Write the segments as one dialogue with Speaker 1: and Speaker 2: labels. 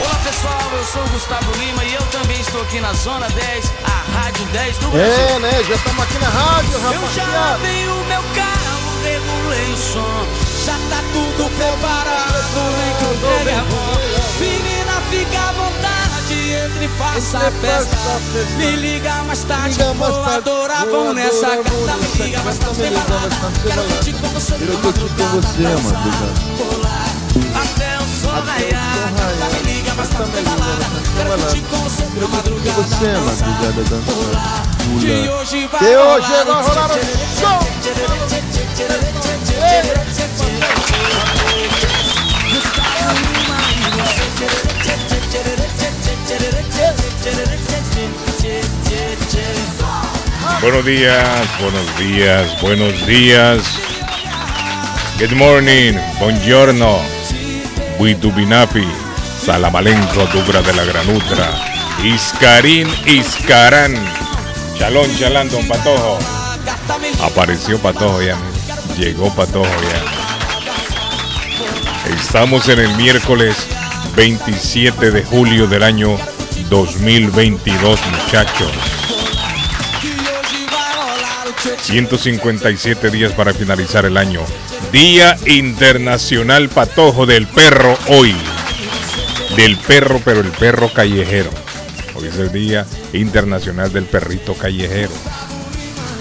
Speaker 1: Olá pessoal, eu sou o Gustavo Lima e eu também estou aqui na Zona 10, a Rádio 10 do Brasil.
Speaker 2: É, né? Já estamos aqui na rádio,
Speaker 1: Eu já lavei o meu carro, regulei o som, já tá tudo preparado pro que o é bom. Menina, fica à vontade, entre e faça a festa. Me liga mais tarde,
Speaker 2: Liga mais
Speaker 1: vou adorar, nessa
Speaker 2: vamos
Speaker 1: Me liga mais tarde,
Speaker 2: liga
Speaker 1: balada. Quero curtir com você
Speaker 2: Quero
Speaker 1: na
Speaker 2: curtir com você,
Speaker 1: pular, Até o sol raiar, balada. Quero curtir com você madrugada,
Speaker 2: dançando.
Speaker 1: Que hoje vai rolar
Speaker 2: o show.
Speaker 3: Buenos días, buenos días, buenos días. Good morning, buongiorno. Buitubinapi, Salamalenco, Dubra de la Granutra. Iscarín, Iscarán. Chalón, chalán, don Patojo. Apareció Patojo ya. Llegó Patojo ya. Estamos en el miércoles 27 de julio del año 2022, muchachos. 157 días para finalizar el año. Día Internacional Patojo del Perro hoy. Del perro, pero el perro callejero. Hoy es el Día Internacional del Perrito Callejero.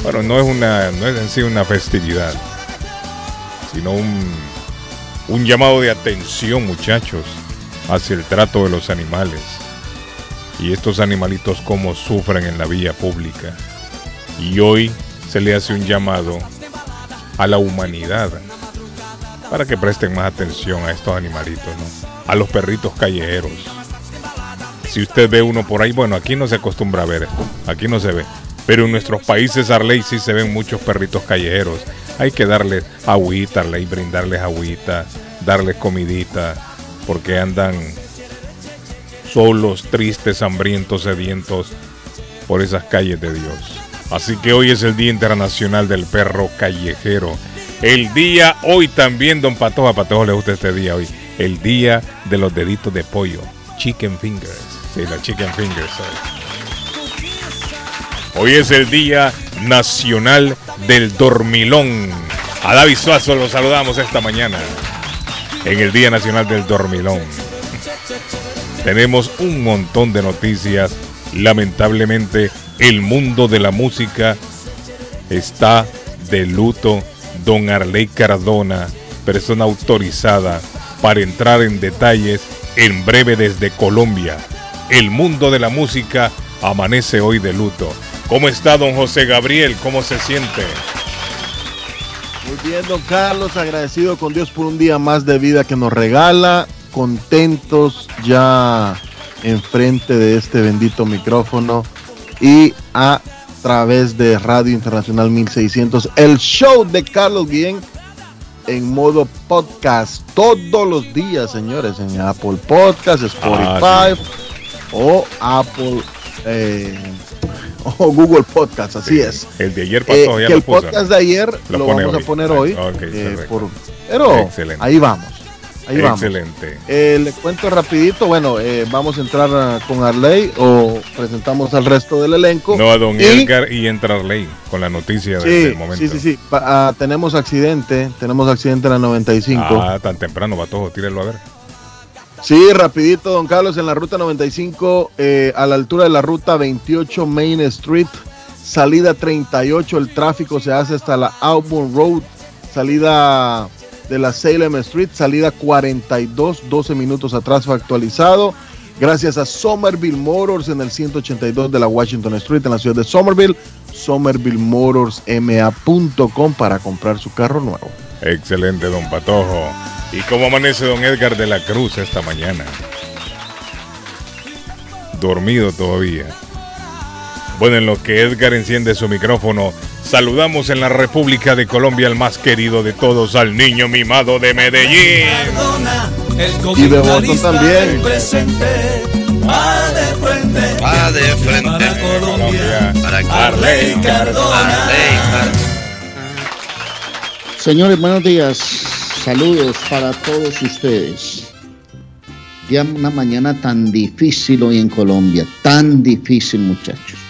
Speaker 3: Bueno, no es una, no es en sí una festividad, sino un, llamado de atención, muchachos, hacia el trato de los animales. Y estos animalitos cómo sufren en la vía pública. Y hoy se le hace un llamado a la humanidad para que presten más atención a estos animalitos, ¿no? A los perritos callejeros. Si usted ve uno por ahí, bueno, aquí no se acostumbra a ver aquí no se ve. Pero en nuestros países, Arley, sí se ven muchos perritos callejeros. Hay que darles agüita, Arley, brindarles agüita, darles comidita, porque andan solos, tristes, hambrientos, sedientos por esas calles de Dios. Así que hoy es el Día Internacional del Perro Callejero. El día hoy también, don Patojo, a Patojo le gusta este día hoy. El día de los deditos de pollo. Chicken fingers. Sí, los chicken fingers. Hoy, es el Día Nacional del Dormilón. A David Suazo lo saludamos esta mañana. En el Día Nacional del Dormilón. Tenemos un montón de noticias. Lamentablemente, el mundo de la música está de luto. Don Arley Cardona, persona autorizada para entrar en detalles en breve desde Colombia. El mundo de la música amanece hoy de luto. ¿Cómo está don José Gabriel? ¿Cómo se siente?
Speaker 2: Muy bien, don Carlos, agradecido con Dios por un día más de vida que nos regala, contentos ya enfrente de este bendito micrófono y a través de Radio Internacional 1600, el show de Carlos Guillén en modo podcast todos los días, señores, en Apple Podcast, Spotify
Speaker 3: Ah,
Speaker 2: o Apple eh, o Google Podcast, así
Speaker 3: Sí,
Speaker 2: es.
Speaker 3: El de ayer
Speaker 2: Eh,
Speaker 3: pasó, ya
Speaker 2: que
Speaker 3: lo
Speaker 2: el
Speaker 3: puso.
Speaker 2: podcast de ayer
Speaker 3: Lo
Speaker 2: vamos
Speaker 3: hoy.
Speaker 2: a poner hoy. eh, por- pero
Speaker 3: Excelente.
Speaker 2: ahí vamos. Ahí vamos.
Speaker 3: Excelente.
Speaker 2: Eh, le cuento rapidito, bueno, eh, vamos a entrar ah, con Arley o presentamos al resto del elenco.
Speaker 3: No a don
Speaker 2: Y-
Speaker 3: Edgar y entra Ley con la noticia
Speaker 2: Sí,
Speaker 3: del momento.
Speaker 2: sí, sí, sí. Pa- ah, tenemos accidente, tenemos accidente en la 95.
Speaker 3: Ah, tan temprano va todo, tírelo a ver.
Speaker 2: Sí, rapidito, don Carlos, en la ruta 95, eh, a la altura de la ruta 28 Main Street, salida 38, el tráfico se hace hasta la Auburn Road, salida de la Salem Street, salida 42, 12 minutos atrás fue actualizado. Gracias a Somerville Motors en el 182 de la Washington Street en la ciudad de Somerville, somervillemotorsma.com para comprar su carro nuevo.
Speaker 3: Excelente, don Patojo. ¿Y cómo amanece don Edgar de la Cruz esta mañana? Dormido todavía. Bueno, en lo que Edgar enciende su micrófono, saludamos en la República de Colombia al más querido de todos, al niño mimado de Medellín.
Speaker 2: Y de Boston también.
Speaker 1: Va de frente.
Speaker 4: Va de frente.
Speaker 1: Para Colombia.
Speaker 4: Para
Speaker 1: Arley Cardona.
Speaker 4: Arley Cardona.
Speaker 5: Señores, buenos días. Saludos para todos ustedes. Ya una mañana tan difícil hoy en Colombia, tan difícil muchachos.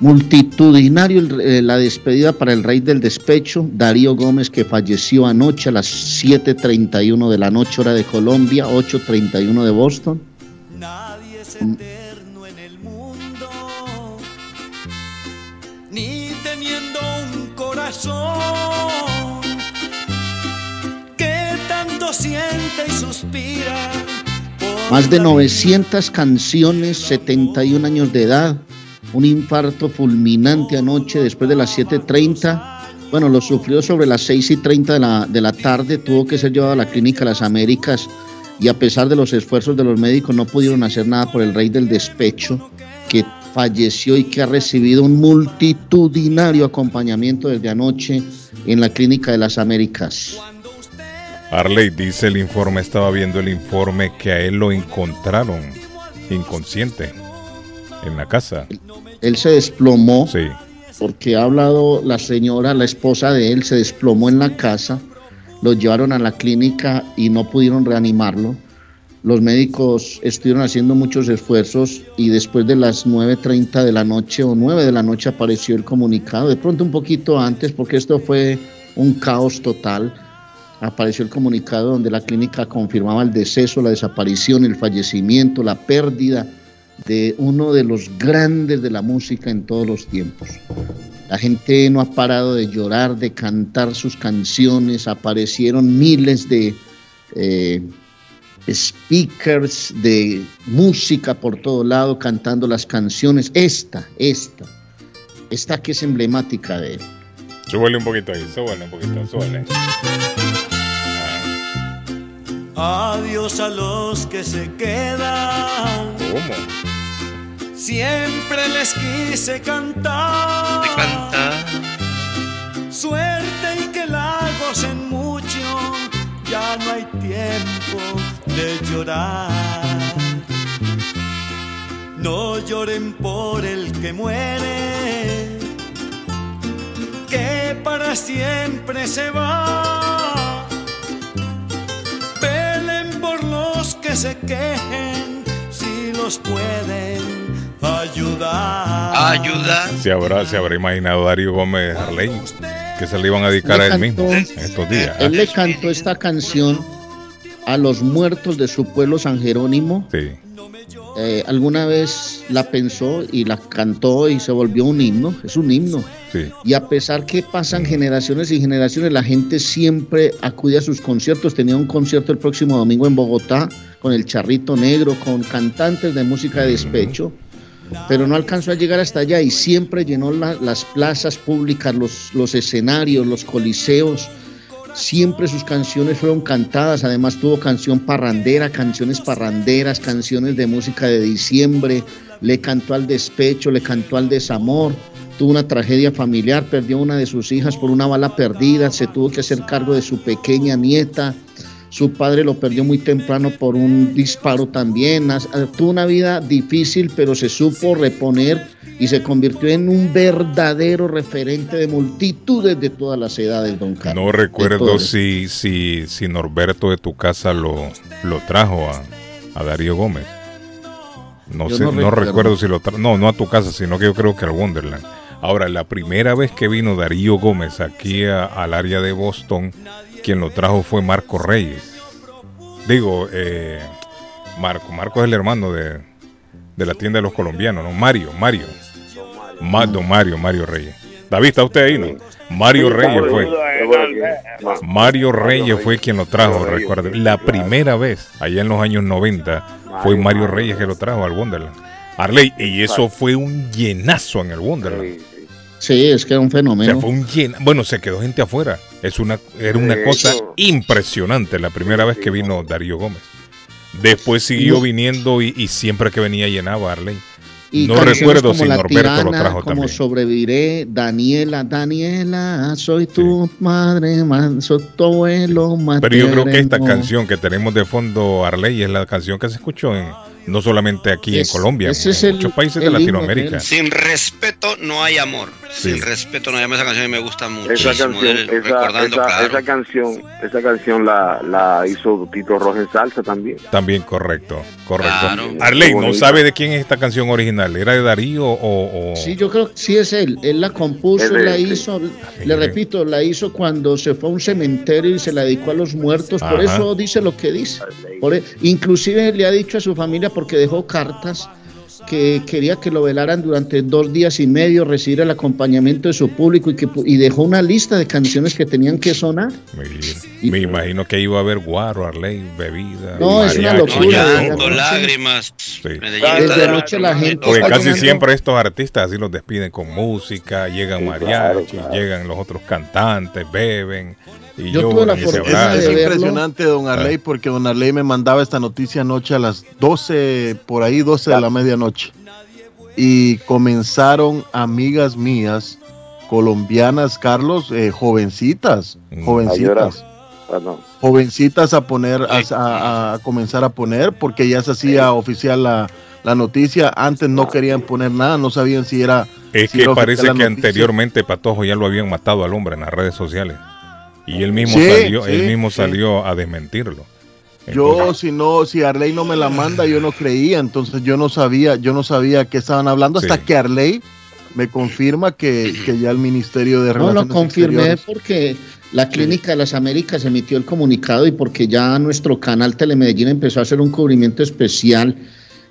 Speaker 5: Multitudinario eh, la despedida para el rey del despecho, Darío Gómez, que falleció anoche a las 7.31 de la noche hora de Colombia, 8.31 de Boston.
Speaker 1: Nadie es eterno en el mundo, ni teniendo un corazón que tanto siente y suspira.
Speaker 5: Más de
Speaker 1: la
Speaker 5: 900 canciones, 71 años de edad, un infarto fulminante anoche después de las 7.30. Bueno, lo sufrió sobre las 6 y 30 de la, de la tarde, tuvo que ser llevado a la clínica Las Américas y a pesar de los esfuerzos de los médicos no pudieron hacer nada por el rey del despecho, que falleció y que ha recibido un multitudinario acompañamiento desde anoche en la clínica de Las Américas.
Speaker 3: Arley dice el informe, estaba viendo el informe que a él lo encontraron inconsciente en la casa.
Speaker 5: Él se desplomó.
Speaker 3: Sí.
Speaker 5: porque ha hablado la señora, la esposa de él, se desplomó en la casa, lo llevaron a la clínica y no pudieron reanimarlo. Los médicos estuvieron haciendo muchos esfuerzos y después de las 9.30 de la noche o 9 de la noche apareció el comunicado, de pronto un poquito antes, porque esto fue un caos total. Apareció el comunicado donde la clínica confirmaba el deceso, la desaparición, el fallecimiento, la pérdida de uno de los grandes de la música en todos los tiempos. La gente no ha parado de llorar, de cantar sus canciones, aparecieron miles de eh, speakers de música por todo lado cantando las canciones. Esta, esta, esta que es emblemática de él.
Speaker 3: Súbele un poquito ahí, súbele un poquito, súbele.
Speaker 1: Adiós a los que se quedan.
Speaker 3: ¿Cómo?
Speaker 1: Siempre les quise cantar.
Speaker 4: De cantar.
Speaker 1: Suerte y que la gocen mucho. Ya no hay tiempo de llorar. No lloren por el que muere. Que para siempre se va. Se quejen. Si los pueden ayudar.
Speaker 4: Ayuda.
Speaker 3: ¿Se habrá, se habrá imaginado Darío Gómez Arley que se le iban a dedicar a él
Speaker 5: Le
Speaker 3: mismo
Speaker 5: cantó-
Speaker 3: en estos días?
Speaker 5: Él le cantó esta canción a los muertos de su pueblo San Jerónimo.
Speaker 3: Sí.
Speaker 5: Eh, alguna vez la pensó y la cantó y se volvió un himno, es un himno.
Speaker 3: Sí.
Speaker 5: Y a pesar que pasan generaciones y generaciones, la gente siempre acude a sus conciertos. Tenía un concierto el próximo domingo en Bogotá con el Charrito Negro, con cantantes de música de despecho, pero no alcanzó a llegar hasta allá y siempre llenó la- las plazas públicas, los, los escenarios, los coliseos. Siempre sus canciones fueron cantadas, además tuvo canción parrandera, canciones parranderas, canciones de música de diciembre, le cantó al despecho, le cantó al desamor, tuvo una tragedia familiar, perdió una de sus hijas por una bala perdida, se tuvo que hacer cargo de su pequeña nieta, su padre lo perdió muy temprano por un disparo también, eh, tuvo una vida difícil, pero se supo reponer y se convirtió en un verdadero referente de multitudes de todas las edades, don Carlos.
Speaker 3: No recuerdo si, si, si Norberto de tu casa lo, lo trajo a, a Darío Gómez. No sé,
Speaker 5: no
Speaker 3: no,
Speaker 5: recuerdo.
Speaker 3: recuerdo si lo trajo. No, no a tu casa, sino que yo creo que al Wonderland. Ahora, la primera vez que vino Darío Gómez aquí a- al área de Boston, quien lo trajo fue Marco Reyes. Digo, eh, Marco. Marco es el hermano de, de la tienda de los colombianos, ¿no? Mario, Mario. Ma- don Mario, Mario Reyes. David, ¿está usted ahí, no? Mario Reyes fue. Mario Reyes fue quien lo trajo, recuerdo. La primera vez, allá en los años 90, fue Mario Reyes que lo trajo al Wonderland. Arley, y eso fue un llenazo en el Wonderland.
Speaker 5: Sí, es que era un
Speaker 3: O sea,
Speaker 5: fenómeno.
Speaker 3: fue un llen- Bueno, se quedó gente afuera. Es una, era una
Speaker 6: De
Speaker 3: cosa
Speaker 6: hecho.
Speaker 3: impresionante la primera vez que vino Darío Gómez. Después siguió viniendo y, y siempre que venía llenaba Arley.
Speaker 5: Y
Speaker 3: no recuerdo
Speaker 5: como
Speaker 3: si Norberto lo trajo
Speaker 5: como
Speaker 3: también.
Speaker 5: Sobreviviré, Daniela, Daniela, soy tu madre, man, soy tu abuelo materno.
Speaker 3: Pero yo creo que esta canción que tenemos de fondo, Arley, es la canción que se escuchó en, no solamente aquí
Speaker 5: Es-
Speaker 3: en Colombia,
Speaker 5: ese
Speaker 3: en
Speaker 5: es el-
Speaker 3: muchos países de
Speaker 5: el himno de
Speaker 3: Latinoamérica.
Speaker 4: Sin respeto no hay amor.
Speaker 3: Sí.
Speaker 4: Sin respeto no hay amor. Esa canción me gusta mucho.
Speaker 6: Esa canción, esa, esa, esa canción, esa canción la, la hizo Tito Roja en salsa también.
Speaker 3: También correcto, correcto.
Speaker 4: Claro.
Speaker 3: Arley, ¿no sabe de quién es esta canción original? ¿Era de Darío o...? o-
Speaker 5: Sí, yo creo que sí es él. Él la compuso, la
Speaker 6: él, sí.
Speaker 5: hizo, le repito, la hizo cuando se fue a un cementerio y se la dedicó a los muertos. Por
Speaker 3: Ajá.
Speaker 5: eso dice lo que dice. Por e- inclusive le ha dicho a su familia porque dejó cartas que quería que lo velaran durante dos días y medio, recibir el acompañamiento de su público y que pu- y dejó una lista de canciones que tenían que sonar.
Speaker 3: Mira, me imagino que iba a haber guaro, Arley, bebida.
Speaker 5: No, es una
Speaker 3: mariachi,
Speaker 5: locura,
Speaker 4: llanto, lágrimas.
Speaker 3: Sí.
Speaker 5: Desde
Speaker 4: de
Speaker 5: anoche la gente.
Speaker 3: Porque casi
Speaker 5: llenando-
Speaker 3: siempre estos artistas así los despiden con música, llegan
Speaker 6: Sí,
Speaker 3: mariachis,
Speaker 6: claro, claro.
Speaker 3: llegan los otros cantantes, beben y
Speaker 5: Yo tuve la fortuna.
Speaker 2: Es,
Speaker 5: de
Speaker 2: es
Speaker 5: verlo.
Speaker 2: impresionante, don Arley, porque don Arley me mandaba esta noticia anoche a las 12, por ahí 12 de la medianoche. Y comenzaron amigas mías, colombianas, Carlos, eh, jovencitas,
Speaker 3: Mm.
Speaker 2: jovencitas,
Speaker 6: Ah, no.
Speaker 2: jovencitas a poner, a, a- a comenzar a poner, porque ya se hacía oficial la, la noticia. Antes no querían poner nada, no sabían si era.
Speaker 3: Es
Speaker 2: si
Speaker 3: que
Speaker 2: era
Speaker 3: parece que
Speaker 2: noticia.
Speaker 3: anteriormente Patojo ya lo habían matado al hombre en las redes sociales. Y él mismo
Speaker 2: Sí,
Speaker 3: salió,
Speaker 2: sí,
Speaker 3: él mismo
Speaker 2: sí.
Speaker 3: salió a desmentirlo.
Speaker 2: Yo si no, si Arley no me la manda, yo no creía, entonces yo no sabía, yo no sabía qué estaban hablando hasta
Speaker 3: Sí.
Speaker 2: que Arley me confirma que, que ya el Ministerio de
Speaker 5: No,
Speaker 2: Relaciones
Speaker 5: lo confirmé
Speaker 2: Exteriores-
Speaker 5: porque la Clínica de las Américas emitió el comunicado y porque ya nuestro canal Telemedellín empezó a hacer un cubrimiento especial.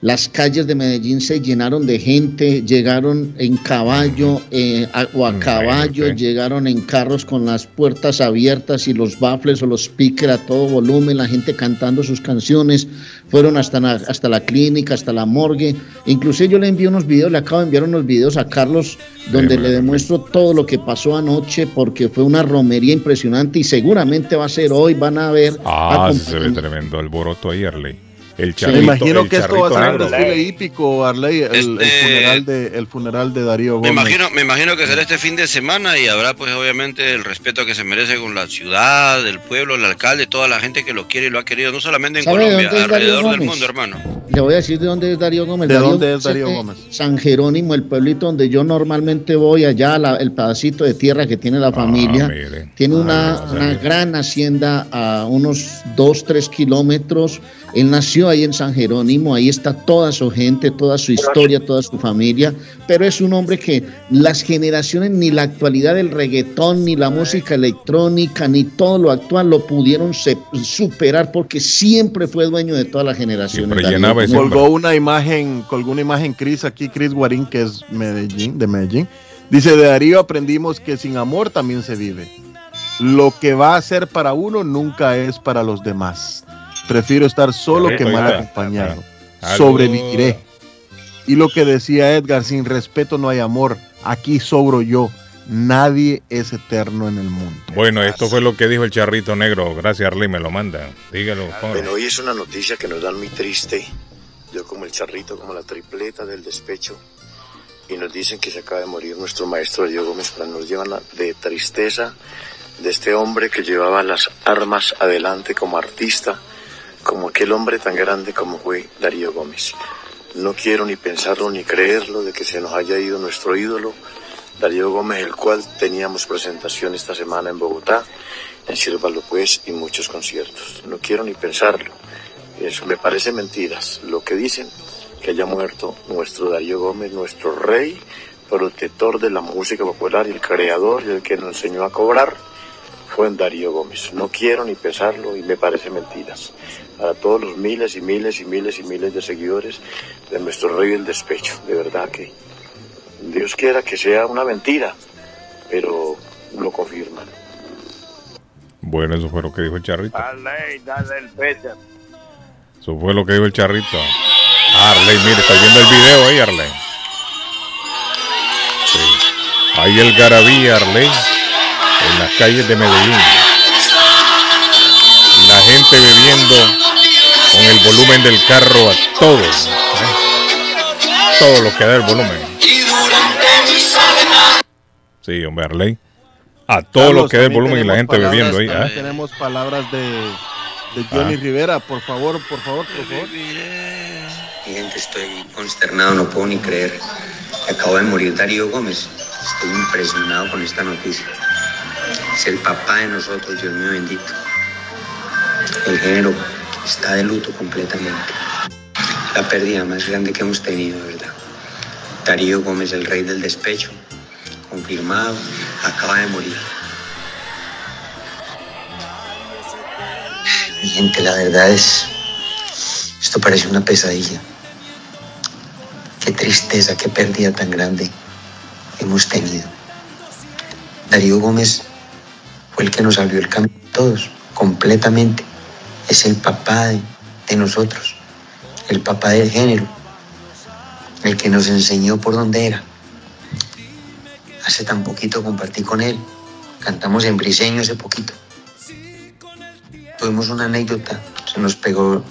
Speaker 5: Las calles de Medellín se llenaron de gente, llegaron en caballo eh, a- o a caballo, llegaron en carros con las puertas abiertas y los baffles o los speakers a todo volumen, la gente cantando sus canciones, fueron hasta la, hasta la clínica, hasta la morgue. Inclusive yo le envié unos videos, le acabo de enviar unos videos a Carlos donde
Speaker 3: Sí,
Speaker 5: le demuestro todo lo que pasó anoche porque fue una romería impresionante y seguramente va a ser hoy, van a ver.
Speaker 3: ah, se ve tremendo alboroto ahí, Arley. El
Speaker 2: Me imagino
Speaker 3: el
Speaker 2: que esto va a ser un desfile hípico, Arley, el, el
Speaker 4: Este-
Speaker 2: funeral de, el funeral de Darío
Speaker 4: Me
Speaker 2: Gómez.
Speaker 4: imagino, me imagino que será este fin de semana y habrá pues obviamente el respeto que se merece con la ciudad, el pueblo, el alcalde, toda la gente que lo quiere y lo ha querido, no solamente en
Speaker 5: ¿Sabe de
Speaker 4: Colombia, alrededor del mundo, hermano.
Speaker 5: Le voy a decir de dónde es Darío Gómez.
Speaker 2: ¿De
Speaker 5: Darío
Speaker 2: dónde es Darío Gómez?
Speaker 5: San Jerónimo, el pueblito donde yo normalmente voy, allá la- el pedacito de tierra que tiene la familia.
Speaker 3: Ah, mire.
Speaker 5: Tiene
Speaker 3: Ah,
Speaker 5: una, gran hacienda a unos 2, 3 kilómetros. Él nació ahí en San Jerónimo, ahí está toda su gente, toda su historia, toda su familia, pero es un hombre que las generaciones, ni la actualidad del reggaetón, ni la música electrónica, ni todo lo actual lo pudieron superar porque siempre fue dueño de todas las generaciones.
Speaker 3: Siempre
Speaker 2: colgó una imagen, colgó una imagen Chris aquí, Chris Guarín, que es Medellín, de Medellín. Dice, de Darío aprendimos que sin amor también se vive. Lo que va a ser para uno nunca es para los demás. Prefiero estar solo que mal acompañado. Sobreviviré. Y lo que decía Edgar, sin respeto no hay amor. Aquí sobro yo. Nadie es eterno en el mundo.
Speaker 3: Bueno, esto fue lo que dijo el charrito negro. Gracias, Arley, me lo manda. Dígalo. póngalo.
Speaker 7: Bueno, hoy es una noticia que nos dan muy triste. Yo como el charrito, como la tripleta del despecho. Y nos dicen que se acaba de morir nuestro maestro Darío Gómez. Para nos llevan de tristeza de este hombre que llevaba las armas adelante como artista, como aquel hombre tan grande como fue Darío Gómez. No quiero ni pensarlo ni creerlo de que se nos haya ido nuestro ídolo, Darío Gómez, el cual teníamos presentación esta semana en Bogotá, en Sírvalo Pues y muchos conciertos. No quiero ni pensarlo. Eso me parece mentiras. Lo que dicen que haya muerto nuestro Darío Gómez, nuestro rey, protector de la música popular y el creador y el que nos enseñó a cobrar, fue en Darío Gómez. No quiero ni pensarlo y me parece mentiras. Para todos los miles y miles y miles y miles de seguidores de nuestro rey del despecho. De verdad que Dios quiera que sea una mentira, pero lo confirman.
Speaker 3: Bueno, eso fue lo que dijo el charrito.
Speaker 6: Dale, dale el pecho.
Speaker 3: Eso fue lo que dijo el charrito. Arley, mire, está viendo el video ahí, Arley. Sí. Ahí el Garabí, Arley, en las calles de Medellín. Gente bebiendo Con el volumen del carro a todos. Todo lo que da el volumen. Sí, hombre, Arley. A todo lo que da el volumen y la gente bebiendo ahí. ¿eh?
Speaker 2: Tenemos palabras de, de Johnny
Speaker 3: Ah.
Speaker 2: Rivera. Por favor, por favor, por favor.
Speaker 8: Mi gente, estoy consternado, no puedo ni creer. Acabo de morir Darío Gómez. Estoy impresionado con esta noticia. Es el papá de nosotros, Dios mío bendito. El género está de luto completamente. La pérdida más grande que hemos tenido, ¿verdad? Darío Gómez, el rey del despecho, confirmado, acaba de morir. Mi gente, la verdad es, esto parece una pesadilla. Qué tristeza, qué pérdida tan grande hemos tenido. Darío Gómez fue el que nos abrió el camino a todos, completamente. Es el papá de, nosotros, el papá del género, el que nos enseñó por dónde era. Hace tan poquito compartí con él, cantamos en Briseño hace poquito. Tuvimos una anécdota, se nos pegó,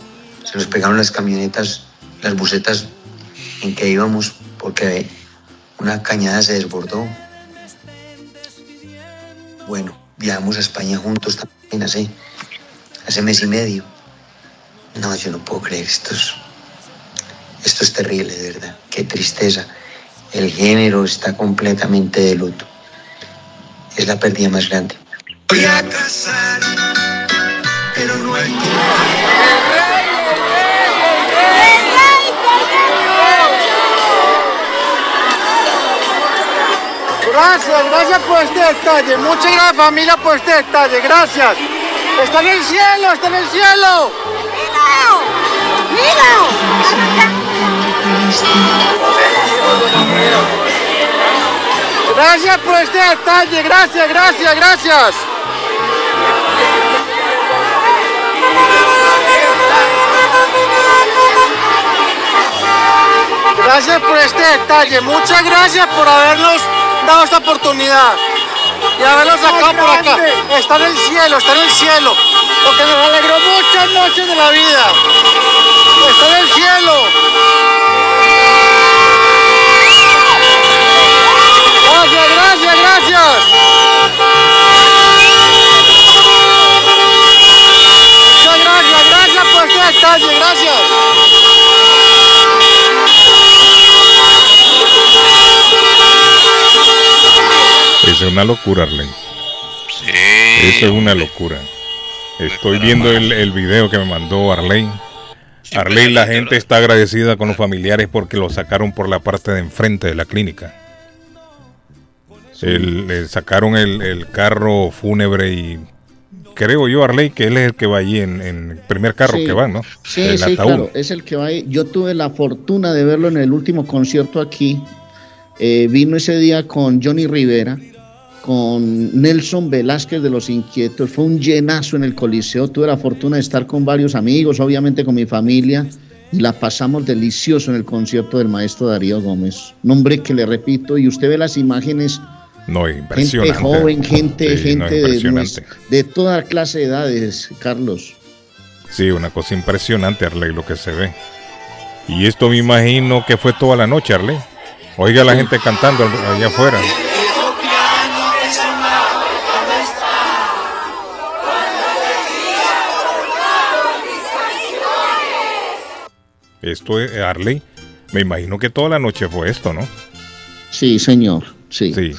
Speaker 8: se nos pegaron las camionetas, las busetas en que íbamos porque una cañada se desbordó. Bueno, viajamos a España juntos también hace, hace mes y medio. No, yo no puedo creer esto. Es, esto es terrible, de verdad. Qué tristeza. El género está completamente de luto. Es la pérdida más grande.
Speaker 1: Voy a casar, pero no hay
Speaker 9: Gracias, gracias por este detalle. Muchas gracias familia por este detalle. Gracias. Está en el cielo, está en el cielo. Gracias por este detalle. Gracias, gracias, gracias. Gracias por este detalle. Muchas gracias por habernos dado esta oportunidad y habernos sacado por acá. Está en el cielo, está en el cielo. Porque nos alegró muchas noches de la vida. Está en el cielo. Gracias, gracias, gracias. Muchas gracias, gracias por este detalle, gracias.
Speaker 3: Eso es una locura, Arley. Eso es una locura. Estoy viendo el, el video que me mandó Arley. Arley, la gente está agradecida con los familiares porque lo sacaron por la parte de enfrente de la clínica. El- le sacaron el, el carro fúnebre y creo yo, Arley, que él es el que va allí en, en el primer carro
Speaker 5: Sí.
Speaker 3: que va, ¿no?
Speaker 5: Sí,
Speaker 3: el
Speaker 5: sí,
Speaker 3: ataúd.
Speaker 5: claro, es el que va ahí. Yo tuve la fortuna de verlo en el último concierto aquí. Eh, vino ese día con Johnny Rivera, con Nelson Velázquez de Los Inquietos. Fue un llenazo en el Coliseo. Tuve la fortuna de estar con varios amigos, obviamente con mi familia. Y la pasamos delicioso en el concierto del maestro Darío Gómez. Nombre que le repito, y usted ve las imágenes
Speaker 3: No,
Speaker 5: Gente
Speaker 3: impresionante.
Speaker 5: joven, gente,
Speaker 3: Sí, no,
Speaker 5: gente de,
Speaker 3: impresionante.
Speaker 5: nues- de toda clase de edades, Carlos.
Speaker 3: Sí, una cosa impresionante, Arley, lo que se ve. Y esto me imagino que fue toda la noche, Arley. Oiga la gente cantando allá afuera. Esto es Arley. Me imagino que toda la noche fue esto, ¿no?
Speaker 5: Sí, señor. Sí.
Speaker 3: Sí,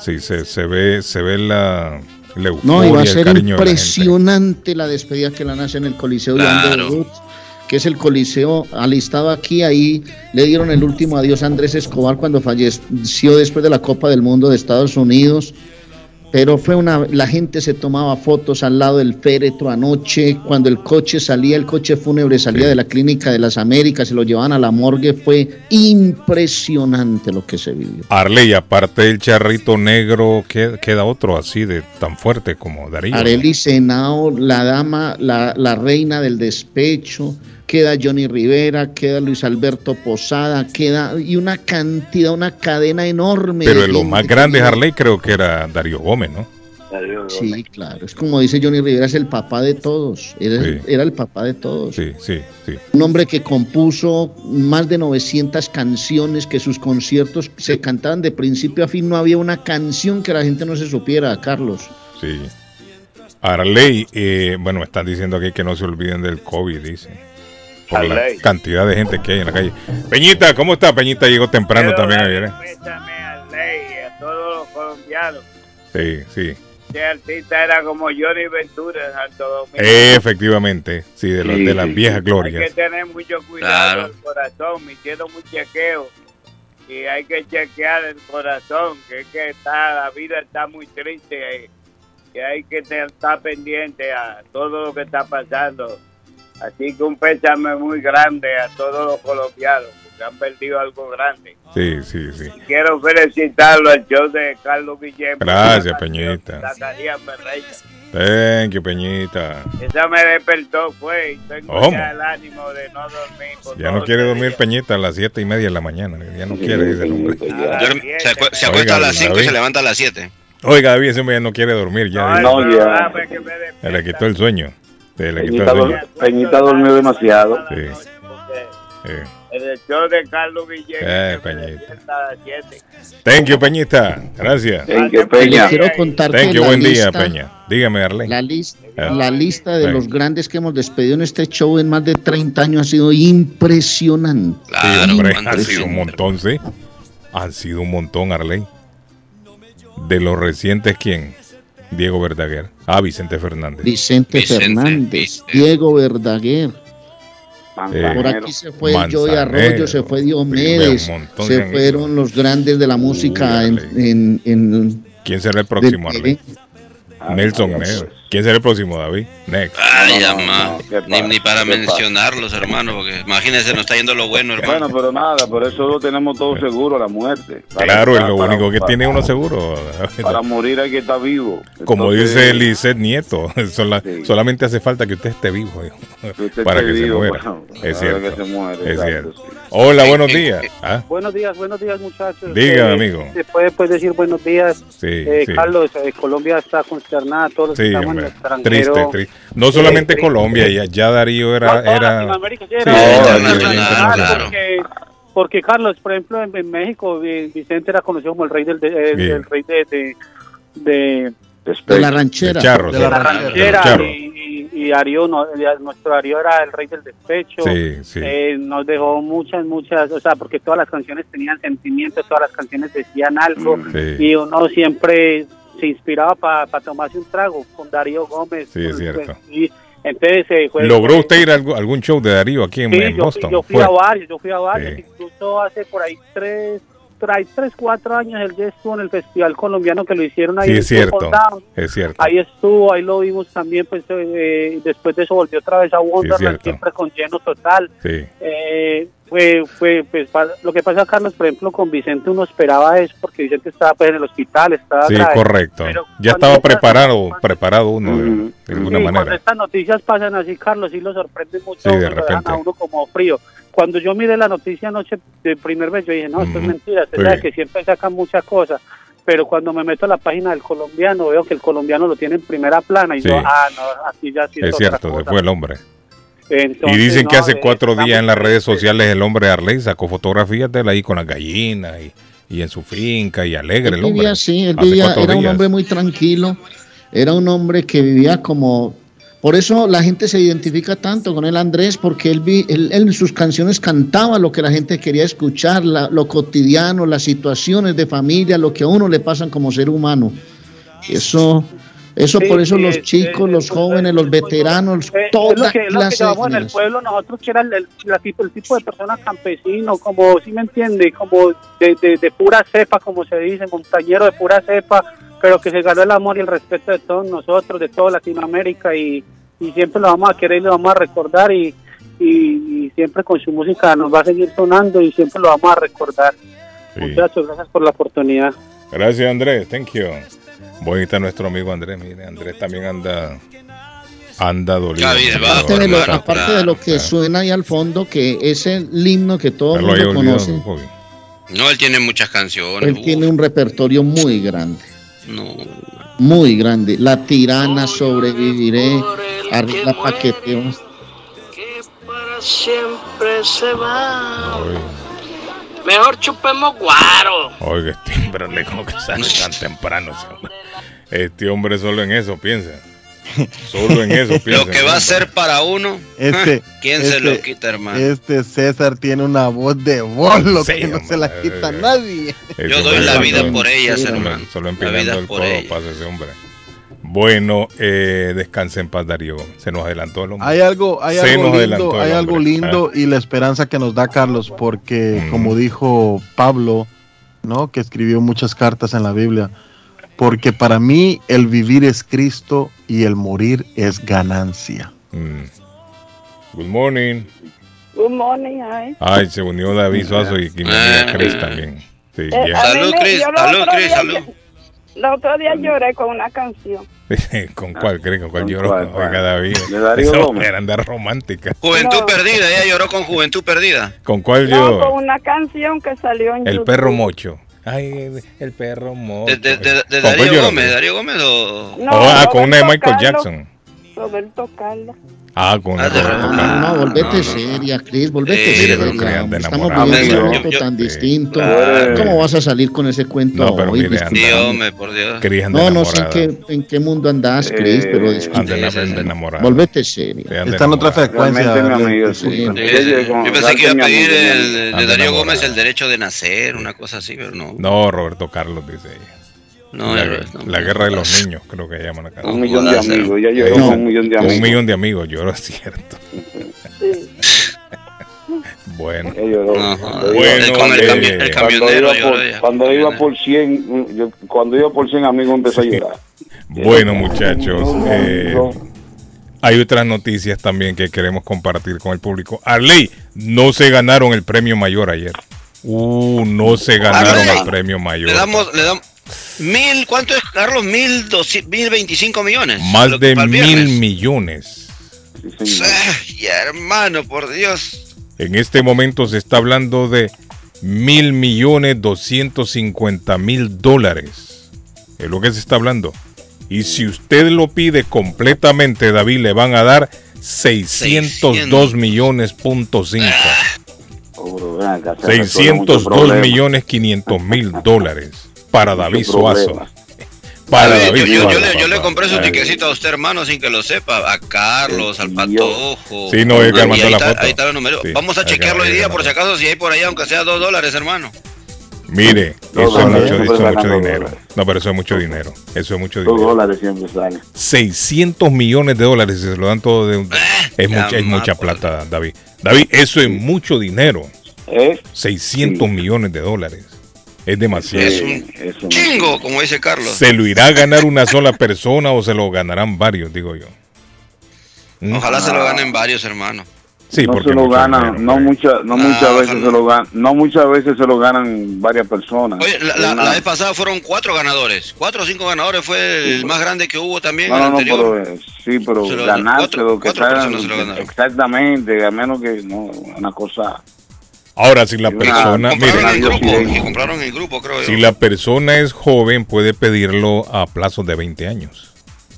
Speaker 3: sí, se, se ve, se ve la, la
Speaker 5: No,
Speaker 3: euforia,
Speaker 5: iba a ser
Speaker 3: de la
Speaker 5: impresionante la, despedida que la nace en el Coliseo de
Speaker 4: Claro.
Speaker 5: Underwood, que es el Coliseo alistado aquí. Ahí le dieron el último adiós a Andrés Escobar cuando falleció después de la Copa del Mundo de Estados Unidos. Pero fue una, la gente se tomaba fotos al lado del féretro anoche, cuando el coche salía, el coche fúnebre salía de la clínica de las Américas, se lo llevaban a la morgue, fue impresionante lo que se vivió.
Speaker 3: Arley, aparte del charrito negro, ¿qué- queda otro así de tan fuerte como Darío.
Speaker 5: Arely Senao, la dama, la, la reina del despecho, queda Johnny Rivera, queda Luis Alberto Posada, queda y una cantidad, una cadena enorme.
Speaker 3: Pero
Speaker 5: de
Speaker 3: de lo
Speaker 5: gente
Speaker 3: más
Speaker 5: que
Speaker 3: grande,
Speaker 5: llega.
Speaker 3: Harley, creo que era Darío Gómez, ¿no?
Speaker 5: Sí, claro. Es como dice Johnny Rivera, es el papá de todos. Era, era, el papá de todos.
Speaker 3: Sí, sí, sí.
Speaker 5: Un hombre que compuso más de 900 canciones, que sus conciertos se cantaban de principio a fin. No había una canción que la gente no se supiera, Carlos.
Speaker 3: Sí. Arley, eh, bueno, están diciendo aquí que no se olviden del COVID, dice. Por la cantidad de gente que hay en la calle. Peñita, ¿cómo está? Peñita llegó temprano también ayer. ¿eh?
Speaker 10: a todos los colombianos.
Speaker 3: Sí, sí.
Speaker 10: Este artista era como Johnny Ventura en Santo Domingo.
Speaker 3: efectivamente, sí, de, los, de las viejas glorias.
Speaker 10: Hay que tener mucho cuidado el corazón, me hicieron un chequeo. Y hay que chequear el corazón, que es que está, la vida está muy triste. Y hay que estar pendiente a todo lo que está pasando. Así que un pésame muy grande a todos los colombianos han perdido algo grande.
Speaker 3: Sí, sí, sí.
Speaker 10: Quiero felicitarlo al show de Carlos Guillermo.
Speaker 3: Gracias, Peñita. Thank you, Peñita.
Speaker 10: Esa me despertó, fue. tengo ya el ánimo de no dormir.
Speaker 3: Ya no quiere dormir Peñita a las siete y media de la mañana. Ya no quiere, dice el hombre.
Speaker 4: se, acuesta a las 5 y se levanta a las 7.
Speaker 3: Oiga, David, ese hombre ya no quiere dormir. Ya, no, ya. Se le quitó el sueño. Se le
Speaker 6: Peñita, quitó el sueño. Peñita durmió demasiado. Sí.
Speaker 10: sí el show de Carlos Guillén. Eh,
Speaker 3: Peñita. Thank you, Peñita. Gracias.
Speaker 5: Thank you, Peña. Quiero contar
Speaker 3: Thank you, buen día, Peña. Dígame, Arlene.
Speaker 5: La, lista, eh. la lista de los grandes que hemos despedido en este show en más de 30 años ha sido impresionante.
Speaker 3: Claro, hombre, han sido un montón, sí. Han sido un montón, Arley. De los recientes, ¿quién? Diego Verdaguer. Ah, Vicente Fernández.
Speaker 5: Vicente, Fernández. Diego Verdaguer. Por aquí se fue Joey Arroyo, se fue Diomedes, se fueron los grandes de la música en, en,
Speaker 3: ¿Quién será el próximo, Nelson Negro. ¿Quién será el próximo, David?
Speaker 4: Next. Ay, ni, ni, para mencionarlos, hermano, porque imagínense, nos está yendo lo bueno, hermano.
Speaker 6: Bueno, pero nada, por eso lo tenemos todo seguro, la muerte.
Speaker 3: claro, es lo único que tiene uno seguro.
Speaker 6: Para morir hay que estar vivo.
Speaker 3: Como dice Lisset Nieto, solamente hace falta que usted esté vivo para que se muera. es cierto. es cierto. Hola, buenos días.
Speaker 11: ¿Ah? Buenos días, buenos días, muchachos.
Speaker 3: Dígame, eh, amigo.
Speaker 11: Se puede pues, decir buenos días.
Speaker 3: Sí, eh,
Speaker 11: Carlos, eh, Colombia está consternada, todos los que estamos en el
Speaker 3: extranjero. Triste, triste. No solamente Colombia, ya, ya, Darío era... era...
Speaker 11: porque, Carlos, por ejemplo, en, México, Vicente era conocido como el rey del... el rey de, de,
Speaker 5: de la ranchera.
Speaker 11: de, la ranchera y Darío, nuestro Darío era el rey del despecho. Eh, nos dejó muchas, muchas, o sea, porque todas las canciones tenían sentimientos, todas las canciones decían algo y uno siempre se inspiraba para tomarse un trago con Darío Gómez.
Speaker 3: Sí, es cierto.
Speaker 11: Y, entonces, eh,
Speaker 3: ¿Logró usted ir a algún show de Darío aquí en, Boston?
Speaker 11: Yo fui, a varios, yo fui a varios, incluso hace por ahí tres, hay 3, 4 años él ya estuvo en el Festival Colombiano que lo hicieron ahí.
Speaker 3: Sí, es cierto, es cierto.
Speaker 11: Ahí estuvo, ahí lo vimos también, pues eh, después de eso volvió otra vez a Wonderland, siempre con lleno total.
Speaker 3: Sí.
Speaker 11: Eh, fue, fue, pues, lo que pasa, Carlos, por ejemplo, con Vicente uno esperaba eso, porque Vicente estaba pues, en el hospital, estaba
Speaker 3: Sí, correcto. ya estaba preparado, preparado uno de, alguna manera. Cuando
Speaker 11: estas noticias pasan así, Carlos, sí lo sorprende mucho, sí, de repente. a uno como frío cuando yo miré la noticia anoche de primer vez, yo dije, no, esto es mentira, se sabe que siempre sacan muchas cosas, pero cuando me meto a la página del colombiano, veo que el colombiano lo tiene en primera plana y yo, ah, no, así ya sí
Speaker 3: es, cierto, se fue el hombre. y dicen que hace cuatro días en las redes sociales el hombre Arley sacó fotografías de él ahí con las gallinas y, y en su finca y alegre el hombre.
Speaker 5: sí, él vivía, era un hombre muy tranquilo, era un hombre que vivía como por eso la gente se identifica tanto con el Andrés, porque él, él, en sus canciones cantaba lo que la gente quería escuchar, lo cotidiano, las situaciones de familia, lo que a uno le pasan como ser humano. Eso, eso por eso los chicos, los jóvenes, los veteranos, toda
Speaker 11: que, clase en el pueblo nosotros que era el, tipo, el tipo de persona campesino, como, si me entiende, como de, de pura cepa, como se dice, montañero de pura cepa, pero que se ganó el amor y el respeto de todos nosotros, de toda Latinoamérica y, siempre lo vamos a querer y lo vamos a recordar y, y, siempre con su música nos va a seguir sonando y siempre lo vamos a recordar. Muchachos, gracias por la oportunidad.
Speaker 3: Gracias Andrés, thank you. Bonita nuestro amigo Andrés, mire, Andrés también anda anda dolido.
Speaker 5: Aparte, de lo, aparte de lo que suena ahí al fondo, que es el himno que todos mundo conoce.
Speaker 4: No, él tiene muchas canciones.
Speaker 5: Él tiene un repertorio muy grande.
Speaker 4: No.
Speaker 5: muy grande. La tirana sobreviviré. Arriba paqueteos.
Speaker 1: Que para siempre se va. Mejor chupemos guaro.
Speaker 3: Oiga, este hombre le como que sale tan temprano. Este hombre solo en eso piensa. Solo en eso piensa.
Speaker 4: Lo que va a ser para uno,
Speaker 2: Este,
Speaker 4: ¿quién se
Speaker 2: este-
Speaker 4: lo quita, hermano?
Speaker 2: Este César tiene una voz de bolo
Speaker 3: Sí,
Speaker 2: que no se la quita nadie.
Speaker 4: Yo doy la
Speaker 3: solo-
Speaker 4: vida por ellas, hermano.
Speaker 3: Solo
Speaker 4: La
Speaker 3: empinando
Speaker 4: vida
Speaker 3: el
Speaker 4: por
Speaker 3: codo pasa ese hombre. Bueno, eh, descanse en paz, Darío. Se nos adelantó el hombre.
Speaker 2: Hay algo, hay
Speaker 3: Se
Speaker 2: algo
Speaker 3: nos adelantó
Speaker 2: lindo, hay algo lindo y la esperanza que nos da Carlos, porque como dijo Pablo, ¿no? Que escribió muchas cartas en la Biblia, porque para mí el vivir es Cristo y el morir es ganancia.
Speaker 3: Mm. Good morning.
Speaker 12: Good morning, hi.
Speaker 3: Ay, se unió David Suazo y, mi amiga Chris también. Sí,
Speaker 12: Eh, me- yo lo otro día-
Speaker 4: salud.
Speaker 12: El otro día lloré con una canción.
Speaker 3: ¿Con cuál, Chris? ¿Con cuál lloró?
Speaker 4: cuál?
Speaker 3: Oiga, David.
Speaker 4: De Darío
Speaker 3: Esa
Speaker 4: Gómez.
Speaker 3: mujer anda romántica.
Speaker 4: Juventud perdida, ella lloró con Juventud perdida.
Speaker 3: ¿Con cuál
Speaker 12: No,
Speaker 3: lloró?
Speaker 12: con una canción que salió en
Speaker 3: El
Speaker 12: YouTube.
Speaker 3: perro mocho. Ay, el perro mocho.
Speaker 4: De, de- de- de
Speaker 3: ¿Con cuál
Speaker 4: Darío? Gómez, Darío Gómez o...
Speaker 12: No,
Speaker 3: Oh, ah, con una de Michael
Speaker 12: Carlos.
Speaker 3: Jackson.
Speaker 12: Roberto Carlos.
Speaker 3: Ah, con Roberto
Speaker 5: No, volvete
Speaker 3: No, no.
Speaker 5: seria, Cris, volvete
Speaker 3: Eh,
Speaker 5: seria.
Speaker 3: pero anda
Speaker 5: Estamos viviendo un momento
Speaker 4: yo-
Speaker 5: tan distinto.
Speaker 3: Claro.
Speaker 5: ¿Cómo vas a salir con ese cuento
Speaker 3: No, pero
Speaker 5: hoy?
Speaker 3: mire,
Speaker 4: hombre, por Dios.
Speaker 5: No, no sé en qué, en qué mundo andas, Cris,
Speaker 6: Eh,
Speaker 5: pero disculpe.
Speaker 3: ena- anda enamorada.
Speaker 5: Volvete seria.
Speaker 2: Está en otra frecuencia.
Speaker 4: Yo pensé que iba a pedir el, de Darío
Speaker 3: enamorada.
Speaker 4: Gómez el derecho de nacer, una cosa así, pero no.
Speaker 3: No, Roberto Carlos, dice ella.
Speaker 4: No,
Speaker 3: la,
Speaker 4: no,
Speaker 3: la
Speaker 4: no.
Speaker 3: guerra de los niños, creo que llaman acá.
Speaker 6: Un millón de amigos. Ella lloró
Speaker 3: No,
Speaker 6: un millón de amigos.
Speaker 3: un millón de amigos, lloró, es cierto. Bueno. Bueno,
Speaker 4: con el,
Speaker 3: eh,
Speaker 4: cami- el
Speaker 6: cuando
Speaker 4: camionero
Speaker 6: cuando iba por 100, yo- cuando iba por 100 amigos empezó a llorar.
Speaker 3: Bueno, muchachos, eh, hay otras noticias también que queremos compartir con el público. Arley, no se ganaron el premio mayor ayer. Uh, no se ganaron
Speaker 4: Arley,
Speaker 3: el premio mayor.
Speaker 4: Le damos, le damos mil, ¿cuánto es, Carlos? Mil, doci- mil veinticinco millones.
Speaker 3: Más de mil millones.
Speaker 4: Ay, hermano, por Dios.
Speaker 3: En este momento se está hablando de mil millones doscientos cincuenta mil dólares. Es lo que se está hablando. Y si usted lo pide completamente, David, le van a dar 602 millones punto cinco.
Speaker 6: Oh, ven acá, se resuelven muchos
Speaker 3: 602
Speaker 6: problemas.
Speaker 3: millones 500 mil dólares para David Suazo. Para
Speaker 4: Yo-
Speaker 3: David
Speaker 4: yo, yo-
Speaker 3: Suazo,
Speaker 4: yo le, yo le
Speaker 3: papá.
Speaker 4: compré su tiquecito a usted, hermano, sin que lo sepa. A Carlos, al Patojo.
Speaker 3: Sí, no, es que mandó
Speaker 4: ahí
Speaker 3: la
Speaker 4: está,
Speaker 3: foto.
Speaker 4: Ahí está el número.
Speaker 3: Sí,
Speaker 4: Vamos a chequearlo hoy día por si acaso, si hay por ahí, aunque sea dos dólares, hermano.
Speaker 3: Mire,
Speaker 6: Dos
Speaker 3: eso es mucho, eso es mucho dinero.
Speaker 6: dólares.
Speaker 3: No, pero eso es mucho dinero. Eso es mucho
Speaker 6: Dos
Speaker 3: dinero.
Speaker 6: dólares siempre sale.
Speaker 3: 600 millones de dólares, si se lo dan todo de un... Es,
Speaker 4: ya
Speaker 3: mucha, es mucha plata, David. David, eso es mucho dinero.
Speaker 6: ¿Eh?
Speaker 3: 600 millones de dólares. Es demasiado.
Speaker 4: Es un chingo, como dice Carlos.
Speaker 3: ¿Se lo irá a ganar una sola persona o se lo ganarán varios, digo yo? ¿Mm?
Speaker 4: Ojalá se lo ganen varios, hermano.
Speaker 3: Sí,
Speaker 6: no
Speaker 3: porque
Speaker 6: se lo ganan,
Speaker 3: dinero,
Speaker 6: no
Speaker 3: hombre.
Speaker 6: muchas, no
Speaker 4: Ah,
Speaker 6: muchas veces
Speaker 4: ojalá.
Speaker 6: se lo ganan, no muchas veces se lo ganan varias personas.
Speaker 4: Oye, la, la-
Speaker 6: Una-
Speaker 4: la vez pasada fueron cuatro ganadores. Cuatro o cinco ganadores fue el más grande que hubo también
Speaker 6: no,
Speaker 4: el
Speaker 6: no,
Speaker 4: anterior.
Speaker 6: pero eh, sí, pero
Speaker 4: lo-
Speaker 6: ganarse
Speaker 4: cuatro-
Speaker 6: lo que
Speaker 4: se lo ganaron.
Speaker 6: exactamente, a menos que no, una cosa.
Speaker 3: Ahora, si la persona,
Speaker 4: compraron
Speaker 3: mire,
Speaker 4: en grupo, compraron en grupo, creo yo.
Speaker 3: si la persona es joven, puede pedirlo a plazo de 20 años.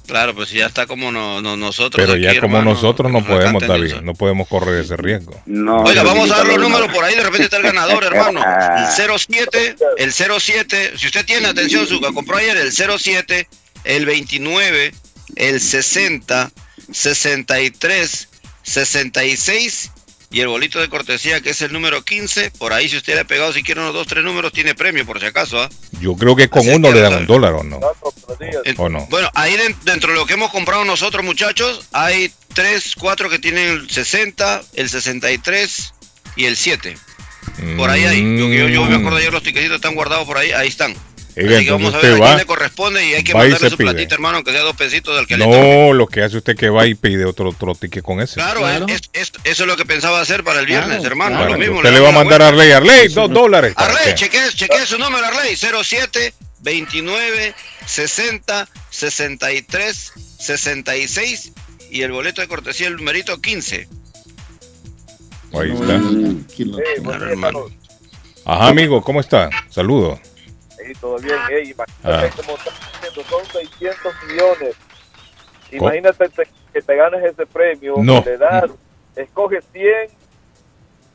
Speaker 4: Claro, pues si ya está como no, no- nosotros.
Speaker 3: Pero
Speaker 4: aquí,
Speaker 3: ya como
Speaker 4: hermano,
Speaker 3: nosotros no podemos, David,
Speaker 4: eso.
Speaker 3: no podemos correr ese riesgo.
Speaker 6: No,
Speaker 4: Oiga, vamos a dar los números por ahí, de repente está el ganador, hermano. El 07, el 07, si usted tiene atención, su que compró ayer, el 07, el 29, el 60, 63, 66 y el bolito de cortesía que es el número 15. Por ahí, si usted le ha pegado, si quiere unos dos, tres números, tiene premio, por si acaso. ¿ah?
Speaker 3: Yo creo que con
Speaker 4: Así
Speaker 3: uno
Speaker 4: que
Speaker 3: le dan un dólar o no.
Speaker 4: En-
Speaker 3: ¿O no?
Speaker 4: Bueno, ahí den- dentro de lo que hemos comprado nosotros, muchachos, hay 3, 4 que tienen el 60, el 63 y el 7. Por ahí hay. Yo, yo, yo me acuerdo ayer los tiquecitos están guardados por ahí, ahí están.
Speaker 3: Oiga,
Speaker 4: Así que vamos a ver a quién
Speaker 3: va,
Speaker 4: le corresponde y hay que mandarle su
Speaker 3: pide.
Speaker 4: platita, hermano, aunque sea dos pesitos del que le toque.
Speaker 3: No, lo que hace usted que va y pide otro, otro ticket con ese.
Speaker 4: Claro,
Speaker 5: Claro.
Speaker 4: es- es- eso es lo que pensaba hacer para el viernes,
Speaker 5: Claro,
Speaker 4: hermano.
Speaker 3: Bueno,
Speaker 4: lo mismo,
Speaker 3: usted le va a mandar a. Arley, Arley, dos dólares. ¿para
Speaker 4: Arley, chequee, chequee su número, Arley. 07 29 60 63 66 y el boleto de cortesía, el numerito 15.
Speaker 3: Ahí
Speaker 5: No,
Speaker 3: está.
Speaker 4: Claro, hermano.
Speaker 3: Ajá, amigo, ¿cómo está? Saludos.
Speaker 13: Sí, todo bien. Ey,
Speaker 3: Ah.
Speaker 13: imagínate está el Eso son 600 millones. Imagínate te- que te ganes ese premio.
Speaker 3: No.
Speaker 13: Le das, escoge 100,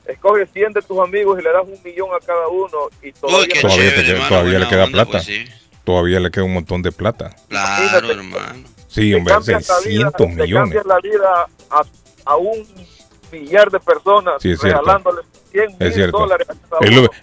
Speaker 13: escoge 100 de tus amigos y le das un millón a cada uno. Y todavía,
Speaker 4: qué
Speaker 3: Todavía, te
Speaker 4: chévere,
Speaker 3: queda-
Speaker 4: hermano,
Speaker 3: todavía le queda
Speaker 4: onda,
Speaker 3: plata.
Speaker 4: pues sí.
Speaker 3: Todavía le queda un montón de plata.
Speaker 4: Claro, hermano.
Speaker 3: Sí,
Speaker 13: te
Speaker 3: hombre,
Speaker 13: cambias la vida,
Speaker 3: 600
Speaker 13: te
Speaker 3: millones.
Speaker 13: cambias la vida a, a un millar de personas
Speaker 3: Sí,
Speaker 13: regalándoles 100
Speaker 3: Es
Speaker 13: mil dólares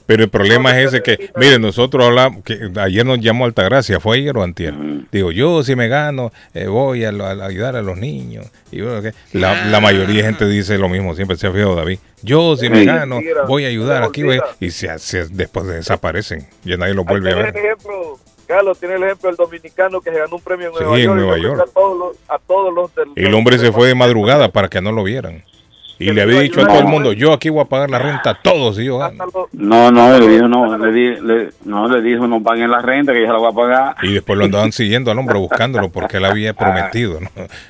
Speaker 3: pero el problema es ese que, mire, nosotros hablamos, que ayer nos llamó Altagracia, fue ayer o antier. Digo, yo si me gano, eh, voy a, a ayudar a los niños. Y bueno, que la, la mayoría de gente dice lo mismo, siempre se ha fijado David. Yo si me
Speaker 13: Sí.
Speaker 3: gano,
Speaker 13: Mentira,
Speaker 3: voy a ayudar aquí, voy, y se, se- después desaparecen. Ya nadie los vuelve a ver.
Speaker 13: el ejemplo, Carlos, tiene el ejemplo del dominicano que se ganó un premio en
Speaker 3: Sí,
Speaker 13: Nueva
Speaker 3: en
Speaker 13: York. y
Speaker 3: Nueva York.
Speaker 13: A todos los, a todos los del,
Speaker 3: El hombre se fue de madrugada para que no lo vieran. Y le había dicho a todo el mundo, yo aquí voy a pagar la renta a todos si yo gano.
Speaker 14: No, no, le dijo, no, le, di- le- no, le dijo, no paguen la renta, que ya la va a pagar.
Speaker 3: Y después lo andaban siguiendo al hombre buscándolo porque él había prometido. ¿no?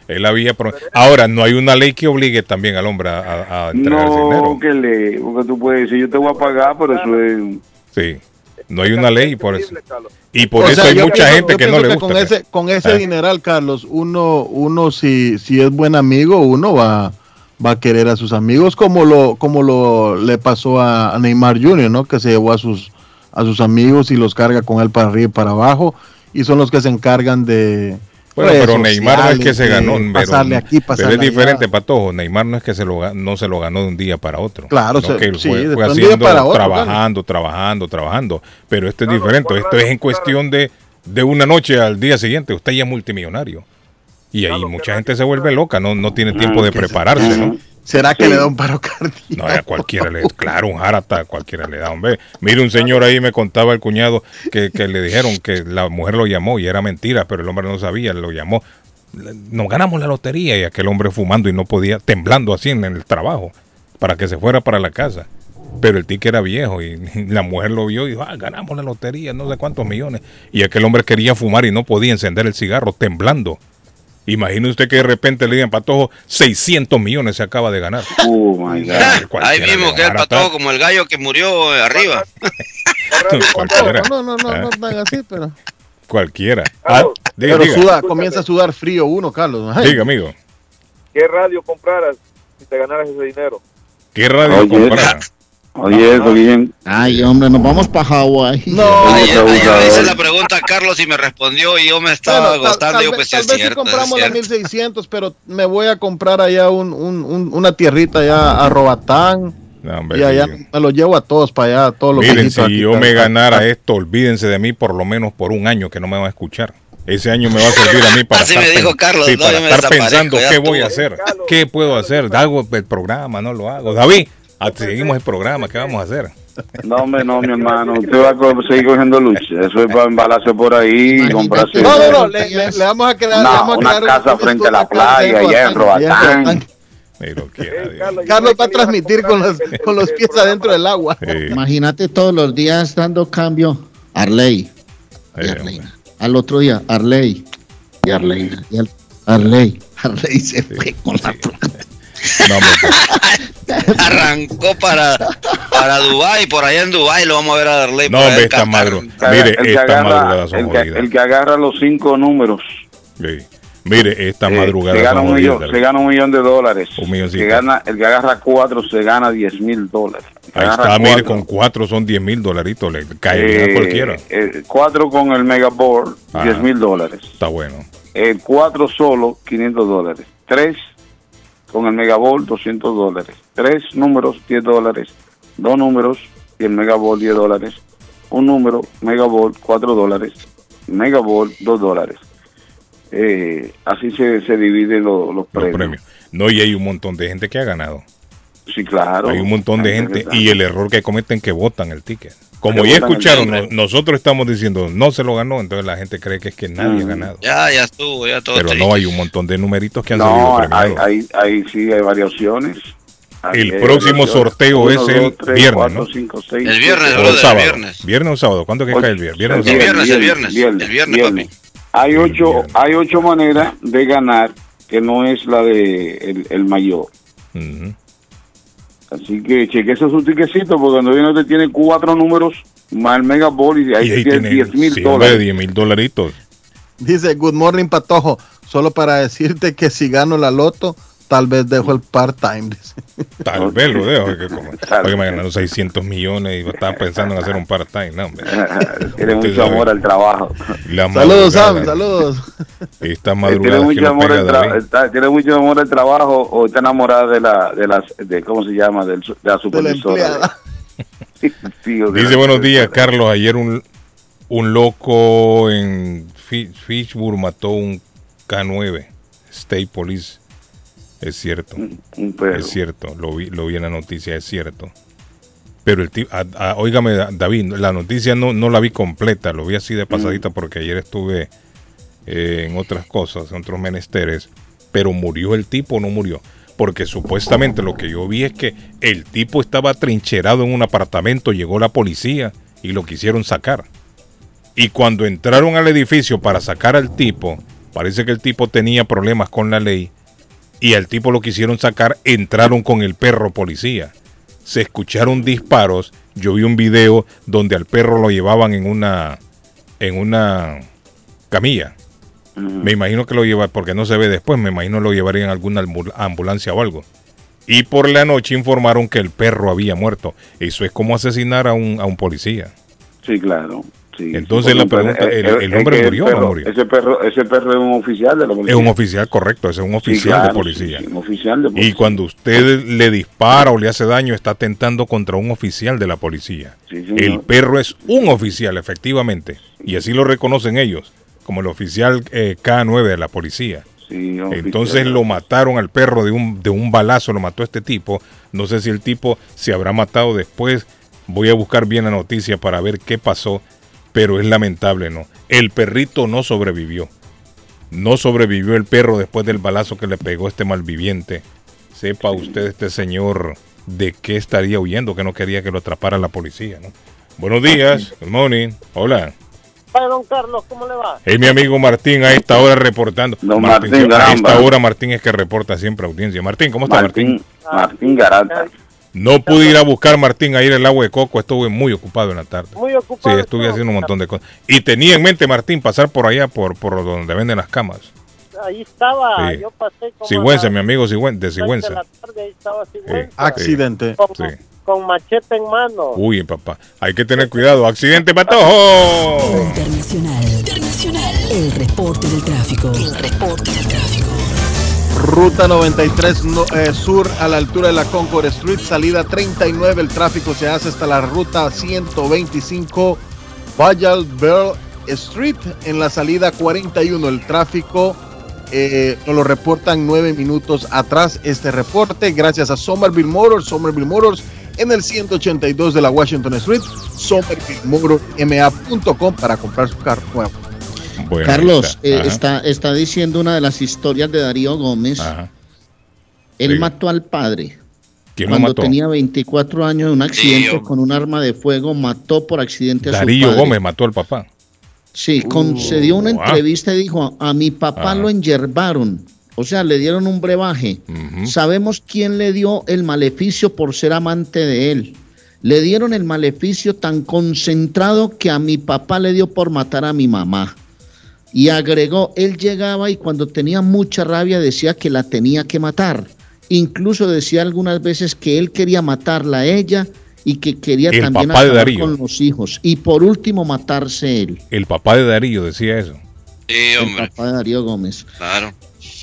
Speaker 3: Él había pro- Ahora, no hay una ley que obligue también al hombre a, a- ese dinero.
Speaker 14: No, que le, porque tú puedes decir, yo te voy a pagar, pero eso es...
Speaker 3: Sí. No hay una ley por eso. Y por
Speaker 2: O
Speaker 3: eso
Speaker 2: sea,
Speaker 3: hay mucha
Speaker 2: pienso-
Speaker 3: gente que no le gusta.
Speaker 2: Con ese, con ese
Speaker 3: Ah.
Speaker 2: dineral, Carlos, uno, uno si, si es buen amigo, uno va, va a querer a sus amigos como lo, como lo le pasó a, a Neymar Jr., ¿no? Que se llevó a sus, a sus amigos y los carga con él para arriba y para abajo. Y son los que se encargan de.
Speaker 3: Bueno, pero Neymar no es que se ganó,
Speaker 2: de
Speaker 3: pero,
Speaker 2: pasarle aquí,
Speaker 3: pero
Speaker 2: pasarle
Speaker 3: es
Speaker 2: allá.
Speaker 3: diferente, Patojo. Neymar no es que se lo, no se lo ganó de un día para otro.
Speaker 2: Claro,
Speaker 3: No,
Speaker 2: se-
Speaker 3: que él
Speaker 2: sí,
Speaker 3: fue,
Speaker 2: un día
Speaker 3: haciendo,
Speaker 2: para otro,
Speaker 3: trabajando, trabajando, trabajando. Pero esto es diferente. Esto es en cuestión de, de una noche al día siguiente. Usted ya es multimillonario. Y ahí mucha gente se vuelve loca, no, no tiene tiempo de prepararse, ¿no?
Speaker 2: ¿Será que le da un paro cardíaco?
Speaker 3: No, a cualquiera le claro, un jarata, a cualquiera le da, hombre. Mire, un señor ahí me contaba el cuñado que, que le dijeron que la mujer lo llamó y era mentira, pero el hombre no sabía, lo llamó. Nos ganamos la lotería y aquel hombre fumando y no podía, temblando así en el trabajo, para que se fuera para la casa. Pero el ticket era viejo y la mujer lo vio y dijo, ah, ganamos la lotería, no sé cuántos millones. Y aquel hombre quería fumar y no podía encender el cigarro, temblando. Imagine usted que de repente le digan, Patojo, 600 millones se acaba de ganar.
Speaker 14: Oh, my God.
Speaker 4: Ahí mismo que el patojo como el gallo que murió eh, arriba.
Speaker 3: Cualquiera.
Speaker 2: No, no, no,
Speaker 3: Ah,
Speaker 2: no tan así, pero.
Speaker 3: Cualquiera. Ah, diga,
Speaker 2: Pero
Speaker 3: diga.
Speaker 2: suda, comienza a sudar frío uno, Carlos. Ay.
Speaker 3: Diga, amigo.
Speaker 13: ¿Qué radio compraras si te ganaras ese dinero?
Speaker 3: ¿Qué radio
Speaker 14: Oye,
Speaker 3: comprar?
Speaker 14: Oye, eso bien.
Speaker 5: Ay, hombre, nos vamos para Hawái.
Speaker 2: No,
Speaker 4: Ayer, ayer le hice la pregunta a Carlos y me respondió y yo me estaba
Speaker 2: Bueno, tal-
Speaker 4: agotando.
Speaker 2: tal vez-
Speaker 4: pues sí
Speaker 2: tal
Speaker 4: es
Speaker 2: vez
Speaker 4: es
Speaker 2: compramos la
Speaker 4: cierto.
Speaker 2: 1600, pero me voy a comprar allá un, un- un- una tierrita allá a Robatán.
Speaker 3: No, hombre,
Speaker 2: y allá
Speaker 3: sí.
Speaker 2: me lo llevo a todos para allá, a todos los
Speaker 3: Miren, si
Speaker 2: aquí
Speaker 3: yo me ganara esto, olvídense de mí por lo menos por un año que no me van a escuchar. Ese año me va a servir a mí para
Speaker 4: Así
Speaker 3: estar,
Speaker 4: me dijo Carlos,
Speaker 3: sí,
Speaker 4: no,
Speaker 3: para
Speaker 4: yo me
Speaker 3: estar pensando qué voy a hacer, qué puedo hacer. Hago el programa, no lo hago. David, seguimos el programa, ¿qué vamos a hacer?
Speaker 14: No, hombre, no, mi hermano. Usted va a seguir cogiendo lucha. Eso es para embalarse por ahí y comprarse
Speaker 2: No, no, no, le, le- le vamos a
Speaker 14: Una-
Speaker 2: le vamos a
Speaker 14: una casa
Speaker 2: un
Speaker 14: frente a la playa, allá en
Speaker 2: Roatán.
Speaker 14: Roatán.
Speaker 2: Carlos va a transmitir con los, con los pies adentro del agua.
Speaker 5: Imagínate todos los días dando cambio. Arley. Y Arleina. Al otro día, Arley. Y Arleina. Y Arley. Arley se fue con la plata.
Speaker 4: Arrancó para, para Dubai por allá en Dubai lo vamos a ver a darle.
Speaker 3: No, hombre, esta madru- Mire,
Speaker 14: el que,
Speaker 3: esta
Speaker 14: agarra,
Speaker 3: madrugada son
Speaker 14: el, que,
Speaker 3: jodidas.
Speaker 14: el que agarra los cinco números.
Speaker 3: Sí. Mire, esta
Speaker 14: eh,
Speaker 3: madrugada
Speaker 14: se, gana
Speaker 3: son
Speaker 14: un millón, se gana un millón de dólares.
Speaker 3: Un milloncito.
Speaker 14: Se gana, el que agarra cuatro se gana diez mil dólares.
Speaker 3: Ahí está, mire, con cuatro son 10 mil dolaritos, le cae bien
Speaker 14: eh,
Speaker 3: a cualquiera.
Speaker 14: eh, cuatro con el mega board,
Speaker 3: Ajá.
Speaker 14: diez mil dólares.
Speaker 3: Está bueno.
Speaker 14: El cuatro solo, 500 dólares. Tres con el Megaball, 200 dólares. Tres números, 10 dólares. Dos números y el Megaball, 10 dólares. Un número, Megaball, 4 dólares. Megaball, 2 dólares. Eh, así se, se dividen lo- los
Speaker 3: Los
Speaker 14: premios.
Speaker 3: premios. No, y hay un montón de gente que ha ganado.
Speaker 14: Sí, claro.
Speaker 3: Hay un montón de gente y el error que cometen que votan el ticket. Como ya escucharon, nosotros estamos diciendo no se lo ganó, entonces la gente cree que es que nadie ha
Speaker 14: Mm.
Speaker 3: ganado.
Speaker 4: Ya, ya estuvo, ya todo
Speaker 3: Pero
Speaker 4: triste.
Speaker 3: no, hay un montón de numeritos que han salido
Speaker 14: No, hay,
Speaker 3: premiados.
Speaker 14: hay, hay, sí, hay variaciones. Hay-
Speaker 3: El
Speaker 14: hay
Speaker 3: próximo
Speaker 14: variaciones.
Speaker 3: sorteo
Speaker 14: Uno,
Speaker 3: es
Speaker 14: dos,
Speaker 3: el
Speaker 14: tres,
Speaker 3: viernes,
Speaker 14: cuatro,
Speaker 3: ¿no?
Speaker 14: cinco, seis,
Speaker 4: El viernes,
Speaker 3: O el sábado.
Speaker 4: viernes.
Speaker 3: Viernes o sábado. ¿Cuándo que cae el viernes? Viernes
Speaker 14: El
Speaker 4: viernes, el viernes, el viernes, papi.
Speaker 14: Hay ocho, hay ocho maneras de ganar que no es la de el, el mayor.
Speaker 3: Ujú.
Speaker 14: Así que cheque esos su tiquecito porque cuando viene te tiene cuatro números más el mega ball y ahí,
Speaker 3: Y ahí
Speaker 14: tiene
Speaker 3: tiene
Speaker 14: 10 mil
Speaker 3: sí,
Speaker 14: dólares.
Speaker 3: 10 mil dolaritos.
Speaker 2: Dice, good morning, Patojo. Solo para decirte que si gano la loto, tal vez dejo el part-time.
Speaker 3: Tal vez lo dejo. Que como, porque me ganaron 600 millones y estaba pensando en hacer un part-time. No,
Speaker 15: Tiene mucho amor al trabajo.
Speaker 2: Saludos, Sam, saludos.
Speaker 15: Tiene mucho, amor al tiene mucho amor al trabajo o está enamorada de la, de las, de, ¿cómo se llama? de la supervisora.
Speaker 3: Dice buenos días, Carlos. Ayer un, un loco en Fishburne mató un K9, State Police. Es cierto. es cierto. Lo vi, lo vi en la noticia, es cierto. Pero el tipo, oígame, David, la noticia no, no la vi completa, lo vi así de pasadita porque ayer estuve eh, en otras cosas, en otros menesteres. Pero murió el tipo o no murió. Porque supuestamente lo que yo vi es que el tipo estaba trincherado en un apartamento, llegó la policía y lo quisieron sacar. Y cuando entraron al edificio para sacar al tipo, parece que el tipo tenía problemas con la ley y al tipo lo quisieron sacar, entraron con el perro policía. Se escucharon disparos, yo vi un video donde al perro lo llevaban en una en una camilla. Me imagino que lo lleva, porque no se ve después, me imagino lo llevarían en alguna ambulancia o algo. Y por la noche informaron que el perro había muerto. Eso es como asesinar a un, a un policía.
Speaker 15: Sí, claro.
Speaker 3: Entonces la pregunta, ¿el, hombre murió o no murió?
Speaker 15: Ese perro, ese perro es un oficial de la policía.
Speaker 3: Es un oficial, correcto, es un oficial de policía. Y cuando usted le dispara o le hace daño, está atentando contra un oficial de la policía. el perro es un oficial, efectivamente, y así lo reconocen ellos, como el oficial eh, K9 de la policía. Entonces lo mataron al perro de un, de un balazo, lo mató este tipo. No sé si el tipo se habrá matado después. Voy a buscar bien la noticia para ver qué pasó pero es lamentable, ¿no? El perrito no sobrevivió. No sobrevivió el perro después del balazo que le pegó este malviviente. Sepa usted, este señor, de qué estaría huyendo, que no quería que lo atrapara la policía, ¿no? Buenos días, good morning, hola.
Speaker 16: Hola, don Carlos, ¿cómo le va?
Speaker 3: Es mi amigo Martín a esta hora reportando. Martín, a esta hora Martín es que reporta siempre audiencia. Martín, ¿cómo está Martín?
Speaker 15: Martín, Garanta.
Speaker 3: No pude ir a buscar Martín a ir el agua de coco, estuve muy ocupado en la tarde.
Speaker 16: Muy ocupado.
Speaker 3: Sí, estuve haciendo un montón de cosas. Y tenía en mente, Martín, pasar por allá, por, por donde venden las camas.
Speaker 16: Ahí estaba, yo pasé
Speaker 3: como Sigüenza, mi amigo Sigüenza, de Sigüenza.
Speaker 16: ahí estaba Sigüenza.
Speaker 2: Accidente.
Speaker 16: Con, machete en mano.
Speaker 3: Uy, papá, hay que tener cuidado. Accidente, patojo.
Speaker 17: Internacional, internacional. El reporte del tráfico. El reporte del tráfico.
Speaker 2: Ruta 93 eh, Sur a la altura de la Concord Street, salida 39. El tráfico se hace hasta la ruta 125 Bayal Bell Street en la salida 41. El tráfico eh, nos lo reportan nueve minutos atrás este reporte. Gracias a Somerville Motors. Somerville Motors en el 182 de la Washington Street. SomervilleMotorsMA.com para comprar su carro nuevo.
Speaker 5: Carlos, eh, está, está diciendo una de las historias de Darío Gómez. Él mató al padre. Cuando tenía 24 años en un accidente con un arma de fuego, mató por accidente a
Speaker 3: su padre.
Speaker 5: Darío
Speaker 3: Gómez mató al papá.
Speaker 5: Sí, concedió una uh, entrevista y dijo, a mi papá lo enyerbaron. O sea, le dieron un brebaje. Sabemos quién le dio el maleficio por ser amante de él. Le dieron el maleficio tan concentrado que a mi papá le dio por matar a mi mamá. Y agregó, él llegaba y cuando tenía mucha rabia decía que la tenía que matar. Incluso decía algunas veces que él quería matarla a ella y que quería también acabar con los hijos. Y por último matarse él.
Speaker 3: El papá de Darío decía eso.
Speaker 4: Sí, hombre.
Speaker 5: El papá de Darío Gómez.
Speaker 4: Claro.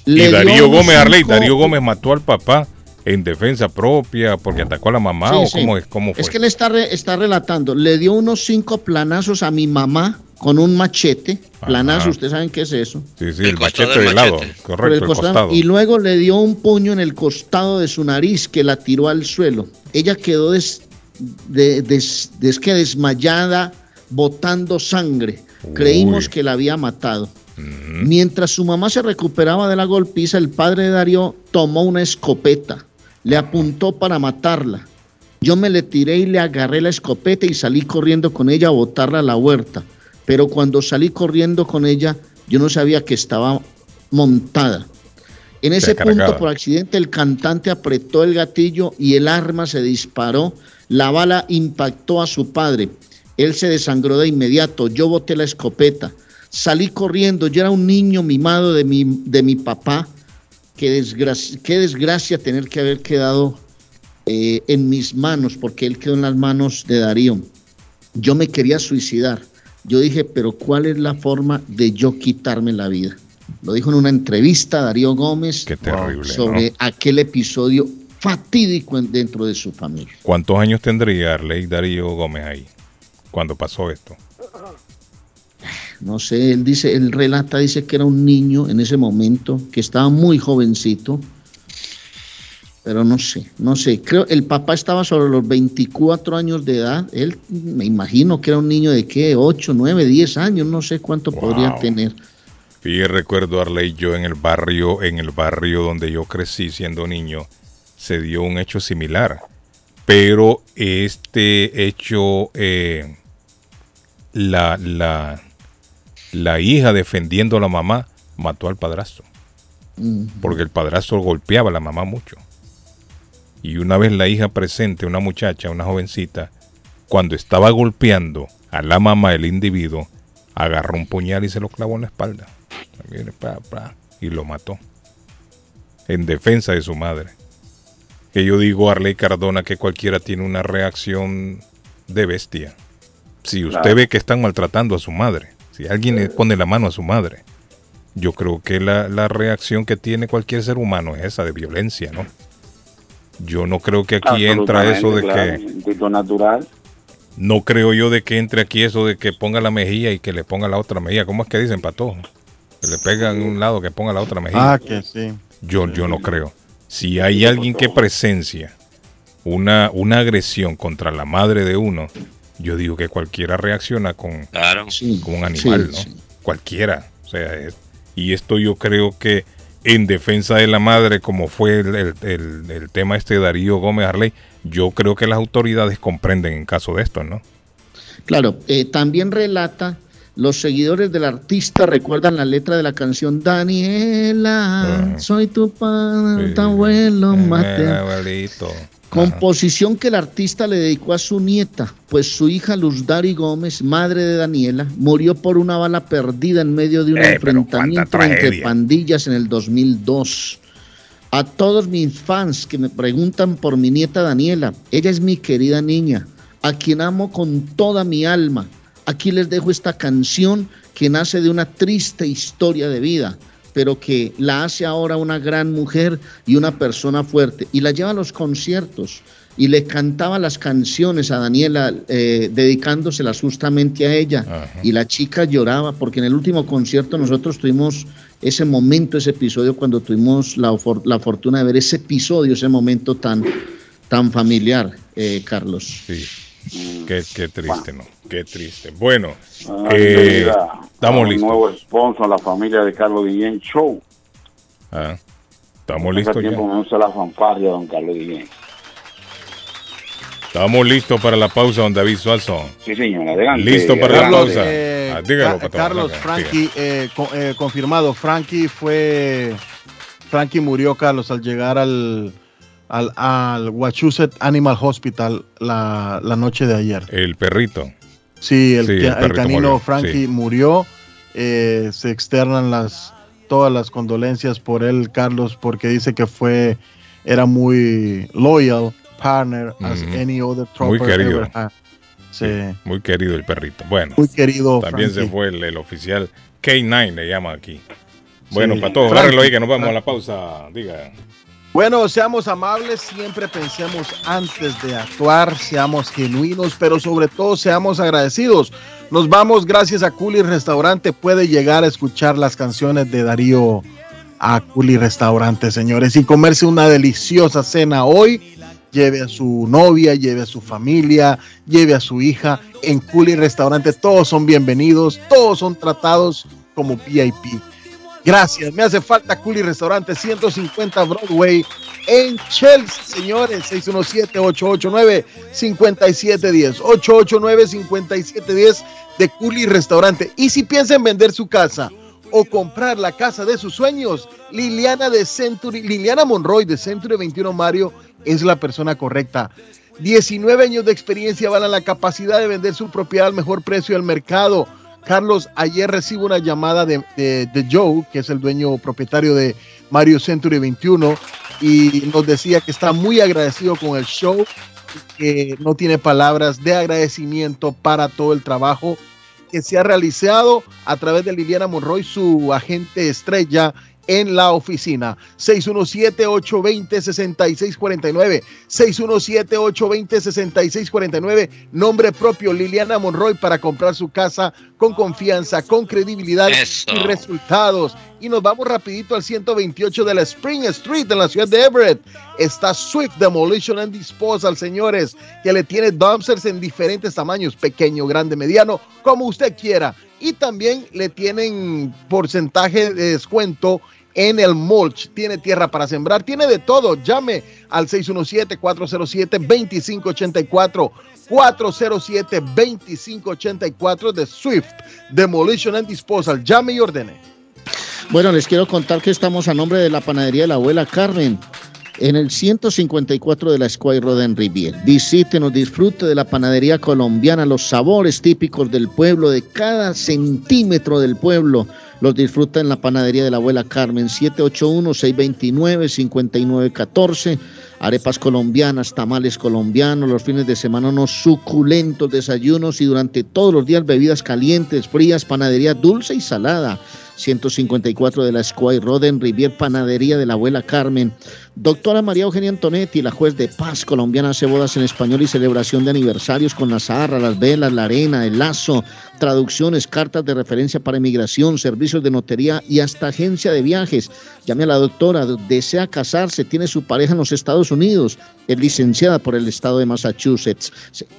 Speaker 3: y Darío Gómez, Arley, Darío Gómez mató al papá en defensa propia porque atacó a la mamá o cómo, es, cómo fue.
Speaker 5: Es que le está, está relatando, le dio unos cinco planazos a mi mamá con un machete, planazo, ustedes saben qué es eso.
Speaker 3: Sí, sí, el, machete de lado, correcto, el costado.
Speaker 5: Y luego le dio un puño en el costado de su nariz que la tiró al suelo. Ella quedó des, de, que desmayada, botando sangre. Creímos que la había matado. Mientras su mamá se recuperaba de la golpiza, el padre de Darío tomó una escopeta, le apuntó para matarla. Yo me le tiré y le agarré la escopeta y salí corriendo con ella a botarla a la huerta pero cuando salí corriendo con ella, yo no sabía que estaba montada. En ese punto, por accidente, el cantante apretó el gatillo y el arma se disparó. La bala impactó a su padre. Él se desangró de inmediato. Yo boté la escopeta. Salí corriendo, yo era un niño mimado de mi, de mi papá. Qué desgracia, qué desgracia tener que haber quedado eh, en mis manos, porque él quedó en las manos de Darío. Yo me quería suicidar. Yo dije, pero ¿cuál es la forma de yo quitarme la vida? Lo dijo en una entrevista Darío Gómez
Speaker 3: terrible,
Speaker 5: sobre
Speaker 3: ¿no?
Speaker 5: aquel episodio fatídico en- dentro de su familia.
Speaker 3: ¿Cuántos años tendría Arley Darío Gómez ahí cuando pasó esto?
Speaker 5: No sé, él dice, él relata, dice que era un niño en ese momento, que estaba muy jovencito, pero no sé, no sé, creo, el papá estaba sobre los 24 años de edad, él me imagino que era un niño de qué, 8, 9, 10 años, no sé cuánto podría
Speaker 3: Wow.
Speaker 5: tener.
Speaker 3: Y recuerdo Arley, yo en el barrio, en el barrio donde yo crecí siendo niño, se dio un hecho similar. Pero este hecho, eh, la, la, la hija defendiendo a la mamá mató al padrastro.
Speaker 5: Mm.
Speaker 3: Porque el padrastro golpeaba a la mamá mucho. Y una vez la hija presente, una muchacha, una jovencita, cuando estaba golpeando a la mamá, el individuo, agarró un puñal y se lo clavó en la espalda. Y lo mató. En defensa de su madre. Que yo digo, Arley Cardona, que cualquiera tiene una reacción de bestia. Si usted
Speaker 15: Claro.
Speaker 3: ve que están maltratando a su madre, si alguien le pone la mano a su madre, yo creo que la, la reacción que tiene cualquier ser humano es esa de violencia, ¿no? Yo no creo que aquí entra eso de que...
Speaker 15: claro, instinto natural.
Speaker 3: No creo yo de que entre aquí eso de que ponga la mejilla y que le ponga la otra mejilla. ¿Cómo es que dicen, pato? Que le pega en un lado que ponga la otra mejilla.
Speaker 2: Ah, que sí.
Speaker 3: Yo, yo no creo. Si hay alguien que presencia una, una agresión contra la madre de uno, yo digo que cualquiera reacciona con, como un animal,
Speaker 5: sí,
Speaker 3: ¿no? Cualquiera. O sea, es- y esto yo creo que en defensa de la madre, como fue el, el- el- tema este Darío Gómez Arley, yo creo que las autoridades comprenden en caso de esto, ¿no?
Speaker 5: Claro, eh, también relata, los seguidores del artista recuerdan la letra de la canción Daniela, soy tu padre, tu abuelo, Mateo.
Speaker 3: Eh, abuelito.
Speaker 5: Composición que el artista le dedicó a su nieta, pues su hija Luz Dari Gómez, madre de Daniela, murió por una bala perdida en medio de un
Speaker 3: Eh,
Speaker 5: enfrentamiento entre pandillas en el 2002. A todos mis fans que me preguntan por mi nieta Daniela, ella es mi querida niña, a quien amo con toda mi alma. Aquí les dejo esta canción que nace de una triste historia de vida, pero que la hace ahora una gran mujer y una persona fuerte. Y la lleva a los conciertos y le cantaba las canciones a Daniela, eh, dedicándoselas justamente a ella. Y la chica lloraba, porque en el último concierto nosotros tuvimos ese momento, ese episodio, cuando tuvimos la, la fortuna de ver ese episodio, ese momento tan, tan familiar, eh, Carlos.
Speaker 3: Sí. Qué, qué triste, ¿no? Qué triste. Bueno,
Speaker 15: Ah,
Speaker 3: eh, estamos listos.
Speaker 15: nuevo sponsor, la familia de Carlos Guillén Show.
Speaker 3: Ah, estamos
Speaker 15: Hace
Speaker 3: listos ya.
Speaker 15: tiempo me usa la fanfarria, don Carlos Guillén.
Speaker 3: Estamos listos para la pausa, don David Suazo.
Speaker 15: Sí, señor, adelante.
Speaker 3: Listo para la
Speaker 15: adelante.
Speaker 3: pausa.
Speaker 2: Eh,
Speaker 3: Ah, dígalo, patrón,
Speaker 2: Carlos,
Speaker 3: dígalo,
Speaker 2: Frankie, eh, co- eh, confirmado. Frankie fue. Frankie murió, Carlos, al llegar al, al, al Wachusett Animal Hospital la, la noche de ayer.
Speaker 3: El perrito.
Speaker 2: Sí, el,
Speaker 3: Sí, el
Speaker 2: que- el
Speaker 3: perrito
Speaker 2: canino
Speaker 3: murió,
Speaker 2: Frankie
Speaker 3: sí.
Speaker 2: murió. Eh, se externan las todas las condolencias por él, Carlos, porque dice que fue era muy loyal partner as
Speaker 3: Ujú.
Speaker 2: any other
Speaker 3: Muy
Speaker 2: trooper
Speaker 3: querido.
Speaker 2: ever had. Sí.
Speaker 3: Muy querido el perrito. Bueno,
Speaker 2: Muy querido,
Speaker 3: También se fue el, el oficial K9, le llama aquí. Bueno, para todos, agárrelo ahí que nos vamos a la pausa. Diga.
Speaker 2: Bueno, seamos amables, siempre pensemos antes de actuar, seamos genuinos, pero sobre todo seamos agradecidos. Nos vamos gracias a Culi Restaurante. Puede llegar a escuchar las canciones de Darío a Culi Restaurante, señores, y comerse una deliciosa cena hoy. Lleve a su novia, lleve a su familia, lleve a su hija. En Culi Restaurante todos son bienvenidos, todos son tratados como VIP. Gracias, me hace falta Culi Restaurante 150 Broadway en Chelsea, señores. 617-889-5710. 889-5710 de Culi Restaurante. Y si piensa en vender su casa o comprar la casa de sus sueños, Liliana de Century, Liliana Monroy de Century 21 Mario es la persona correcta. 19 años de experiencia van a la capacidad de vender su propiedad al mejor precio del mercado Carlos, ayer recibo una llamada de, Joe, que es el dueño propietario de Mario Century 21, y nos decía que está muy agradecido con el show, que no tiene palabras de agradecimiento para todo el trabajo que se ha realizado a través de Liliana Monroy, su agente estrella en la oficina. 617-820-6649. 617-820-6649. Nombre propio Liliana Monroy para comprar su casa con confianza, con credibilidad y resultados. Y nos vamos rapidito al 128 de la Spring Street en la ciudad de Everett. Está Swift Demolition and Disposal, señores, que le tiene dumpsters en diferentes tamaños, pequeño, grande, mediano, como usted quiera. Y también le tienen porcentaje de descuento en el mulch. Tiene tierra para sembrar, tiene de todo. Llame al 617-407-2584. 407-2584 de Swift Demolition and Disposal. Llame y ordene.
Speaker 5: Bueno, les quiero contar que estamos a nombre de la panadería de la abuela Carmen en el 154 de la Square Road en Rivier. Visítenos, disfrute de la panadería colombiana, los sabores típicos del pueblo, de cada centímetro del pueblo los disfruta en la panadería de la abuela Carmen, 781-629-5914. Arepas colombianas, tamales colombianos, los fines de semana unos suculentos desayunos y durante todos los días bebidas calientes, frías, panadería dulce y salada. 154 de la Square Road en Rivier Panadería de la Abuela Carmen. Doctora María Eugenia Antonetti, la juez de paz colombiana, hace bodas en español y celebración de aniversarios con la zarra, las velas, la arena, el lazo, traducciones, cartas de referencia para inmigración, servicios de notería y hasta agencia de viajes. Llame a la doctora, desea casarse, tiene su pareja en los Estados Unidos, es licenciada por el estado de Massachusetts.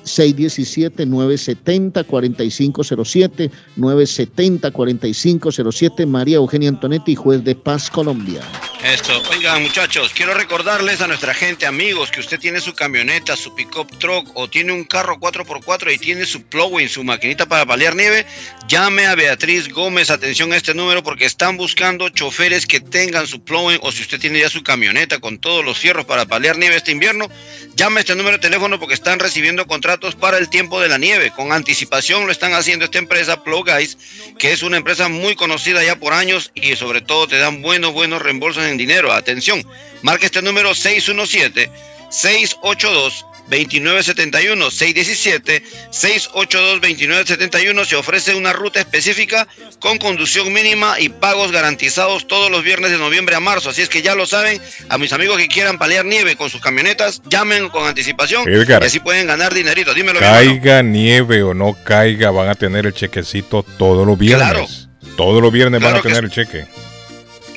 Speaker 5: 617-970-4507, 970-4507, María Eugenia Antonetti, juez de paz Colombia.
Speaker 4: Esto, oigan muchachos, quiero recordarles a nuestra gente, amigos, que usted tiene su camioneta, su pickup truck o tiene un carro 4x4 y tiene su plowing, su maquinita para paliar nieve, llame a Beatriz Gómez, atención a este número porque están buscando choferes que tengan su plowing o si usted tiene ya su camioneta con todos los fierros para paliar nieve este invierno, llame a este número de teléfono porque están recibiendo contratos para el tiempo de la nieve. Con anticipación lo están haciendo esta empresa Plow Guys, que es una empresa muy conocida ya por años y sobre todo te dan buenos, buenos reembolsos en dinero. Atención, marca este número 617 682 2971 617 682 2971 se ofrece una ruta específica con conducción mínima y pagos garantizados todos los viernes de noviembre a marzo. Así es que ya lo saben, a mis amigos que quieran palear nieve con sus camionetas, llamen con anticipación y así pueden ganar dinerito. Dímelo.
Speaker 3: Caiga nieve o no caiga, van a tener el chequecito todos los viernes. Todos los viernes van a tener el cheque.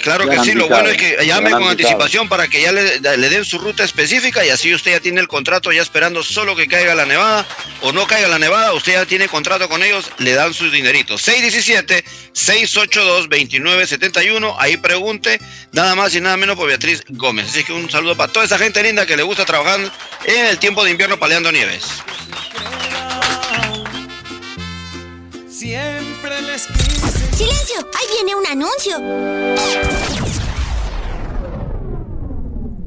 Speaker 4: Claro que sí, lo bueno es que llame con anticipación para que ya le, den su ruta específica y así usted ya tiene el contrato ya esperando solo que caiga la nevada o no caiga la nevada, usted ya tiene contrato con ellos, le dan sus dineritos. 617-682-2971, ahí pregunte, nada más y nada menos por Beatriz Gómez. Así que un saludo para toda esa gente linda que le gusta trabajar en el tiempo de invierno paleando nieves.
Speaker 17: Siempre ¡Silencio! ¡Ahí viene un anuncio!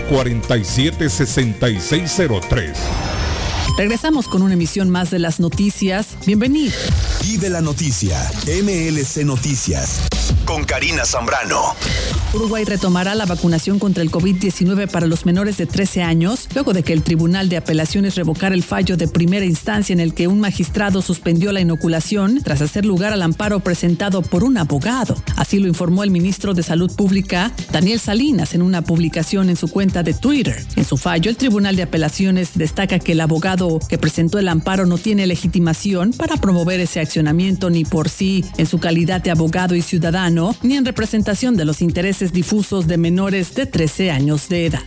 Speaker 18: 47 6603
Speaker 17: Regresamos con una emisión más de las noticias. Bienvenido.
Speaker 18: Y de la noticia, MLC Noticias, con Karina Zambrano.
Speaker 17: Uruguay retomará la vacunación contra el COVID-19 para los menores de 13 años, luego de que el Tribunal de Apelaciones revocara el fallo de primera instancia en el que un magistrado suspendió la inoculación tras hacer lugar al amparo presentado por un abogado. Así lo informó el ministro de Salud Pública, Daniel Salinas, en una publicación en su cuenta de Twitter. En su fallo, el Tribunal de Apelaciones destaca que el abogado que presentó el amparo no tiene legitimación para promover ese accionamiento ni por sí en su calidad de abogado y ciudadano, ni en representación de los intereses difusos de menores de 13 años de edad.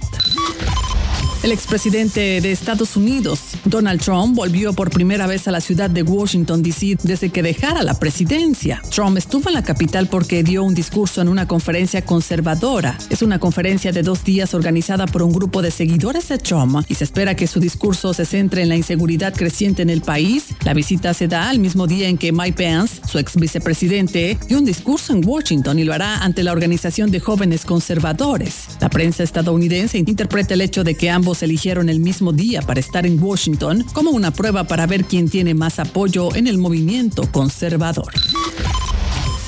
Speaker 17: El expresidente de Estados Unidos, Donald Trump, volvió por primera vez a la ciudad de Washington, D.C. desde que dejara la presidencia. Trump estuvo en la capital porque dio un discurso en una conferencia conservadora. Es una conferencia de dos días organizada por un grupo de seguidores de Trump y se espera que su discurso se centre en la inseguridad creciente en el país. La visita se da al mismo día en que Mike Pence, su ex vicepresidente, dio un discurso en Washington y lo hará ante la Organización de Jóvenes Conservadores. La prensa estadounidense interpreta el hecho de que ambos eligieron el mismo día para estar en Washington como una prueba para ver quién tiene más apoyo en el movimiento conservador.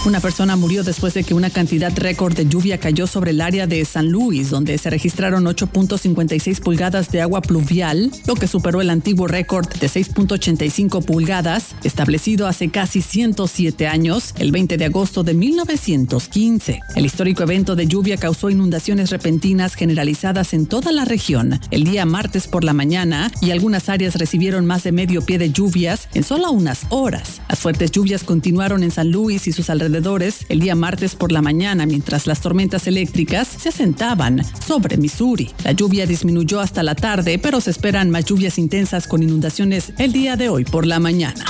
Speaker 17: Una persona murió después de que una cantidad récord de lluvia cayó sobre el área de San Luis, donde se registraron 8.56 pulgadas de agua pluvial, lo que superó el antiguo récord de 6.85 pulgadas, establecido hace casi 107 años, el 20 de agosto de 1915. El histórico evento de lluvia causó inundaciones repentinas generalizadas en toda la región el día martes por la mañana y algunas áreas recibieron más de medio pie de lluvias en solo unas horas. Las fuertes lluvias continuaron en San Luis y sus alrededores el día martes por la mañana mientras las tormentas eléctricas se asentaban sobre Missouri. La lluvia disminuyó hasta la tarde, pero se esperan más lluvias intensas con inundaciones el día de hoy por la mañana.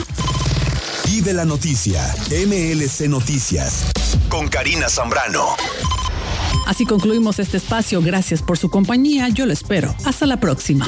Speaker 19: Vive la noticia, MLC Noticias, con Karina Zambrano.
Speaker 17: Así concluimos este espacio. Gracias por su compañía. Yo lo espero. Hasta la próxima.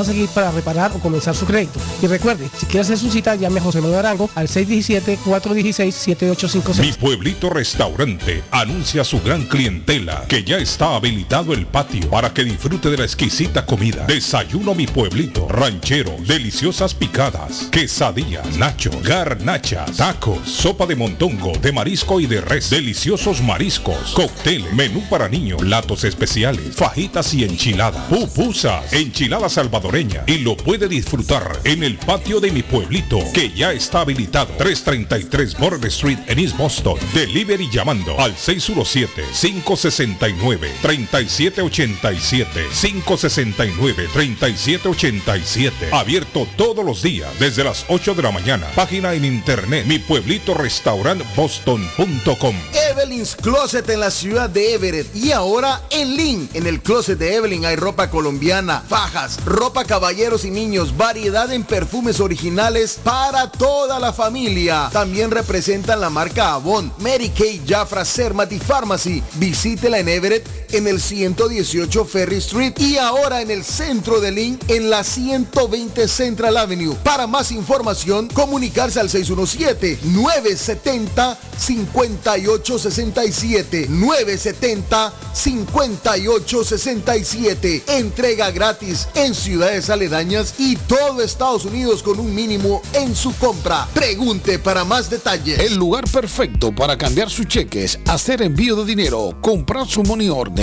Speaker 20: a seguir para reparar o comenzar su crédito. Y recuerde, si quiere hacer su cita, llame a José Manuel Arango al 617-416-7856.
Speaker 18: Mi pueblito restaurante anuncia su gran clientela que ya está habilitado el patio para que disfrute de la exquisita comida. Desayuno mi pueblito, ranchero, deliciosas picadas, quesadillas, nachos, garnachas, tacos, sopa de montongo, de marisco y de res, deliciosos mariscos, cóctel, menú para niños, platos especiales, fajitas y enchiladas, pupusas, enchiladas y lo puede disfrutar en el patio de mi pueblito que ya está habilitado 333 Border Street en East Boston. Delivery llamando al 617 569 3787 569-3787. Abierto todos los días desde las 8 de la mañana. Página en internet mi pueblito restaurant boston.com.
Speaker 21: Evelyn's Closet en la ciudad de Everett. Y ahora en Lynn. En el closet de Evelyn hay ropa colombiana, fajas, ropa caballeros y niños, variedad
Speaker 2: en perfumes originales para toda la familia. También representan la marca Avon, Mary Kay, Jafra, Cermat y Pharmacy. Visítela en Everett en el 118 Ferry Street y ahora en el centro de Lynn en la 120 Central Avenue. Para más información, comunicarse al 617-970-5867. 970-5867. Entrega gratis en ciudades aledañas y todo Estados Unidos con un mínimo en su compra. Pregunte para más detalles.
Speaker 22: El lugar perfecto para cambiar sus cheques, hacer envío de dinero, comprar su money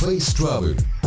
Speaker 23: Face Travel.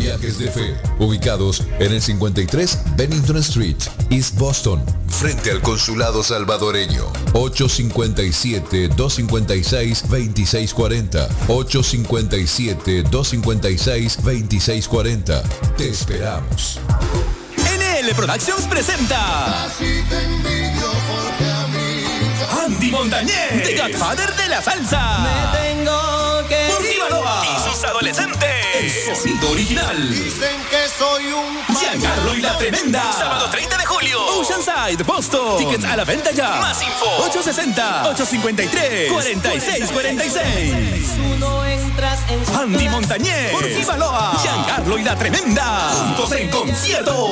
Speaker 23: Viajes de Fe, ubicados en el 53 Bennington Street, East Boston, frente al Consulado Salvadoreño. 857-256-2640. 857-256-2640. Te esperamos.
Speaker 24: NL Productions presenta Andy Montañez, The Godfather de la salsa.
Speaker 1: Me tengo que
Speaker 24: Por Baloa y sus adolescentes. Sonido original.
Speaker 25: Dicen que soy un
Speaker 24: Giancarlo y la Tremenda. Sábado 30 de julio. Oceanside, Boston. Tickets a la venta ya. Más info. 860-853-4646.
Speaker 1: no entras en su
Speaker 24: Andy Montañez. Por Baloa. Giancarlo y la Tremenda. Juntos en concierto.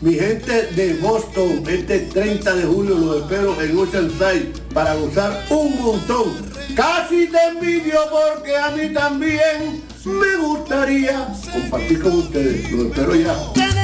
Speaker 26: Mi gente de Boston, este 30 de julio los espero en Oceanside para gozar un montón. Casi te envidio porque a mí también me gustaría compartir con ustedes. Espero ya.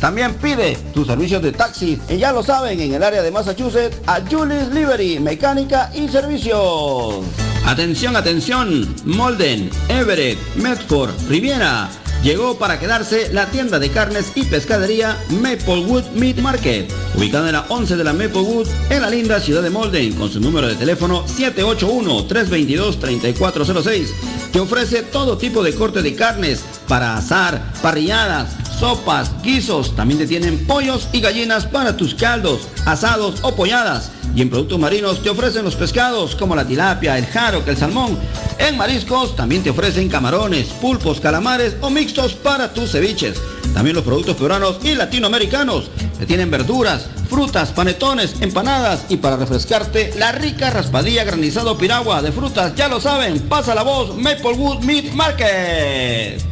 Speaker 27: También pide tus servicios de taxi. Y ya lo saben, en el área de Massachusetts, a Julie's Livery, mecánica y servicios. Atención, atención. Molden, Everett, Medford, Riviera. Llegó para quedarse la tienda de carnes y pescadería Maplewood Meat Market, ubicada en la 11 de la Maplewood, en la linda ciudad de Molden, con su número de teléfono 781-322-3406, que ofrece todo tipo de corte de carnes para asar, parrilladas, sopas, guisos, también te tienen pollos y gallinas para tus caldos, asados o polladas. Y en productos marinos te ofrecen los pescados como la tilapia, el jaro, el salmón. En mariscos también te ofrecen camarones, pulpos, calamares o mixtos para tus ceviches. También los productos peruanos y latinoamericanos. Te tienen verduras, frutas, panetones, empanadas y para refrescarte la rica raspadilla granizado piragua de frutas. Ya lo saben, pasa la voz Maplewood Meat Market.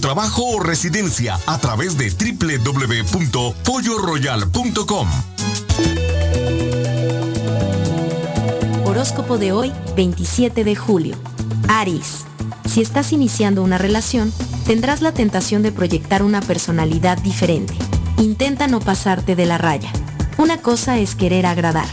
Speaker 28: trabajo o residencia a través de www.polloroyal.com.
Speaker 29: Horóscopo de hoy, 27 de julio. Aries. Si estás iniciando una relación, tendrás la tentación de proyectar una personalidad diferente. Intenta no pasarte de la raya. Una cosa es querer agradar.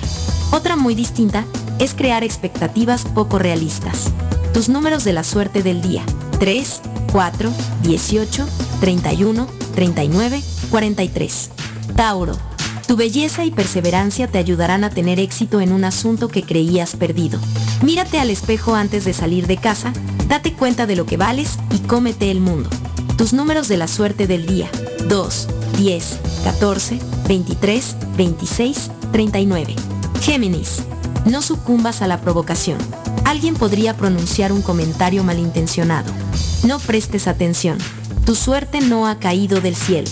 Speaker 29: Otra muy distinta es crear expectativas poco realistas. Tus números de la suerte del día. 3, 4, 18, 31, 39, 43. Tauro. Tu belleza y perseverancia te ayudarán a tener éxito en un asunto que creías perdido. Mírate al espejo antes de salir de casa, date cuenta de lo que vales y cómete el mundo. Tus números de la suerte del día. 2, 10, 14, 23, 26, 39. Géminis. No sucumbas a la provocación. Alguien podría pronunciar un comentario malintencionado. No prestes atención. Tu suerte no ha caído del cielo.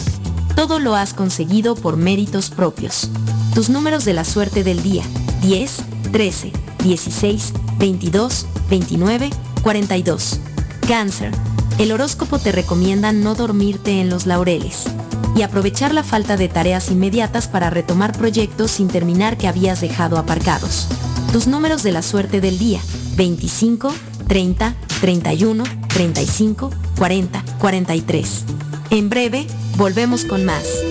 Speaker 29: Todo lo has conseguido por méritos propios. Tus números de la suerte del día. 10, 13, 16, 22, 29, 42. Cáncer. El horóscopo te recomienda no dormirte en los laureles y aprovechar la falta de tareas inmediatas para retomar proyectos sin terminar que habías dejado aparcados. Tus números de la suerte del día. 25, 30, 31, 35, 40, 43. En breve, volvemos con más.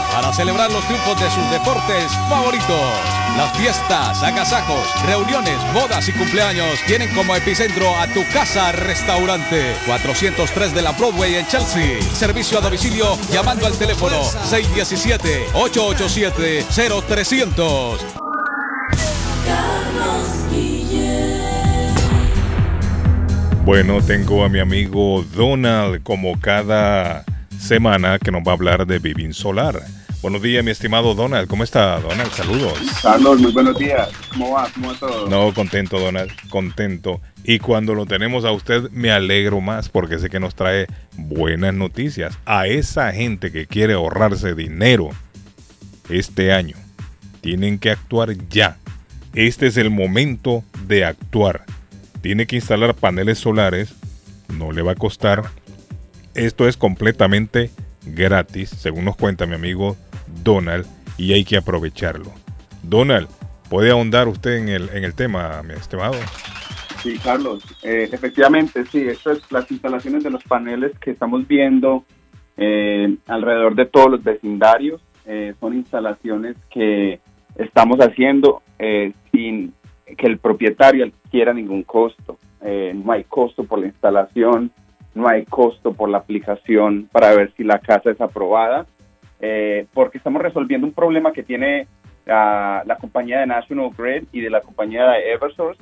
Speaker 30: para celebrar los triunfos de sus deportes favoritos. Las fiestas, agasajos, reuniones, bodas y cumpleaños tienen como epicentro a tu casa restaurante 403 de la Broadway en Chelsea. Servicio a domicilio llamando al teléfono 617-887-0300.
Speaker 3: Bueno, tengo a mi amigo Donald como cada semana que nos va a hablar de Vivin Solar. Buenos días, mi estimado Donald. ¿Cómo está, Donald? Saludos.
Speaker 31: Carlos, muy buenos días. ¿Cómo va? ¿Cómo va todo?
Speaker 3: No, contento, Donald. Contento. Y cuando lo tenemos a usted, me alegro más porque sé que nos trae buenas noticias. A esa gente que quiere ahorrarse dinero este año, tienen que actuar ya. Este es el momento de actuar. Tiene que instalar paneles solares. No le va a costar. Esto es completamente gratis, según nos cuenta mi amigo Donald, y hay que aprovecharlo. Donald, ¿Puede ahondar usted en el, en el tema, mi estimado?
Speaker 31: Sí, Carlos, eh, efectivamente, sí, esto es las instalaciones de los paneles que estamos viendo eh, alrededor de todos los vecindarios. eh, son instalaciones que estamos haciendo eh, sin que el propietario adquiera ningún costo. Eh, no hay costo por la instalación, no hay costo por la aplicación para ver si la casa es aprobada, eh, porque estamos resolviendo un problema que tiene ah, la compañía de National Grid y de la compañía de Eversource,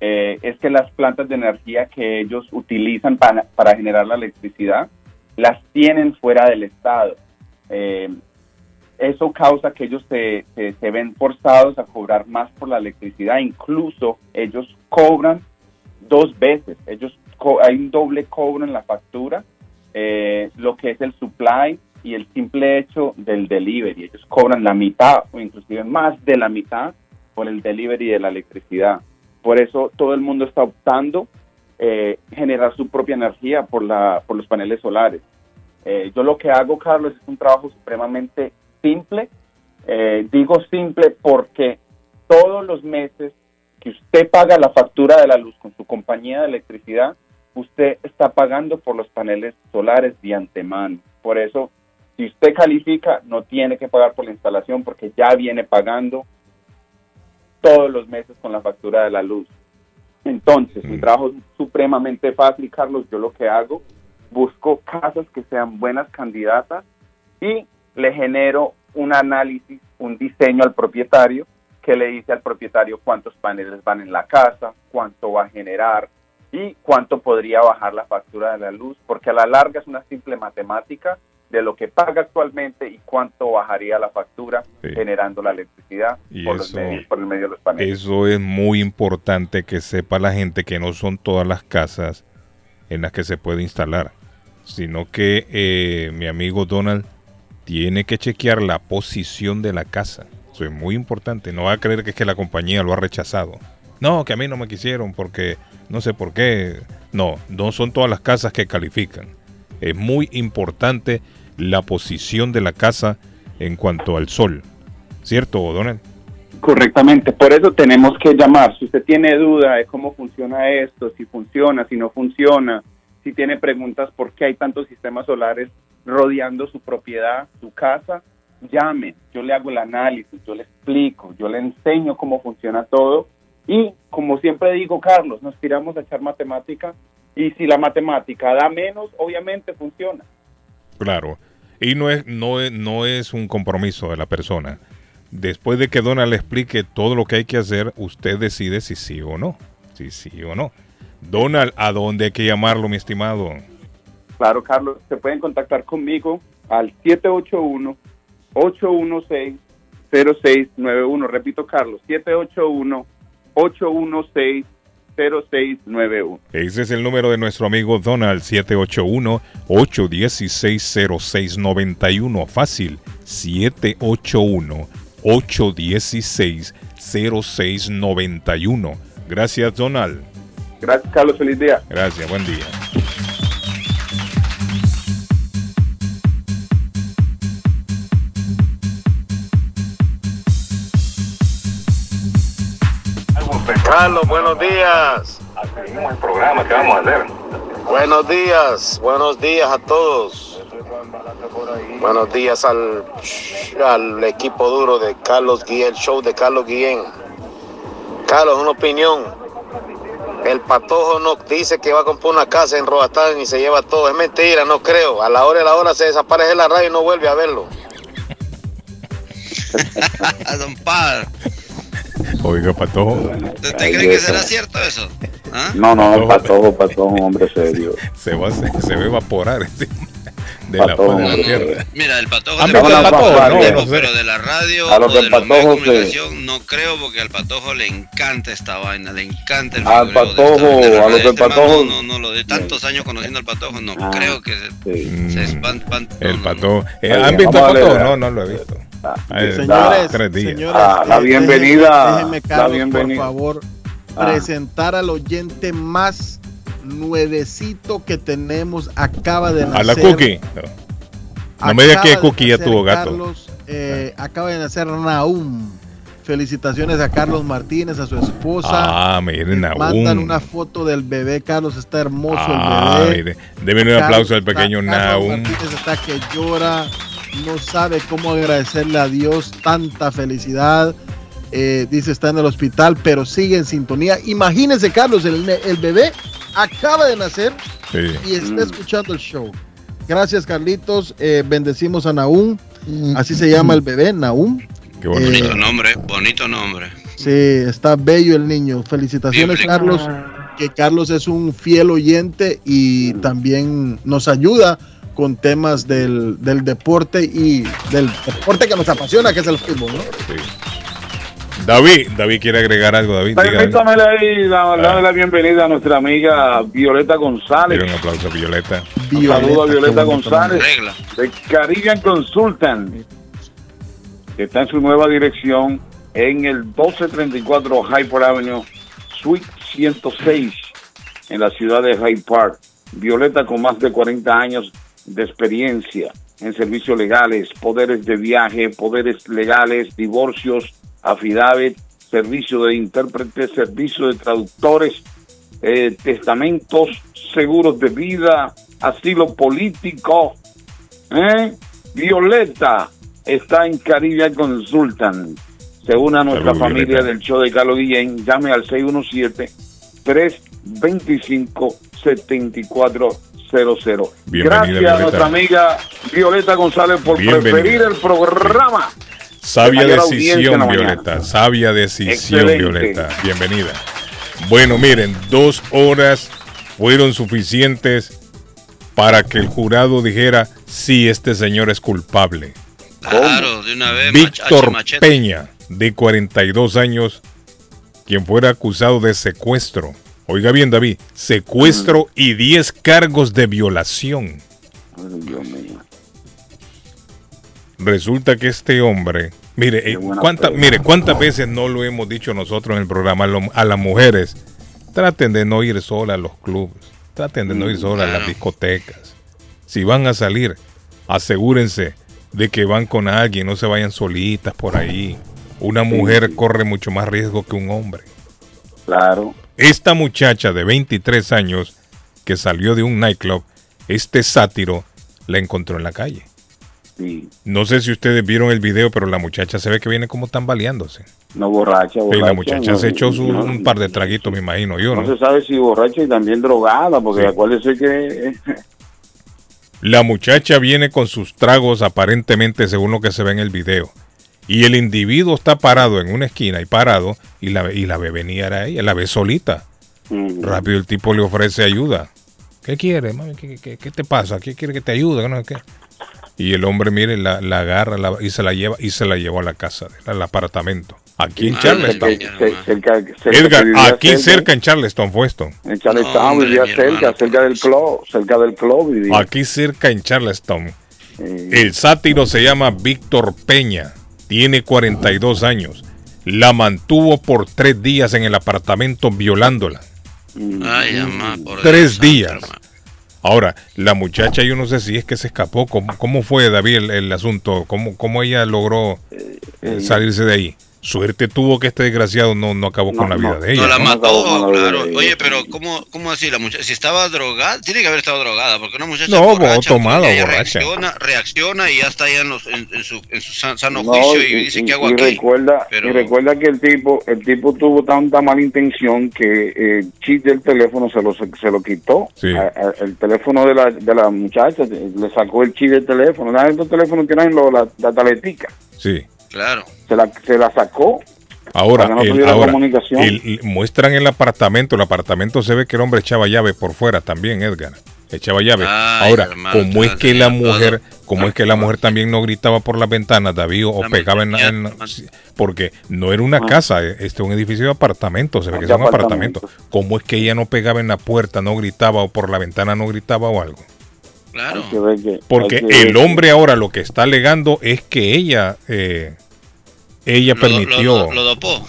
Speaker 31: eh, es que las plantas de energía que ellos utilizan para, para generar la electricidad las tienen fuera del estado. Eh, eso causa que ellos se, se, se ven forzados a cobrar más por la electricidad. Incluso ellos cobran dos veces. Ellos co- hay un doble cobro en la factura, eh, lo que es el supply y el simple hecho del delivery. Ellos cobran la mitad o inclusive más de la mitad por el delivery de la electricidad. Por eso todo el mundo está optando eh, generar su propia energía por, la, por los paneles solares. Eh, yo lo que hago, Carlos, es un trabajo supremamente simple. Eh, digo simple porque todos los meses que usted paga la factura de la luz con su compañía de electricidad, usted está pagando por los paneles solares de antemano. Por eso, si usted califica, no tiene que pagar por la instalación porque ya viene pagando todos los meses con la factura de la luz. Entonces, mi trabajo es supremamente fácil, Carlos. Yo lo que hago, busco casas que sean buenas candidatas y le genero un análisis, un diseño al propietario que le dice al propietario cuántos paneles van en la casa, cuánto va a generar y cuánto podría bajar la factura de la luz, porque a la larga es una simple matemática de lo que paga actualmente y cuánto bajaría la factura generando la electricidad por, los
Speaker 3: eso-
Speaker 31: medios- por el medio de los paneles.
Speaker 3: Eso es muy importante que sepa la gente que no son todas las casas en las que se puede instalar, sino que eh, mi amigo Donald tiene que chequear la posición de la casa. Eso es muy importante. No va a creer que es que la compañía lo ha rechazado. No, que a mí no me quisieron porque no sé por qué. No, no son todas las casas que califican. Es muy importante la posición de la casa en cuanto al sol. ¿Cierto, Donald?
Speaker 31: Correctamente, por eso tenemos que llamar. Si usted tiene duda de cómo funciona esto, si funciona, si no funciona, si tiene preguntas por qué hay tantos sistemas solares rodeando su propiedad, su casa, llame. Yo le hago el análisis, yo le explico, yo le enseño cómo funciona todo. Y como siempre digo, Carlos, nos tiramos a echar matemática y si la matemática da menos, obviamente funciona.
Speaker 3: Claro. Y no es, no es, no es un compromiso de la persona. Después de que Donald le explique todo lo que hay que hacer, usted decide si sí o no. Si sí o no. Donald, ¿a dónde hay que llamarlo, mi estimado?
Speaker 31: Claro, Carlos, se pueden contactar conmigo al 781-816-0691. Repito, Carlos, 781-816-0691.
Speaker 3: Ese es el número de nuestro amigo Donald, 781-816-0691. Fácil, 781-816-0691. Gracias, Donald.
Speaker 31: Gracias, Carlos. Feliz día.
Speaker 3: Gracias, buen día.
Speaker 32: Carlos, buenos días.
Speaker 3: el programa que vamos a hacer.
Speaker 32: Buenos días, buenos días a todos. Buenos días al, al equipo duro de Carlos Guillén, el show de Carlos Guillén. Carlos, una opinión. El patojo no dice que va a comprar una casa en Roatán y se lleva todo. Es mentira, no creo. A la hora de la hora se desaparece la radio y no vuelve a verlo.
Speaker 4: Don Par,
Speaker 3: Oiga, Patojo.
Speaker 4: ¿usted cree que será cierto eso? ¿Ah?
Speaker 31: No, no, Patojo, Patojo, un hombre serio.
Speaker 3: Se va, se, se va a evaporar encima de la
Speaker 31: Patojo,
Speaker 3: faz de la tierra.
Speaker 4: Mira, el patojo
Speaker 3: ¿Han
Speaker 4: le
Speaker 3: visto al
Speaker 4: gusta
Speaker 3: Patojo?
Speaker 4: el
Speaker 3: No,
Speaker 4: tiempo,
Speaker 3: no sé.
Speaker 4: pero de la radio
Speaker 31: A los
Speaker 4: o de los medios de
Speaker 31: Patojo, sí.
Speaker 4: comunicación no creo porque al patojo le encanta esta vaina, le encanta el
Speaker 31: Al
Speaker 4: de
Speaker 31: Patojo,
Speaker 4: esta- de la
Speaker 31: a del
Speaker 4: Este man
Speaker 31: Patojo.
Speaker 4: No, no, lo de tantos años conociendo al patojo, no
Speaker 31: Ah,
Speaker 4: creo que se, se espan- pan-
Speaker 3: El patojo. Eh, ¿Han visto el patojo?
Speaker 31: darle-
Speaker 3: No, no lo he visto.
Speaker 33: Señores, señores,
Speaker 31: Ah, la
Speaker 33: eh,
Speaker 31: bienvenida,
Speaker 33: déjenme- déjenme,
Speaker 31: la
Speaker 33: Carlos,
Speaker 31: bienvenida.
Speaker 33: por favor,
Speaker 31: Ah.
Speaker 33: presentar al oyente más nuevecito que tenemos. Acaba de nacer.
Speaker 3: A la cookie. No, No me digas que cookie ya tuvo gato.
Speaker 33: Carlos, eh, acaba de nacer Naum. Felicitaciones a Carlos Martínez, a su esposa.
Speaker 3: Ah, miren, aún.
Speaker 33: Mandan una foto del bebé. Carlos está hermoso
Speaker 3: Ah,
Speaker 33: el bebé.
Speaker 3: mire. Deben un aplauso al pequeño
Speaker 33: Carlos
Speaker 3: Naum.
Speaker 33: Martínez está que llora. No sabe cómo agradecerle a Dios tanta felicidad. Eh, dice está en el hospital, pero sigue en sintonía. Imagínense, Carlos, el, el bebé acaba de nacer
Speaker 3: Sí.
Speaker 33: y está escuchando el show. Gracias, Carlitos. Eh, bendecimos a Naum. Así se llama el bebé, Naum.
Speaker 3: Qué
Speaker 4: Bonito
Speaker 33: Eh,
Speaker 4: nombre, bonito nombre.
Speaker 33: Sí, está bello el niño. Felicitaciones,
Speaker 4: Bíblico.
Speaker 33: Carlos. Que Carlos es un fiel oyente y también nos ayuda con temas del, del deporte y del deporte que nos apasiona, que es el fútbol. ¿no?
Speaker 3: David, David quiere agregar algo, David.
Speaker 14: Permítame darle la bienvenida a nuestra amiga Violeta González.
Speaker 3: Dile un aplauso a Violeta.
Speaker 14: Un saludo a Violeta González
Speaker 3: nombre.
Speaker 14: de Caribbean Consultant, que está en su nueva dirección en el 1234 Hyper Avenue, Suite 106, en la ciudad de Hyde Park. Violeta con más de 40 años de experiencia en servicios legales, poderes de viaje, poderes legales, divorcios, affidavit, servicio de intérpretes, servicio de traductores, eh, testamentos, seguros de vida, asilo político. ¿eh? Violeta está en Caribbean Consultant. Se une a nuestra
Speaker 3: Salud,
Speaker 14: familia
Speaker 3: Violeta.
Speaker 14: del show de Carlos Guillén. Llame al 617-325-7400.
Speaker 3: Bienvenida,
Speaker 14: Gracias a nuestra amiga Violeta González por preferir el programa.
Speaker 3: Sabia decisión. Violeta. Sabia decisión. Violeta. Bienvenida. Bueno, miren, dos horas fueron suficientes para que el jurado dijera si este señor es culpable.
Speaker 4: Claro, de una vez.
Speaker 3: Víctor. Peña, de 42 años, quien fuera acusado de secuestro. Oiga bien, David, secuestro y 10 cargos de violación. Resulta que este hombre, mire, eh, cuánta- mire, cuántas veces no lo hemos dicho nosotros en el programa a, lo- a las mujeres, traten de no ir solas a los clubes, traten de no ir solas a las discotecas. Si van a salir, asegúrense de que van con alguien, no se vayan solitas por ahí. Una mujer corre mucho más riesgo que un hombre.
Speaker 14: Claro.
Speaker 3: Esta muchacha de 23 años que salió de un nightclub, este sátiro, la encontró en la calle.
Speaker 14: Sí.
Speaker 3: No sé si ustedes vieron el video, pero la muchacha se ve que viene como tambaleándose.
Speaker 14: No borracha,
Speaker 3: Sí,
Speaker 14: borracha.
Speaker 3: la muchacha
Speaker 14: no,
Speaker 3: se echó su-
Speaker 14: no,
Speaker 3: un par de traguitos, me imagino yo,
Speaker 14: no
Speaker 3: ¿no?
Speaker 14: se sabe si borracha y también drogada, porque
Speaker 3: Sí.
Speaker 14: acuérdese que
Speaker 3: La muchacha viene con sus tragos aparentemente según lo que se ve en el video. Y el individuo está parado en una esquina y parado y la, y la ve venir a ella, la ve solita. Rápido el tipo le ofrece ayuda. ¿Qué quiere, mami? ¿Qué, qué- qué te pasa? ¿Qué quiere que te ayude? ¿Qué no qué? Y el hombre, mire, la, la agarra la- y se la lleva y se la llevó a la casa, al apartamento. Aquí en Charleston.
Speaker 14: cerca, cerca
Speaker 3: Edgar, aquí cerca en Charleston fue esto.
Speaker 14: En Charleston vivía cerca, cerca del club, cerca del club vivía.
Speaker 3: Aquí cerca en Charleston. El sátiro se llama Víctor Peña. Tiene 42 años. La mantuvo por tres días en el apartamento violándola.
Speaker 4: Ay, mamá, por
Speaker 3: Tres días. Ahora, la muchacha, yo no sé si es que se escapó. ¿Cómo, cómo fue, David, el, el asunto? ¿Cómo, ¿Cómo ella logró eh, salirse de ahí? Suerte tuvo que este desgraciado no, no acabó con la vida de ella.
Speaker 4: No la
Speaker 3: ¿no?
Speaker 4: mató, claro. Oye, pero ¿cómo, cómo así la muchacha? Si estaba drogada, tiene que haber estado drogada, porque una muchacha
Speaker 3: No,
Speaker 4: borracha,
Speaker 3: tomada,
Speaker 4: ella
Speaker 3: borracha.
Speaker 4: Reacciona, reacciona y ya está ya en, los- en- en su, en su san- sano
Speaker 14: No,
Speaker 4: juicio y, dice, ¿qué hago
Speaker 14: y
Speaker 4: aquí?
Speaker 14: recuerda,
Speaker 4: Pero-
Speaker 14: y recuerda que el tipo, el tipo tuvo tanta mala intención que eh, el chip del teléfono se lo, se lo quitó. A- a- el teléfono de la, de la muchacha le sacó el chip del teléfono. Estos teléfonos que eran lo- la, la taletica.
Speaker 3: Sí.
Speaker 4: Claro.
Speaker 14: Se la, se la sacó.
Speaker 3: Ahora,
Speaker 14: no
Speaker 3: el-
Speaker 14: tuviera
Speaker 3: ahora
Speaker 14: comunicación.
Speaker 3: el- el- muestran el apartamento. El apartamento se ve que el hombre echaba llave por fuera también, Edgar. Echaba llave.
Speaker 4: Ay,
Speaker 3: ahora,
Speaker 4: hermano,
Speaker 3: ¿cómo es que la mujer, cómo es que la mujer también no gritaba por las ventanas, David, o, o pegaba en, la- en la- porque no era una
Speaker 14: Ah.
Speaker 3: casa, eh, este es un edificio de apartamentos, se ve que
Speaker 14: De
Speaker 3: es un apartamento.
Speaker 14: apartamentos.
Speaker 3: ¿Cómo es que ella no pegaba en la puerta, no gritaba o por la ventana no gritaba o algo?
Speaker 4: Claro.
Speaker 14: Que
Speaker 3: Porque el hombre ahora lo que está alegando es que ella, eh, ella
Speaker 4: Lo-
Speaker 3: permitió.
Speaker 4: Lo, lo- lo dopó.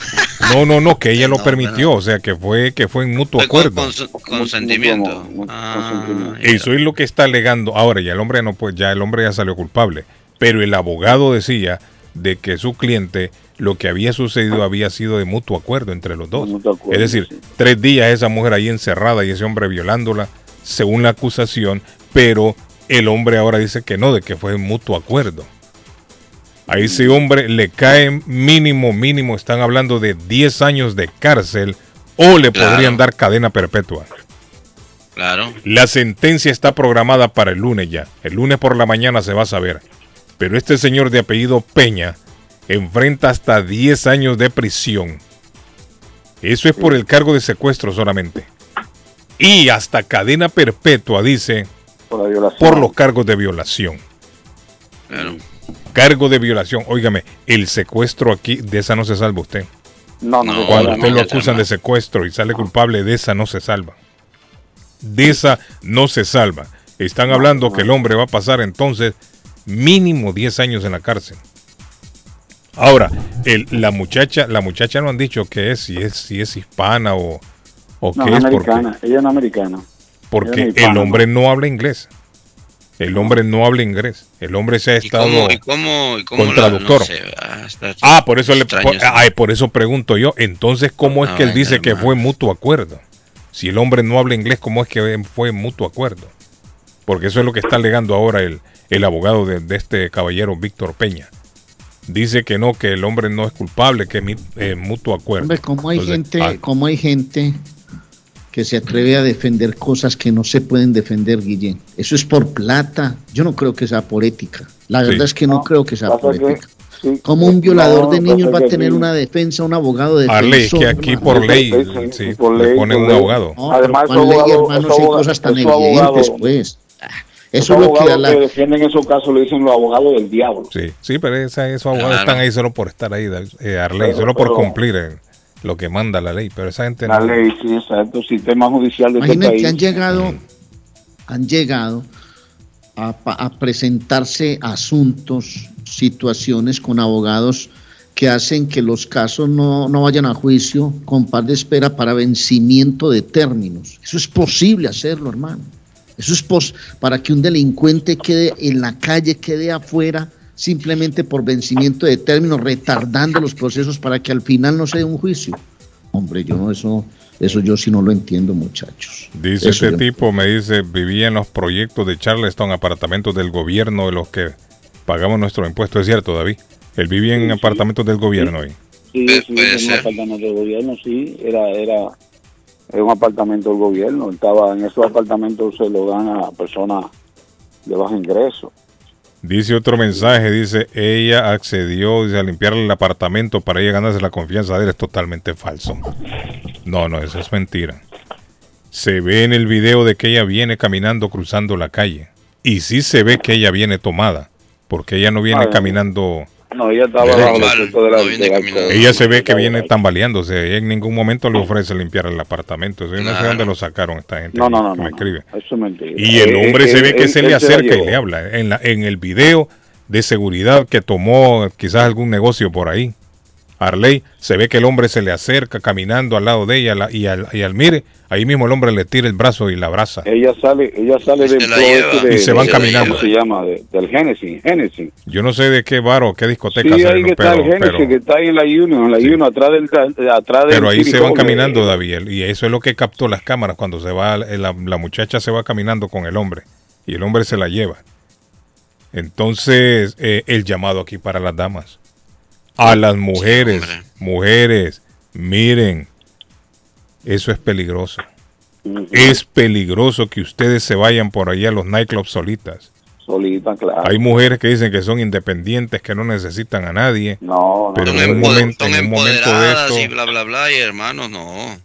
Speaker 3: No, no, no, que ella lo permitió, o sea, que fue que fue en mutuo
Speaker 4: Fue con,
Speaker 3: acuerdo.
Speaker 4: con su- consentimiento. Ah,
Speaker 3: Eso es lo que está alegando. Ahora ya el hombre no pues ya el hombre ya salió culpable, pero el abogado decía, de que su cliente lo que había sucedido había sido de mutuo acuerdo entre los dos.
Speaker 14: acuerdo,
Speaker 3: es decir,
Speaker 14: sí.
Speaker 3: tres días esa mujer ahí encerrada y ese hombre violándola, según la acusación, pero el hombre ahora dice que no, de que fue en mutuo acuerdo. A ese hombre le cae mínimo, mínimo, están hablando de 10 años de cárcel o le
Speaker 4: Claro.
Speaker 3: podrían dar cadena perpetua.
Speaker 4: Claro.
Speaker 3: La sentencia está programada para el lunes ya. El lunes por la mañana se va a saber. Pero este señor de apellido Peña enfrenta hasta 10 años de prisión. Eso es por el cargo de secuestro solamente. Y hasta cadena perpetua, dice,
Speaker 14: Por la violación.
Speaker 3: por los cargos de violación. Cargo de violación. Óigame, el secuestro aquí, de esa no se salva usted.
Speaker 14: No, no, no,
Speaker 3: Cuando
Speaker 14: no,
Speaker 3: usted
Speaker 14: no,
Speaker 3: lo acusan de secuestro y sale culpable, de esa no se salva. De esa no se salva. Están hablando que el hombre va a pasar entonces mínimo 10 años en la cárcel. Ahora, el- la muchacha, la muchacha no han dicho que es, si es, si es hispana o, o
Speaker 14: No,
Speaker 3: qué
Speaker 14: es
Speaker 3: es, porque,
Speaker 14: americana. Ella no es americana.
Speaker 3: porque el
Speaker 14: hispana,
Speaker 3: hombre no habla inglés. El hombre no habla inglés. El hombre se ha
Speaker 4: ¿Y
Speaker 3: estado
Speaker 4: cómo, y cómo, y cómo
Speaker 3: con
Speaker 4: la-
Speaker 3: traductor.
Speaker 4: no sé, ah,
Speaker 3: Ah, por eso le por,
Speaker 4: eso.
Speaker 3: ay, por eso pregunto yo. Entonces, ¿cómo es
Speaker 4: No,
Speaker 3: que él dice que fue mutuo acuerdo? Si el hombre no habla inglés, ¿cómo es que fue mutuo acuerdo? Porque eso es lo que está alegando ahora el, el abogado de, de este caballero Víctor Peña. Dice que no, que el hombre no es culpable, que es mi- eh, mutuo acuerdo.
Speaker 5: Hombre, como hay
Speaker 3: Entonces,
Speaker 5: gente,
Speaker 3: ah,
Speaker 5: como hay gente que se atreve a defender cosas que no se pueden defender, Guillén. Eso es por plata. Yo no creo que sea por ética. La
Speaker 3: Sí.
Speaker 5: verdad es que no, creo que sea por
Speaker 14: que-
Speaker 5: ética. Como un
Speaker 14: no,
Speaker 5: violador de
Speaker 14: pasa
Speaker 5: niños va a tener
Speaker 14: aquí-
Speaker 5: una defensa, un abogado de defensor.
Speaker 3: que aquí
Speaker 5: hermano.
Speaker 3: por ley,
Speaker 14: Sí,
Speaker 3: sí,
Speaker 14: por
Speaker 3: le
Speaker 14: ley,
Speaker 3: ponen
Speaker 14: por
Speaker 3: un
Speaker 14: ley.
Speaker 3: abogado.
Speaker 5: No,
Speaker 14: Además,
Speaker 5: pero ¿cuál
Speaker 14: esos
Speaker 5: ley,
Speaker 14: abogados-
Speaker 5: hermano,
Speaker 14: esos
Speaker 5: si hay cosas tan evidentes, pues. Ah,
Speaker 14: Esos
Speaker 5: Eso es lo que a la...
Speaker 14: que defienden esos casos le dicen los abogados del diablo.
Speaker 3: Sí, sí, pero esa- esos abogados
Speaker 4: Claro.
Speaker 3: están ahí solo por estar ahí, eh, Arley,
Speaker 14: Pero-
Speaker 3: solo por
Speaker 14: pero-
Speaker 3: cumplir eh, lo que manda la ley. Pero esa gente
Speaker 14: La
Speaker 3: no-
Speaker 14: ley, sí, exacto. Sistema judicial de este
Speaker 5: Imaginen
Speaker 14: país.
Speaker 5: que han llegado, han llegado a, pa- a presentarse asuntos, situaciones con abogados que hacen que los casos no, no vayan a juicio con par de espera para vencimiento de términos. Eso es posible hacerlo, hermano. Eso es pos para que un delincuente quede en la calle, quede afuera, simplemente por vencimiento de términos, retardando los procesos para que al final no se dé un juicio. Hombre, yo no, eso, eso yo sí no lo entiendo, muchachos.
Speaker 3: Dice
Speaker 5: Eso
Speaker 3: este tipo, me dice, vivía en los proyectos de Charleston, apartamentos del gobierno de los que pagamos nuestro impuesto. Es cierto, David. Él vivía en apartamentos del gobierno ahí.
Speaker 14: Sí,
Speaker 4: Puede-
Speaker 14: sí, en un apartamento del gobierno, sí, era, era, era un apartamento del gobierno. Estaba en esos apartamentos se lo dan a personas de bajo ingreso.
Speaker 3: Dice otro mensaje, dice, ella accedió dice, a limpiarle el apartamento para ella ganarse la confianza de él. Es totalmente falso. No, no, eso es mentira. Se ve en el video de que ella viene caminando cruzando la calle. Y sí se ve que ella viene tomada, porque ella no viene caminando...
Speaker 14: No, ella estaba bajo el de la, del alcohol.
Speaker 3: Ella se ve que viene tambaleándose. Ella en ningún momento le ofrece limpiar el apartamento. Yo no sé dónde lo sacaron esta gente
Speaker 14: No, no, no,
Speaker 3: que
Speaker 14: no,
Speaker 3: me
Speaker 14: no.
Speaker 3: escribe.
Speaker 14: Eso es mentira.
Speaker 3: Y el
Speaker 14: Eh,
Speaker 3: hombre
Speaker 14: eh,
Speaker 3: se ve
Speaker 14: él-
Speaker 3: que
Speaker 14: él-
Speaker 3: se
Speaker 14: él
Speaker 3: le acerca y le habla. En, la, en el video de seguridad que tomó quizás algún negocio por ahí, Arley, se ve que el hombre se le acerca caminando al lado de ella la- y, al, y al mire, ahí mismo el hombre le tira el brazo y la abraza.
Speaker 14: Ella sale, ella sale del flow
Speaker 4: lleva.
Speaker 14: este de,
Speaker 3: Y se van
Speaker 14: de-
Speaker 3: caminando.
Speaker 14: ¿cómo se llama? De- del Genesis, Genesis.
Speaker 3: Yo no sé de qué bar o qué discoteca
Speaker 14: Sí,
Speaker 3: se
Speaker 14: ahí que está
Speaker 3: pero,
Speaker 14: el Genesis,
Speaker 3: pero,
Speaker 14: que está ahí en la Union, en la Union, atrás del, atrás del
Speaker 3: pero ahí se van
Speaker 14: Hall,
Speaker 3: caminando,
Speaker 14: eh,
Speaker 3: David, y eso es lo que captó las cámaras cuando se va, la, la muchacha se va caminando con el hombre y el hombre se la lleva. Entonces, eh, el llamado aquí para las damas. A las mujeres, mujeres, miren, eso es peligroso. Es peligroso que ustedes se vayan por ahí a los nightclubs solitas.
Speaker 14: Solita, claro.
Speaker 3: Hay mujeres que dicen que son independientes, que no necesitan a nadie.
Speaker 14: No,
Speaker 3: pero
Speaker 4: Son,
Speaker 3: en un momento,
Speaker 4: son
Speaker 3: en un momento de
Speaker 4: empoderadas
Speaker 3: esto,
Speaker 4: y bla, bla, bla, y hermanos, no.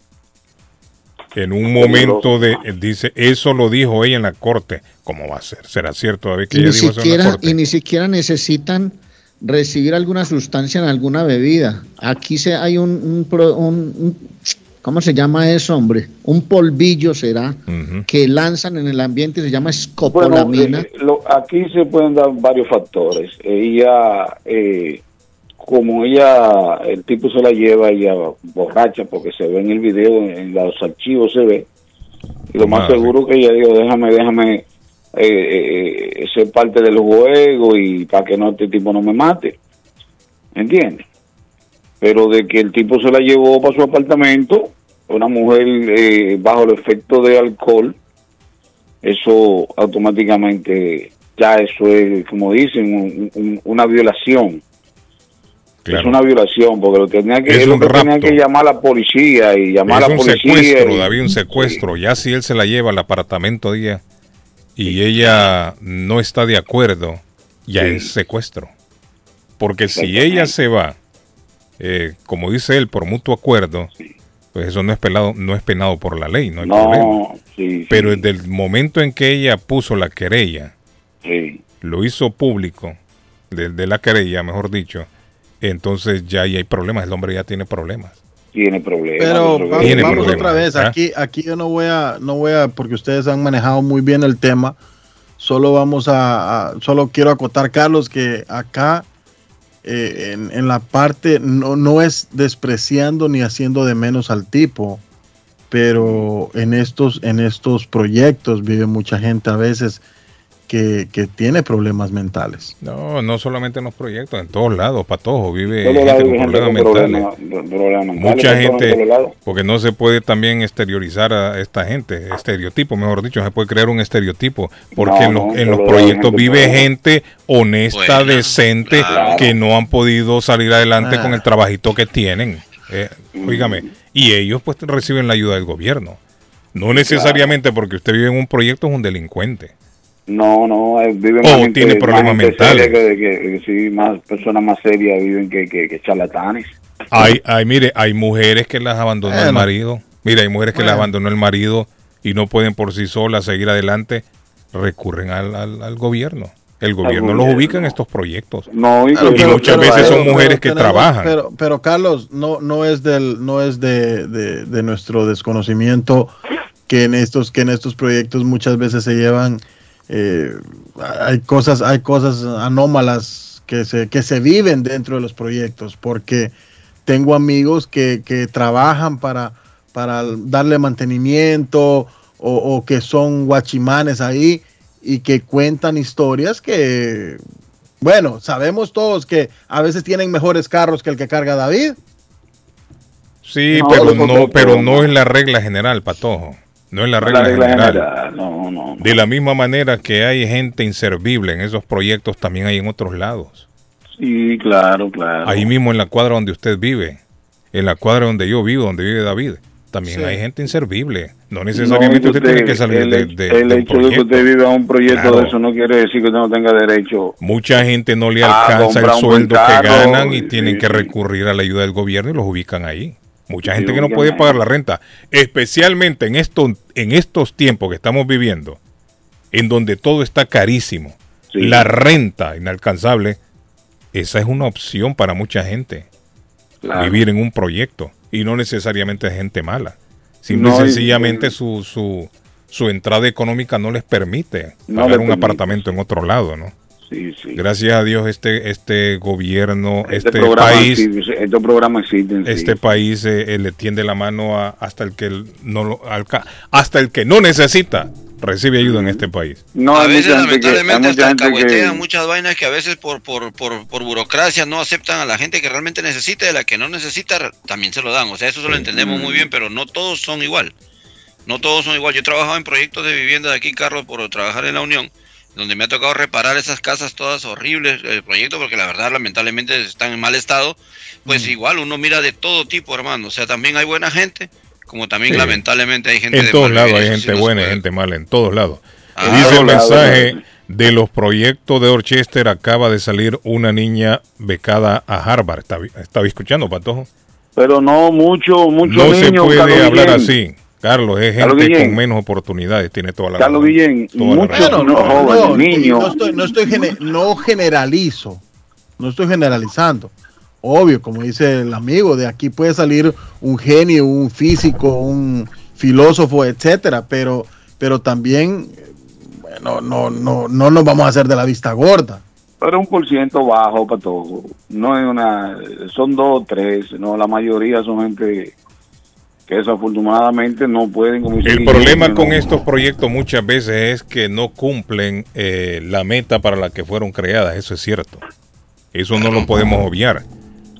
Speaker 3: en un momento de, él dice, eso lo dijo ella en la corte. ¿Cómo va a ser? ¿Será cierto, David, que
Speaker 5: Y
Speaker 3: ella
Speaker 5: ni,
Speaker 3: dijo eso en la
Speaker 5: siquiera,
Speaker 3: corte?
Speaker 5: y ni siquiera necesitan recibir alguna sustancia en alguna bebida. Aquí se, hay un, un pro- un- un- ¿cómo se llama eso, hombre? Un polvillo será, que lanzan en el ambiente, se llama
Speaker 14: Bueno,
Speaker 5: escopolamina.
Speaker 14: eh, lo- aquí se pueden dar varios factores. Ella, eh, como ella, el tipo se la lleva, ella borracha, porque se ve en el video, en los archivos se ve. Y lo más
Speaker 3: Madre.
Speaker 14: seguro que ella dijo, déjame, déjame eh, eh, ser parte del juego y para que no este tipo no me mate. ¿entiendes? Pero de que el tipo se la llevó para su apartamento, una mujer eh, bajo el efecto de alcohol, eso automáticamente, ya eso es, como dicen, un- un- una violación. Es una violación, porque lo tenía que,
Speaker 3: Es
Speaker 14: lo
Speaker 3: un
Speaker 14: que tenía que llamar a la policía y llamar
Speaker 3: es
Speaker 14: a la
Speaker 3: un
Speaker 14: policía.
Speaker 3: secuestro,
Speaker 14: y-
Speaker 3: David, un secuestro. Ya si él se la lleva al apartamento día y ella no está de acuerdo, ya
Speaker 14: Sí.
Speaker 3: es secuestro. Porque si ella se va, eh, como dice él, por mutuo acuerdo, pues eso no es penado, no es penado por la ley, no hay
Speaker 14: No,
Speaker 3: problema.
Speaker 14: sí,
Speaker 3: Pero desde el momento en que ella puso la querella,
Speaker 14: sí.
Speaker 3: lo hizo público, desde la querella, mejor dicho, entonces ya ahí hay problemas, el hombre ya tiene problemas.
Speaker 14: Tiene problemas.
Speaker 2: Pero vamos,
Speaker 3: Tiene
Speaker 2: vamos
Speaker 3: problemas,
Speaker 2: otra vez.
Speaker 3: ¿ah?
Speaker 2: Aquí, aquí yo no voy a, no voy a, porque ustedes han manejado muy bien el tema. Solo vamos a, a- solo quiero acotar, Carlos, que acá eh, en, en la parte no, no es despreciando ni haciendo de menos al tipo, pero en estos, en estos proyectos vive mucha gente a veces que, que tiene problemas mentales.
Speaker 3: No, no solamente en los proyectos, en todos lados, Patojo, vive
Speaker 14: Todos
Speaker 3: gente con
Speaker 14: gente
Speaker 3: problemas
Speaker 14: con
Speaker 3: mentales.
Speaker 14: problemas- problemas mentales,
Speaker 3: Mucha gente, porque no se puede también exteriorizar a esta gente, estereotipo, mejor dicho, se puede crear un estereotipo, porque
Speaker 14: No,
Speaker 3: en los,
Speaker 14: no,
Speaker 3: en los
Speaker 14: solo hay
Speaker 3: proyectos
Speaker 14: gente
Speaker 3: vive gente honesta,
Speaker 4: Buena,
Speaker 3: decente,
Speaker 4: claro.
Speaker 3: que no han podido salir adelante
Speaker 2: Ah.
Speaker 3: con el trabajito que tienen. Eh, Óigame, y ellos pues reciben la ayuda del gobierno. No necesariamente porque usted vive en un proyecto es un delincuente.
Speaker 14: No, no, eh, viven
Speaker 3: O
Speaker 14: más gente-
Speaker 3: tiene problemas mentales.
Speaker 14: seria Que, que- que sí, más personas más serias viven que, que, que charlatanes.
Speaker 3: Hay, hay, mire, hay mujeres que las abandonó el marido. Mire, hay mujeres que las abandonó el marido y no pueden por sí solas seguir adelante. Recurren al, al- al gobierno. El gobierno los ubica en estos proyectos.
Speaker 14: No, y,
Speaker 3: Y muchas veces son mujeres que
Speaker 2: tenemos-
Speaker 3: trabajan.
Speaker 2: Pero, pero Carlos, no, no es del, no es de, de- de nuestro desconocimiento que en estos, que en estos proyectos muchas veces se llevan, eh, hay cosas, hay cosas anómalas que se, que se viven dentro de los proyectos, porque tengo amigos que, que trabajan para, para darle mantenimiento o, o que son guachimanes ahí y que cuentan historias que, bueno, sabemos todos que a veces tienen mejores carros que el que carga David.
Speaker 3: Sí,
Speaker 14: No,
Speaker 3: pero no, pero
Speaker 14: no
Speaker 3: es la regla general, Patojo. No es la regla,
Speaker 14: la regla
Speaker 3: general.
Speaker 14: general, no, no.
Speaker 3: De la misma manera que hay gente inservible en esos proyectos, también hay en otros lados.
Speaker 14: Sí, claro, claro.
Speaker 3: Ahí mismo en la cuadra donde usted vive, en la cuadra donde yo vivo, donde vive David, también
Speaker 14: Sí.
Speaker 3: hay gente inservible. No necesariamente
Speaker 14: No,
Speaker 3: usted, tiene que salir
Speaker 14: el,
Speaker 3: de, de-
Speaker 14: el hecho de que usted viva un proyecto
Speaker 3: Claro.
Speaker 14: de eso no quiere decir que usted no tenga derecho.
Speaker 3: Mucha gente no le
Speaker 14: Ah,
Speaker 3: alcanza el sueldo que ganan y tienen que recurrir a la ayuda del gobierno y los ubican ahí. Mucha gente que no puede pagar la renta, especialmente en estos, en estos tiempos que estamos viviendo, en donde todo está carísimo,
Speaker 14: Sí.
Speaker 3: la renta inalcanzable, esa es una opción para mucha gente.
Speaker 14: Claro.
Speaker 3: Vivir en un proyecto y no necesariamente gente mala. Simple
Speaker 14: No,
Speaker 3: y
Speaker 14: y-
Speaker 3: sencillamente su, su, su entrada económica no les permite
Speaker 14: No
Speaker 3: pagar un
Speaker 14: permite,
Speaker 3: apartamento en otro lado, ¿no?
Speaker 14: Sí, sí.
Speaker 3: Gracias a Dios este este gobierno,
Speaker 14: Este,
Speaker 3: este,
Speaker 14: programa
Speaker 3: país,
Speaker 14: existe, estos programas existen. sí.
Speaker 3: este país eh, eh, le tiende la mano a- hasta el que no lo alca- hasta el que no necesita recibe ayuda en este país.
Speaker 14: No,
Speaker 4: a veces
Speaker 14: que-
Speaker 4: lamentablemente
Speaker 14: mucha
Speaker 4: hasta
Speaker 14: gente que-
Speaker 4: alcahuetean muchas vainas que a veces por, por, por, por burocracia no aceptan a la gente que realmente necesita y a la que no necesita también se lo dan. O sea, eso se lo entendemos muy bien, pero no todos son igual. No todos son igual. Yo he trabajado en proyectos de vivienda de aquí, Carlos, por trabajar en la Unión, donde me ha tocado reparar esas casas todas horribles, el proyecto, porque la verdad lamentablemente están en mal estado. Pues igual uno mira de todo tipo, hermano. O sea, también hay buena gente, como también
Speaker 3: Sí.
Speaker 4: lamentablemente hay gente
Speaker 3: En
Speaker 4: de
Speaker 3: todos lados hay
Speaker 4: sí
Speaker 3: gente
Speaker 4: se
Speaker 3: buena y
Speaker 4: puede.
Speaker 3: gente mala, en todos lados.
Speaker 4: Ah,
Speaker 3: Dice el mensaje de los proyectos de Orchester, acaba de salir una niña becada a Harvard. ¿Estaba, estaba escuchando, Patojo?
Speaker 14: Pero no mucho, mucho
Speaker 3: No se
Speaker 14: niños,
Speaker 3: puede
Speaker 14: Carlos
Speaker 3: hablar así. Carlos, es
Speaker 14: Carlos
Speaker 3: gente
Speaker 14: Guillén.
Speaker 3: con menos oportunidades, tiene toda la
Speaker 14: Carlos
Speaker 3: razón.
Speaker 14: Guillén, muchos
Speaker 3: razón.
Speaker 14: no, jóvenes,
Speaker 2: no,
Speaker 14: niños.
Speaker 2: No estoy, no estoy gene- no generalizo, no estoy generalizando. Obvio, como dice el amigo, de aquí puede salir un genio, un físico, un filósofo, etcétera, pero, pero también, bueno, no, no, no nos vamos a hacer de la vista gorda.
Speaker 14: Pero un por ciento bajo para todo. No es una, son dos o tres, no, la mayoría son gente que desafortunadamente no pueden.
Speaker 3: El problema
Speaker 14: no-
Speaker 3: con estos proyectos muchas veces es que no cumplen eh, la meta para la que fueron creadas, eso es cierto. Eso no lo podemos obviar.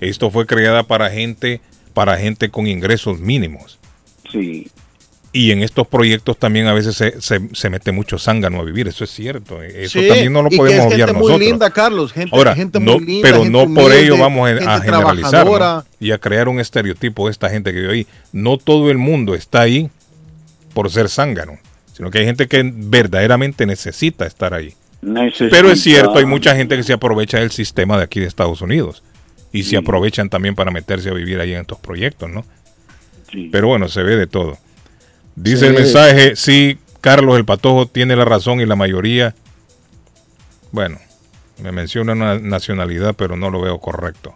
Speaker 3: Esto fue creada para gente, para gente con ingresos mínimos.
Speaker 14: Sí.
Speaker 3: Y en estos proyectos también a veces se, se, se mete mucho zángano a vivir, eso es cierto. Eso
Speaker 2: Sí,
Speaker 3: también no lo
Speaker 2: y que
Speaker 3: podemos
Speaker 2: es
Speaker 3: obviar
Speaker 2: gente muy
Speaker 3: nosotros.
Speaker 2: linda, Carlos, gente,
Speaker 3: Ahora,
Speaker 2: gente
Speaker 3: no,
Speaker 2: muy linda,
Speaker 3: pero
Speaker 2: gente
Speaker 3: no por ello vamos a,
Speaker 2: gente
Speaker 3: a generalizar y a crear un estereotipo de esta gente que vive ahí. No todo el mundo está ahí por ser zángano, sino que hay gente que verdaderamente necesita estar ahí. Pero es cierto, hay mucha gente que se aprovecha del sistema de aquí de Estados Unidos y se aprovechan también para meterse a vivir ahí en estos proyectos, ¿no? Pero bueno, se ve de todo. Dice el mensaje, sí, Carlos el Patojo tiene la razón y la mayoría, bueno, me menciona una nacionalidad, pero no lo veo correcto.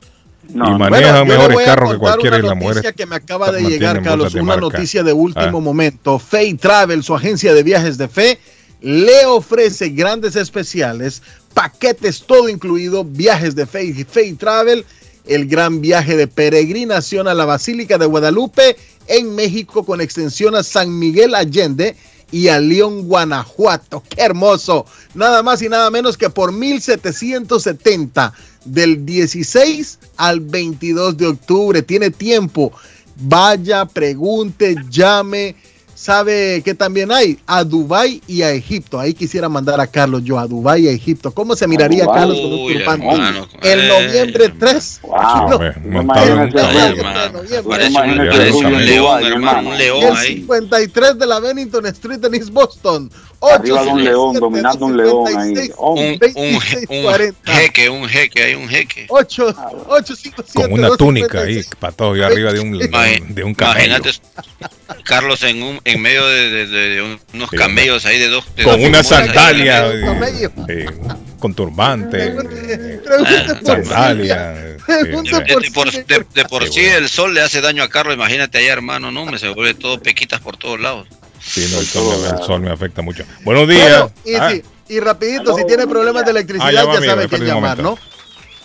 Speaker 14: No,
Speaker 3: y manejan
Speaker 2: Bueno,
Speaker 3: mejores carros que cualquiera y mujeres.
Speaker 2: noticia que me acaba de llegar, Carlos, una noticia de último
Speaker 3: Ah.
Speaker 2: momento. Fay Travel, su agencia de viajes de fe, le ofrece grandes especiales, paquetes todo incluido, viajes de Fay, Fay Travel, el gran viaje de peregrinación a la Basílica de Guadalupe en México con extensión a San Miguel Allende y a León, Guanajuato. ¡Qué hermoso! Nada más y nada menos que por 1770 del 16 al 22 de octubre. Tiene tiempo. Vaya, pregunte, llame. ¿Sabe qué también hay? A Dubái y a Egipto. Ahí quisiera mandar a Carlos yo a Dubái y a Egipto. ¿Cómo se miraría. Carlos con un turbante?
Speaker 4: hermano,
Speaker 2: El
Speaker 4: eh,
Speaker 2: noviembre 3.
Speaker 3: Wow. montado en un
Speaker 4: león, hermano, un león
Speaker 2: el
Speaker 4: ahí.
Speaker 2: 53 de la Bennington Street en East Boston.
Speaker 14: Arriba de un león, dominando un león ahí.
Speaker 4: Un, un, un jeque, un jeque, hay un jeque.
Speaker 2: 8, 857.
Speaker 3: Con una túnica ahí, Patojo, yo arriba de un, de un camello.
Speaker 4: Imagínate, Carlos, en, un, en medio de, de- de- de un- unos camellos ahí de dos. de
Speaker 3: Con
Speaker 4: dos
Speaker 3: una sandalia,
Speaker 2: Un camello.
Speaker 3: eh, con turbante,
Speaker 2: por
Speaker 3: sandalia. eh,
Speaker 2: por
Speaker 4: de por sí el sol le hace daño a Carlos, imagínate allá, hermano, no, me se vuelve todo pequitas por todos lados.
Speaker 3: Sí, no, el, sol me, el sol me afecta mucho. Buenos días.
Speaker 2: Bueno, y,
Speaker 3: Ah,
Speaker 2: sí, y rapidito, si tiene problemas de electricidad,
Speaker 3: Ah, ya
Speaker 2: ya,
Speaker 3: va,
Speaker 2: sabe quién llamar, ¿no?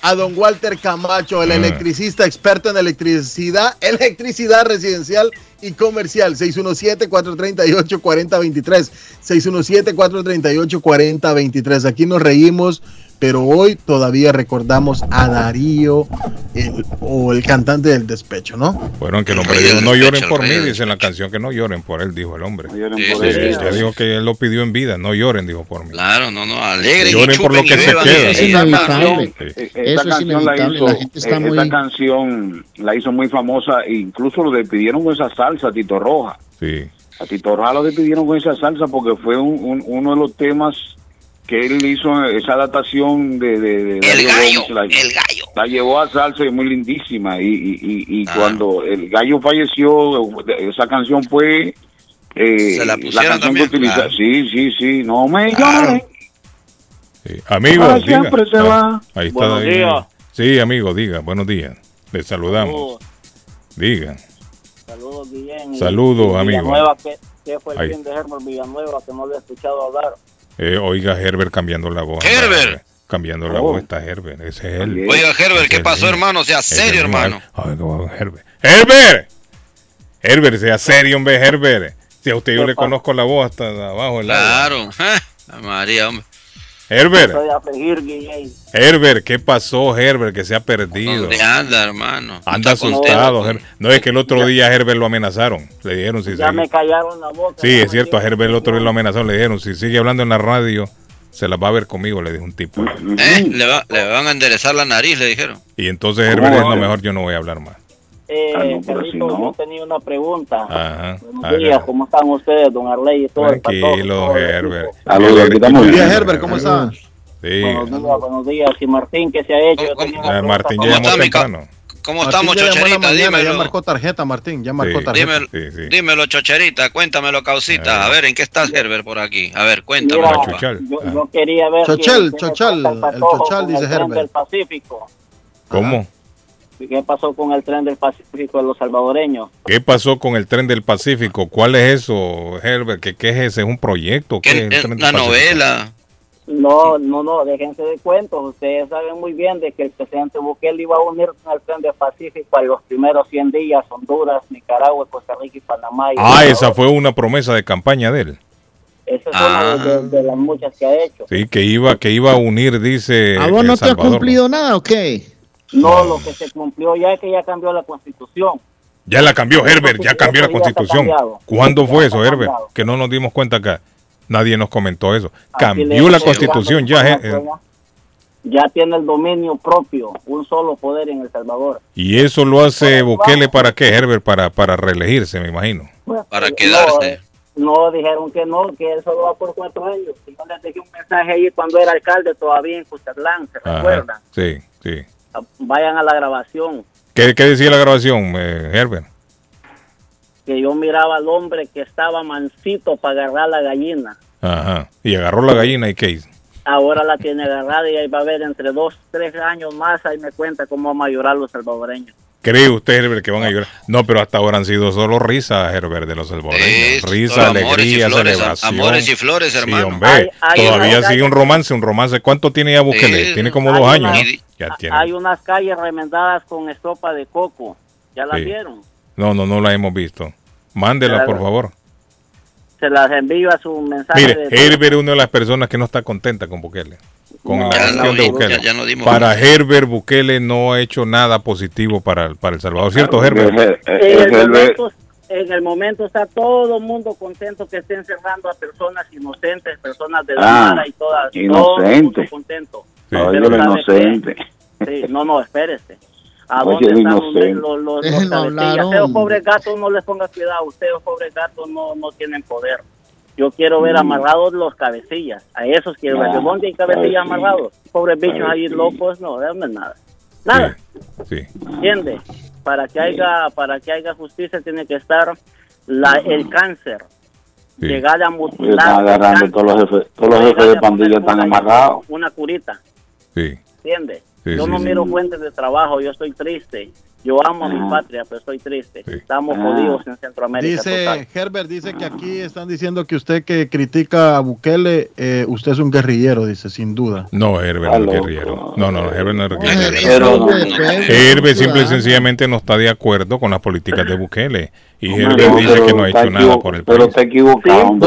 Speaker 2: A don Walter Camacho, el
Speaker 3: Ah.
Speaker 2: electricista experto en electricidad, electricidad residencial y comercial. 617-438-4023. 617-438-4023. Aquí nos reímos, pero hoy todavía recordamos a Darío, el- o el cantante del despecho, ¿no?
Speaker 3: Bueno, aunque el hombre dijo, no lloren por mí, dice en la canción que no lloren por él, dijo el hombre.
Speaker 14: lloren
Speaker 4: Sí,
Speaker 14: por
Speaker 4: sí,
Speaker 14: él.
Speaker 3: Ya dijo que él lo pidió en vida, no lloren, dijo por mí.
Speaker 4: Claro, no, no, alegren
Speaker 3: Lloren
Speaker 4: y
Speaker 3: por lo que se queda.
Speaker 5: Es inevitable.
Speaker 14: Eh,
Speaker 5: Eso
Speaker 14: Esta
Speaker 5: es
Speaker 14: canción la
Speaker 5: inevitable,
Speaker 14: hizo,
Speaker 5: la gente está
Speaker 14: eh,
Speaker 5: muy-
Speaker 14: canción la hizo muy famosa, e incluso lo despidieron con esa salsa, a Tito Roja.
Speaker 3: Sí.
Speaker 14: A Tito Roja lo despidieron con esa salsa porque fue un- un- uno de los temas que él hizo, esa adaptación de... de, de
Speaker 4: El gallo,
Speaker 14: Gómez, la,
Speaker 4: el gallo.
Speaker 14: la llevó a salsa y es muy lindísima. Y, y, y, y
Speaker 4: Ah.
Speaker 14: cuando el gallo falleció, esa canción fue... eh,
Speaker 4: Se la pusieron
Speaker 14: canción
Speaker 4: también,
Speaker 14: que
Speaker 4: claro.
Speaker 14: Sí, sí, sí, no me
Speaker 4: Claro.
Speaker 3: sí. Amigo,
Speaker 14: Para
Speaker 3: diga.
Speaker 14: siempre se
Speaker 3: Ah,
Speaker 14: va.
Speaker 3: Ahí está.
Speaker 14: Buenos
Speaker 3: David.
Speaker 14: días.
Speaker 3: Sí, amigo, diga, buenos días. Le saludamos. Diga.
Speaker 34: Saludos, Guillén.
Speaker 3: Saludos, amigo.
Speaker 34: Villanueva, ¿qué, qué fue el
Speaker 3: Ahí.
Speaker 34: fin de Herbert Villanueva que no le he escuchado hablar?
Speaker 3: Eh, oiga, Herbert cambiando la voz.
Speaker 4: Herbert.
Speaker 3: Cambiando la
Speaker 14: Oh.
Speaker 3: voz está Herbert. Ese es él.
Speaker 4: Oiga, Herbert, ¿qué pasó,
Speaker 3: él.
Speaker 4: hermano? Sea serio,
Speaker 3: el
Speaker 4: hermano.
Speaker 3: Ay, qué bueno, Herbert. ¡Herbert! Herbert, sea serio, hombre, Herbert. Si a usted yo le conozco la voz hasta abajo del agua.
Speaker 4: Claro. María, hombre.
Speaker 3: Herbert,
Speaker 34: Guillén.
Speaker 3: Herbert, ¿qué pasó, Herbert? Que se ha perdido.
Speaker 4: ¿Dónde anda, hermano?
Speaker 3: Anda
Speaker 4: contento.
Speaker 3: asustado. Her- No es que el otro día a Herbert lo amenazaron. Le dijeron si
Speaker 34: Ya
Speaker 3: sigue-
Speaker 34: me callaron la boca.
Speaker 3: Sí, es cierto. A Herbert el otro día lo amenazaron. Le dijeron si sigue hablando en la radio, se las va a ver conmigo. Le dijo un tipo.
Speaker 4: ¿Eh? Le, va- le van a enderezar la nariz, le dijeron.
Speaker 3: Y entonces
Speaker 14: ¿Cómo
Speaker 3: Herbert lo mejor. Yo no voy a hablar más.
Speaker 34: Eh,
Speaker 14: Ah, no, pero si no.
Speaker 34: yo tenía una pregunta.
Speaker 3: Ajá.
Speaker 34: Buenos días, ¿cómo están ustedes, don Arley y todo el
Speaker 3: Tranquilo, Herbert.
Speaker 34: equipo?
Speaker 14: Saludos, aquí estamos
Speaker 2: Buen
Speaker 14: bien.
Speaker 2: día, Herbert, ¿cómo está?
Speaker 3: Sí.
Speaker 34: Buenos días, buenos días. Y Martín, ¿qué se ha hecho? Yo
Speaker 4: ¿Cómo-
Speaker 34: tenía una
Speaker 3: Eh,
Speaker 34: pregunta
Speaker 3: Martín
Speaker 4: ¿Cómo está,
Speaker 3: temprano.
Speaker 4: ¿Cómo
Speaker 2: Martín
Speaker 4: estamos, chocherita?
Speaker 2: mañana, Ya
Speaker 4: Dímelo.
Speaker 2: marcó tarjeta, Martín, ya marcó
Speaker 3: Sí.
Speaker 2: tarjeta.
Speaker 4: Dímelo,
Speaker 3: Sí, sí.
Speaker 4: dímelo, chocherita, cuéntamelo, causita. A ver, ¿en qué estás, Herbert, por aquí? A ver, cuéntame.
Speaker 34: Yo,
Speaker 3: Ah.
Speaker 34: yo quería ver
Speaker 2: Chochel,
Speaker 34: al
Speaker 2: el Chochal, dice Herbert.
Speaker 34: del Pacífico.
Speaker 3: ¿Cómo?
Speaker 34: ¿Qué pasó con el tren del Pacífico de los salvadoreños?
Speaker 3: ¿Qué pasó con el tren del Pacífico? ¿Cuál es eso, Herbert? ¿Qué, qué es ese? ¿Es un proyecto? ¿Qué
Speaker 4: ¿Qué-
Speaker 3: es el tren del
Speaker 4: Una novela.
Speaker 34: No, no, no, déjense de cuentos. Ustedes saben muy bien de que el presidente Bukele iba a unir con el tren del Pacífico a los primeros 100 días, Honduras, Nicaragua, Costa Rica y Panamá. y
Speaker 3: Ah, esa fue una promesa de campaña de él.
Speaker 34: Esa es
Speaker 4: Ah.
Speaker 34: una de, de las muchas que ha hecho.
Speaker 3: Sí, que iba, que iba a unir, dice.
Speaker 5: ¿A vos no te ha cumplido nada o qué?
Speaker 34: No, lo que se cumplió ya es que ya cambió la constitución.
Speaker 3: Ya la cambió Herbert, ya cambió la constitución. ¿Cuándo fue eso, Herbert? Que no nos dimos cuenta acá. Nadie nos comentó eso. Cambió la constitución ya. eh, eh,
Speaker 34: Ya tiene el dominio propio, un solo poder en El Salvador.
Speaker 3: Y eso lo hace Bukele para qué, Herbert? Para, para reelegirse, me imagino.
Speaker 4: Para quedarse.
Speaker 34: No, no, dijeron que no, que él solo va por cuatro años. Y yo les dejé un mensaje ahí cuando era alcalde todavía en Custerlán, ¿se recuerdan?
Speaker 3: Ajá. Sí, sí.
Speaker 34: Vayan a la grabación,
Speaker 3: ¿Qué, qué decía la grabación, eh, Herbert?
Speaker 34: que yo miraba al hombre que estaba mansito para agarrar la gallina.
Speaker 3: Ajá. Y agarró la gallina y qué hizo.
Speaker 34: Ahora la tiene agarrada y ahí va a ver entre dos, tres años más, ahí me cuenta cómo van a llorar los salvadoreños.
Speaker 3: ¿Cree usted, Herbert, que van a llorar? No, pero hasta ahora han sido solo risas, Herbert, de los salvadoreños. Risa,
Speaker 4: solo amores y
Speaker 3: alegría,
Speaker 4: flores,
Speaker 3: celebración.
Speaker 4: amores y flores, hermano.
Speaker 3: Sí, hombre.
Speaker 4: Hay- hay
Speaker 3: Todavía
Speaker 34: una
Speaker 3: sigue un romance, un romance. ¿Cuánto tiene ya Bukele?
Speaker 4: Sí.
Speaker 3: tiene como dos
Speaker 34: una-
Speaker 3: años, ¿no? Ya tiene.
Speaker 34: Hay unas calles remendadas con estopa de coco. ¿Ya las
Speaker 3: Sí.
Speaker 34: vieron?
Speaker 3: No, no, no la hemos visto. Mándela,
Speaker 34: Claro.
Speaker 3: por favor.
Speaker 34: Se las envío a su mensaje.
Speaker 3: Mire,
Speaker 34: de-
Speaker 3: Herbert es una de las personas que no está contenta con Bukele. Con
Speaker 34: No,
Speaker 3: la gestión
Speaker 34: no
Speaker 3: de Bukele.
Speaker 4: ya- ya no dimos
Speaker 3: para. Herbert, Bukele no ha hecho nada positivo para, para El Salvador. ¿Cierto, Herbert?
Speaker 34: en, el momento, en el momento está todo el mundo contento que estén cerrando a personas inocentes, personas de la
Speaker 14: Ah,
Speaker 34: y todas. Todo el
Speaker 14: inocente.
Speaker 34: mundo contento.
Speaker 14: No,
Speaker 34: Pero
Speaker 14: yo lo
Speaker 34: ¿sabe qué?
Speaker 14: inocente.
Speaker 34: Sí, no, no, espérese. ¿A
Speaker 14: Oye,
Speaker 34: dónde
Speaker 14: es
Speaker 34: están los, los, los
Speaker 35: hablar,
Speaker 34: Ustedes,
Speaker 35: hombre.
Speaker 34: pobres gatos, no les ponga cuidado. Ustedes, pobres gatos, no, no tienen poder. Yo quiero ver amarrados los cabecillas. A esos quiero ver. ¿De
Speaker 14: Ah,
Speaker 34: dónde hay cabecillas amarrados? Pobres bichos ahí locos, no, dame nada. Nada.
Speaker 3: Sí.
Speaker 34: ¿Entiende? Para que haya, para que haya justicia tiene que estar la, el cáncer. Llegar a mutilar.
Speaker 14: Están agarrando todos los jefes, todos los
Speaker 34: No
Speaker 14: jefes de pandilla están
Speaker 34: una-
Speaker 14: amarrados.
Speaker 34: Una curita.
Speaker 3: Sí.
Speaker 34: ¿Entiende?
Speaker 3: Sí,
Speaker 34: yo
Speaker 3: sí,
Speaker 34: no
Speaker 3: sí.
Speaker 34: miro fuentes de trabajo, yo estoy triste. Yo amo a mi patria, pero estoy triste. Estamos
Speaker 33: Ah.
Speaker 34: jodidos en Centroamérica.
Speaker 33: Dice
Speaker 34: total.
Speaker 33: Herbert, dice que aquí están diciendo que usted que critica a Bukele, eh, usted es un guerrillero, dice, sin duda.
Speaker 3: No, Herbert no es guerrillero. No, no, Herbert no es guerrillero. Herbert simple y sencillamente no está de acuerdo con las políticas de Bukele. Y Herbert
Speaker 14: no,
Speaker 3: dice
Speaker 14: pero
Speaker 3: que no ha hecho nada por el
Speaker 14: Pero
Speaker 3: país.
Speaker 14: está equivocado,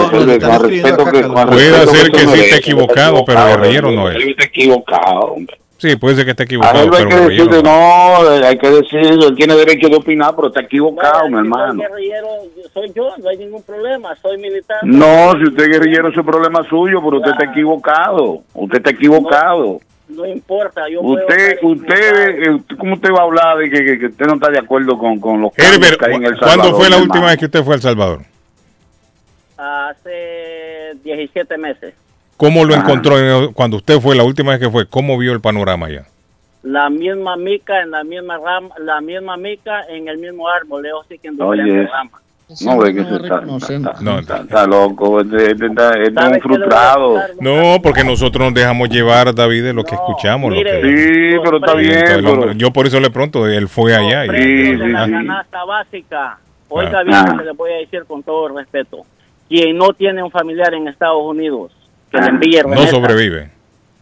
Speaker 3: Puede ser
Speaker 14: que
Speaker 3: sí esté equivocado, pero guerrillero no es.
Speaker 14: Está equivocado, hombre.
Speaker 3: Sí, puede ser que esté
Speaker 14: A
Speaker 3: equivocado,
Speaker 14: Herbert hay
Speaker 3: pero
Speaker 14: que decirle,
Speaker 3: no.
Speaker 14: no, hay que decirlo, él tiene derecho de opinar, pero está equivocado, mi
Speaker 34: Soy
Speaker 14: hermano.
Speaker 34: guerrillero, yo- soy yo, no hay ningún problema, soy militar.
Speaker 14: No, si usted es guerrillero, es problema suyo, pero usted está equivocado. Usted está equivocado.
Speaker 34: No importa, yo puedo
Speaker 14: Usted, usted, eh, ¿cómo usted va a hablar de que, que- usted no está de acuerdo con, con los
Speaker 3: Herbert,
Speaker 14: que hay en El
Speaker 3: ¿cuándo
Speaker 14: Salvador,
Speaker 3: fue la última
Speaker 14: hermano?
Speaker 3: vez que usted fue a El Salvador?
Speaker 34: hace 17 meses.
Speaker 3: ¿Cómo lo
Speaker 14: Ah.
Speaker 3: encontró en- cuando usted fue la última vez que fue? ¿Cómo vio el panorama allá?
Speaker 34: La misma mica en la misma rama, la misma mica en el mismo árbol, leo sí que en
Speaker 14: Oye,
Speaker 34: diferentes ramas.
Speaker 14: no ve que se está, está,
Speaker 3: No,
Speaker 14: está, está loco, este, este está, este es
Speaker 34: ¿Sabe
Speaker 14: un
Speaker 34: qué le voy a
Speaker 14: frustrado.
Speaker 3: No, porque nosotros nos dejamos llevar, David, de lo que escuchamos. lo
Speaker 34: mire,
Speaker 3: que-
Speaker 14: Sí, pero está bien, pero...
Speaker 3: yo por eso le pregunto, él fue allá. y-
Speaker 34: precios de la canasta básica. Oiga
Speaker 3: Ah.
Speaker 34: bien,
Speaker 14: Ah.
Speaker 34: le voy a decir con todo el respeto. Quien no tiene un familiar en Estados Unidos, que le envíe
Speaker 3: no sobrevive.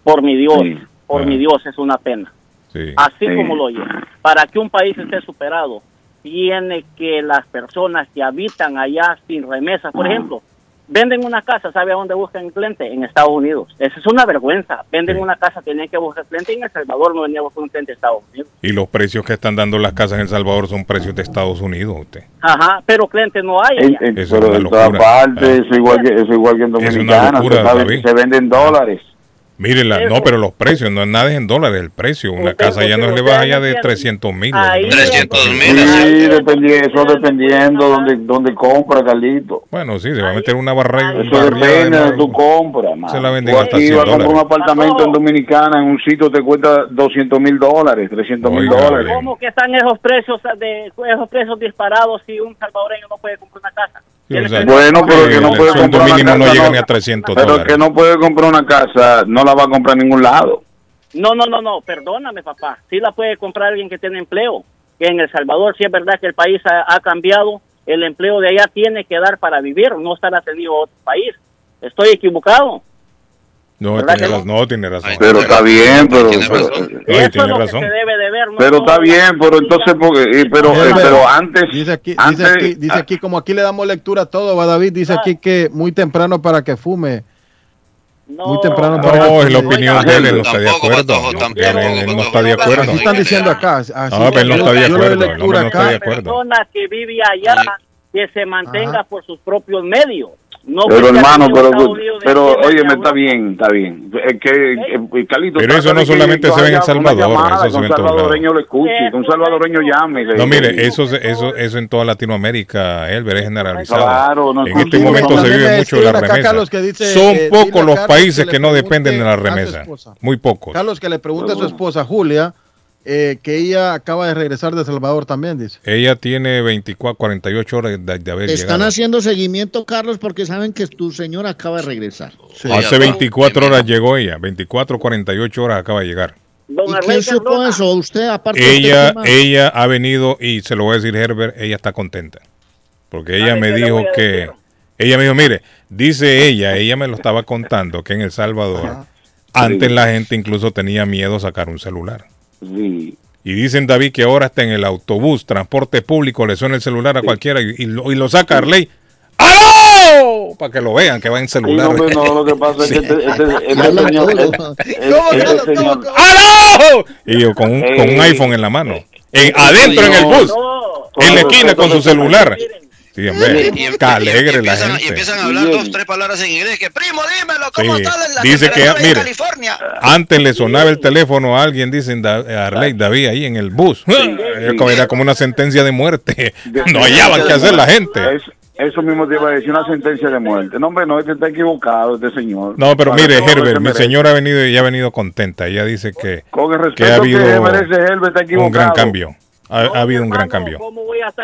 Speaker 34: por mi Dios,
Speaker 14: Sí.
Speaker 34: por
Speaker 3: Ah.
Speaker 34: mi Dios, es una pena.
Speaker 3: Sí.
Speaker 34: Así
Speaker 14: Sí.
Speaker 34: como lo oye. Para que un país esté superado, tiene que las personas que habitan allá sin remesas, por
Speaker 14: Ah.
Speaker 34: ejemplo, venden una casa, ¿sabe a dónde buscan el cliente? En Estados Unidos. Esa es una vergüenza. Venden una casa, tenían que buscar cliente en El Salvador, no venía a buscar un cliente en Estados Unidos.
Speaker 3: Y los precios que están dando las casas en El Salvador son precios de Estados Unidos. Usted.
Speaker 34: Ajá, pero cliente no hay.
Speaker 14: En, en-
Speaker 3: Eso es
Speaker 14: pero
Speaker 3: una
Speaker 14: en todas
Speaker 3: locura.
Speaker 14: partes,
Speaker 3: Ah.
Speaker 14: es igual que, es igual que en
Speaker 3: Es una
Speaker 14: Dominicana,
Speaker 3: locura,
Speaker 14: se, sabe-
Speaker 3: David.
Speaker 14: se venden dólares.
Speaker 3: Mírenla, no, pero los precios, no es nada en dólares, el precio. Una casa ya no le baja ya de
Speaker 34: entiende.
Speaker 3: 300 mil.
Speaker 34: Ahí-
Speaker 4: 300 mil.
Speaker 14: Sí, dependi- eso dependiendo donde, donde compra, Carlito.
Speaker 3: Bueno, sí, se va a meter una barra.
Speaker 14: Eso depende de tu compra, mano.
Speaker 3: Se la venden hasta
Speaker 14: aquí
Speaker 3: 100
Speaker 14: vas a comprar un
Speaker 3: dólares.
Speaker 14: apartamento en Dominicana, en un sitio te cuesta 200 mil dólares, 300 mil dólares.
Speaker 34: ¿Cómo que están esos precios de esos precios disparados si un salvadoreño no puede comprar una casa?
Speaker 3: O sea,
Speaker 14: Bueno, pero que no
Speaker 3: el
Speaker 14: puede comprar una
Speaker 3: no
Speaker 14: casa,
Speaker 3: llega
Speaker 14: no.
Speaker 3: ni a 300
Speaker 14: Pero
Speaker 3: dólares.
Speaker 14: que no puede comprar una casa, no la va a comprar en ningún lado.
Speaker 34: No, no, no, no, perdóname, papá. Sí la puede comprar alguien que tiene empleo. Que en El Salvador, sí es verdad que el país ha, ha cambiado, el empleo de allá tiene que dar para vivir, no estar atendido a otro país. Estoy equivocado.
Speaker 3: No,
Speaker 34: ¿Verdad
Speaker 3: tiene
Speaker 34: no?
Speaker 3: razón, no, tiene razón.
Speaker 14: Pero está bien, pero...
Speaker 4: Tiene
Speaker 14: pero-
Speaker 4: razón.
Speaker 3: No, tiene razón.
Speaker 34: que se debe de ver. no
Speaker 14: Pero está bien, pero entonces, porque, eh, pero, eh, pero antes,
Speaker 33: Dice aquí,
Speaker 14: antes,
Speaker 33: dice aquí, dice aquí, como aquí le damos lectura a todo, va David, dice aquí que muy temprano para que fume. Muy temprano
Speaker 3: No,
Speaker 33: para
Speaker 3: es la
Speaker 33: que-
Speaker 3: opinión de él, él no está de acuerdo. Él, él no está de acuerdo.
Speaker 33: Así están diciendo acá. así-
Speaker 3: No, pero él no está de acuerdo.
Speaker 33: Lectura
Speaker 3: no está de acuerdo.
Speaker 34: persona que vive allá que se mantenga por sus propios medios. No
Speaker 14: Pero hermano, pero, pero oye, me está bien, está bien. Es que, eh, Carlito,
Speaker 3: Pero eso no
Speaker 14: que
Speaker 3: solamente se ve en El Salvador,
Speaker 14: llamada,
Speaker 3: eso se
Speaker 14: que un
Speaker 3: ve en
Speaker 14: salvadoreño lo escuche, que un salvadoreño llame. le-
Speaker 3: No, mire, eso, eso, eso en toda Latinoamérica, Elber, es generalizado.
Speaker 14: Claro, no,
Speaker 3: en este
Speaker 14: sí,
Speaker 3: momento
Speaker 14: no,
Speaker 3: se vive mucho de la remesa.
Speaker 33: Dice,
Speaker 3: Son
Speaker 33: eh,
Speaker 3: pocos los países
Speaker 33: que
Speaker 3: que no dependen de la remesa. Muy pocos.
Speaker 33: Carlos, que le pregunte a su esposa Julia eh, que ella acaba de regresar de El Salvador también, dice.
Speaker 3: Ella tiene 24, 48 horas de, de haber
Speaker 35: están
Speaker 3: llegado.
Speaker 35: haciendo seguimiento, Carlos, porque saben que tu señor acaba de regresar.
Speaker 3: Hace 24 horas llegó ella, 24, 48 horas acaba de llegar.
Speaker 35: ¿Y quién supo eso? ¿Usted, aparte de
Speaker 3: Ella,
Speaker 35: usted, ¿quién más?
Speaker 3: ella ha venido y se lo voy a decir Herbert, ella está contenta. Porque ella me dijo que, ella me dijo, mire, dice ella, ella me lo estaba contando que en El Salvador, antes
Speaker 14: Sí.
Speaker 3: la gente incluso tenía miedo a sacar un celular.
Speaker 14: Sí.
Speaker 3: Y dicen David que ahora está en el autobús, transporte público, le suena el celular a cualquiera y, y lo, y lo saca Arley. ¡Aló! Para que lo vean, que va en
Speaker 14: Sí,
Speaker 3: celular.
Speaker 14: no, pues, no, lo que pasa es que este, este, este señor, este- señor-
Speaker 3: ¡Aló! Y yo con un, con un
Speaker 14: Eh,
Speaker 3: iPhone en la mano. En- adentro en el bus. En la esquina con su celular. Sí, hombre.
Speaker 4: Y,
Speaker 3: alegre la
Speaker 4: empiezan, y
Speaker 3: gente.
Speaker 4: empiezan a hablar dos, tres palabras en inglés. Que primo, dímelo, ¿cómo
Speaker 3: Sí.
Speaker 4: está la, la
Speaker 3: Dice que, mire,
Speaker 4: California?
Speaker 3: Antes le sonaba el teléfono a alguien, dicen Da- a Arley David ahí en el bus. Era como- Era como una sentencia de muerte. No hallaban qué hacer la gente.
Speaker 14: Es- eso mismo te iba a decir, una sentencia de muerte. No, hombre, no, este está equivocado, este señor.
Speaker 3: No, pero
Speaker 14: Para
Speaker 3: mire, Herbert, mi señora ha venido y ha venido contenta. Ella dice que,
Speaker 14: Con el
Speaker 3: que
Speaker 14: respeto
Speaker 3: ha
Speaker 14: que,
Speaker 3: habido
Speaker 14: merece Herbert, está equivocado.
Speaker 3: un gran cambio. Ha, ha habido un gran cambio.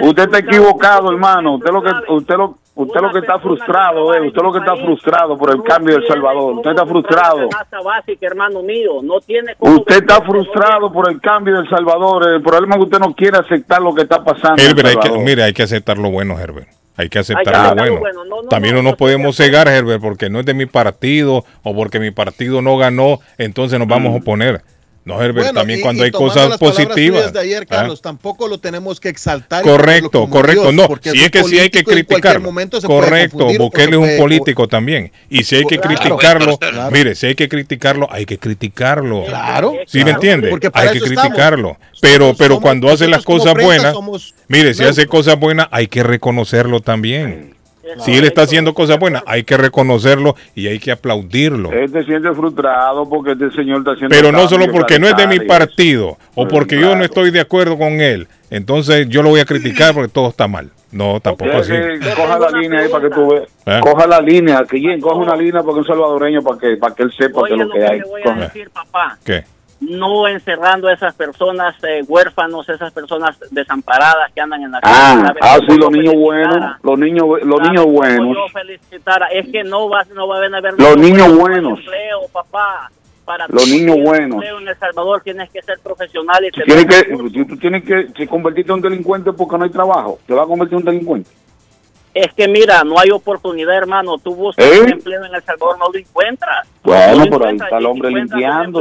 Speaker 14: Usted está equivocado, hermano. Usted lo que usted lo usted lo que está frustrado, eh. Usted lo que está frustrado por el cambio de El Salvador. Usted está frustrado.
Speaker 34: Canasta básica, hermano mío. No tiene cómo
Speaker 14: Usted está frustrado por el cambio de El Salvador. El problema es que usted no quiere aceptar lo que está pasando.
Speaker 3: Herbert, hay que, mire, hay que aceptar lo bueno, Herbert. Hay que aceptar lo bueno.
Speaker 14: bueno.
Speaker 3: También no nos podemos cegar, Herbert, porque no es de mi partido o porque mi partido no ganó, entonces nos vamos a oponer. No, Herbert,
Speaker 33: Bueno,
Speaker 3: también
Speaker 33: y-
Speaker 3: cuando
Speaker 33: y
Speaker 3: hay cosas positivas.
Speaker 33: de ayer,
Speaker 3: ¿ah?
Speaker 33: Carlos, tampoco lo tenemos que exaltar.
Speaker 3: Correcto, correcto.
Speaker 33: Dios,
Speaker 3: No,
Speaker 33: porque
Speaker 3: si
Speaker 33: es
Speaker 3: que sí hay que criticarlo. Correcto, Bukele es un político también. Y si hay que
Speaker 33: Claro.
Speaker 3: criticarlo,
Speaker 33: Claro.
Speaker 3: mire, si hay que criticarlo, hay que criticarlo.
Speaker 33: Claro,
Speaker 3: ¿Sí me entiende?
Speaker 33: porque para
Speaker 3: Hay que
Speaker 33: estamos.
Speaker 3: criticarlo. Pero, pero cuando hace las cosas
Speaker 33: prensa
Speaker 3: buenas,
Speaker 33: somos
Speaker 3: mire, si hace cosas buenas, hay que reconocerlo también. Si él está haciendo cosas buenas, hay que reconocerlo y hay que aplaudirlo.
Speaker 14: Él se siente frustrado porque este señor está haciendo
Speaker 3: Pero no solo porque no es de mi partido o porque yo no estoy de acuerdo con él, entonces yo lo voy a criticar porque todo está mal. No, tampoco así.
Speaker 14: Coja la línea ahí para que tú veas.
Speaker 3: ¿Eh?
Speaker 14: Coja la línea, que coja una línea porque un salvadoreño para que para que él sepa
Speaker 34: Oye,
Speaker 14: que lo que
Speaker 34: que
Speaker 14: hay.
Speaker 34: voy a decir, papá.
Speaker 3: ¿Qué?
Speaker 34: No encerrando a esas personas eh, huérfanos, esas personas desamparadas que andan en la
Speaker 14: Ah,
Speaker 34: ¿Sabe
Speaker 14: ah,
Speaker 34: cómo
Speaker 14: sí, los niños buenos, los niños, los
Speaker 34: ¿Sabe
Speaker 14: niños buenos?
Speaker 34: Es que no va, no va a haber
Speaker 14: Los niños
Speaker 34: buenos empleo, papá. Para
Speaker 14: Los niños buenos.
Speaker 34: En El Salvador tienes que ser profesional y
Speaker 14: tienes que, tú, tienes que si convertirte en un delincuente porque no hay trabajo, te va a convertir en un delincuente.
Speaker 34: Es que mira, no hay oportunidad, hermano. Tú buscas
Speaker 14: ¿Eh?
Speaker 34: un empleo en El Salvador, no lo encuentras.
Speaker 14: Bueno,
Speaker 34: No lo
Speaker 14: por ahí está el hombre limpiando.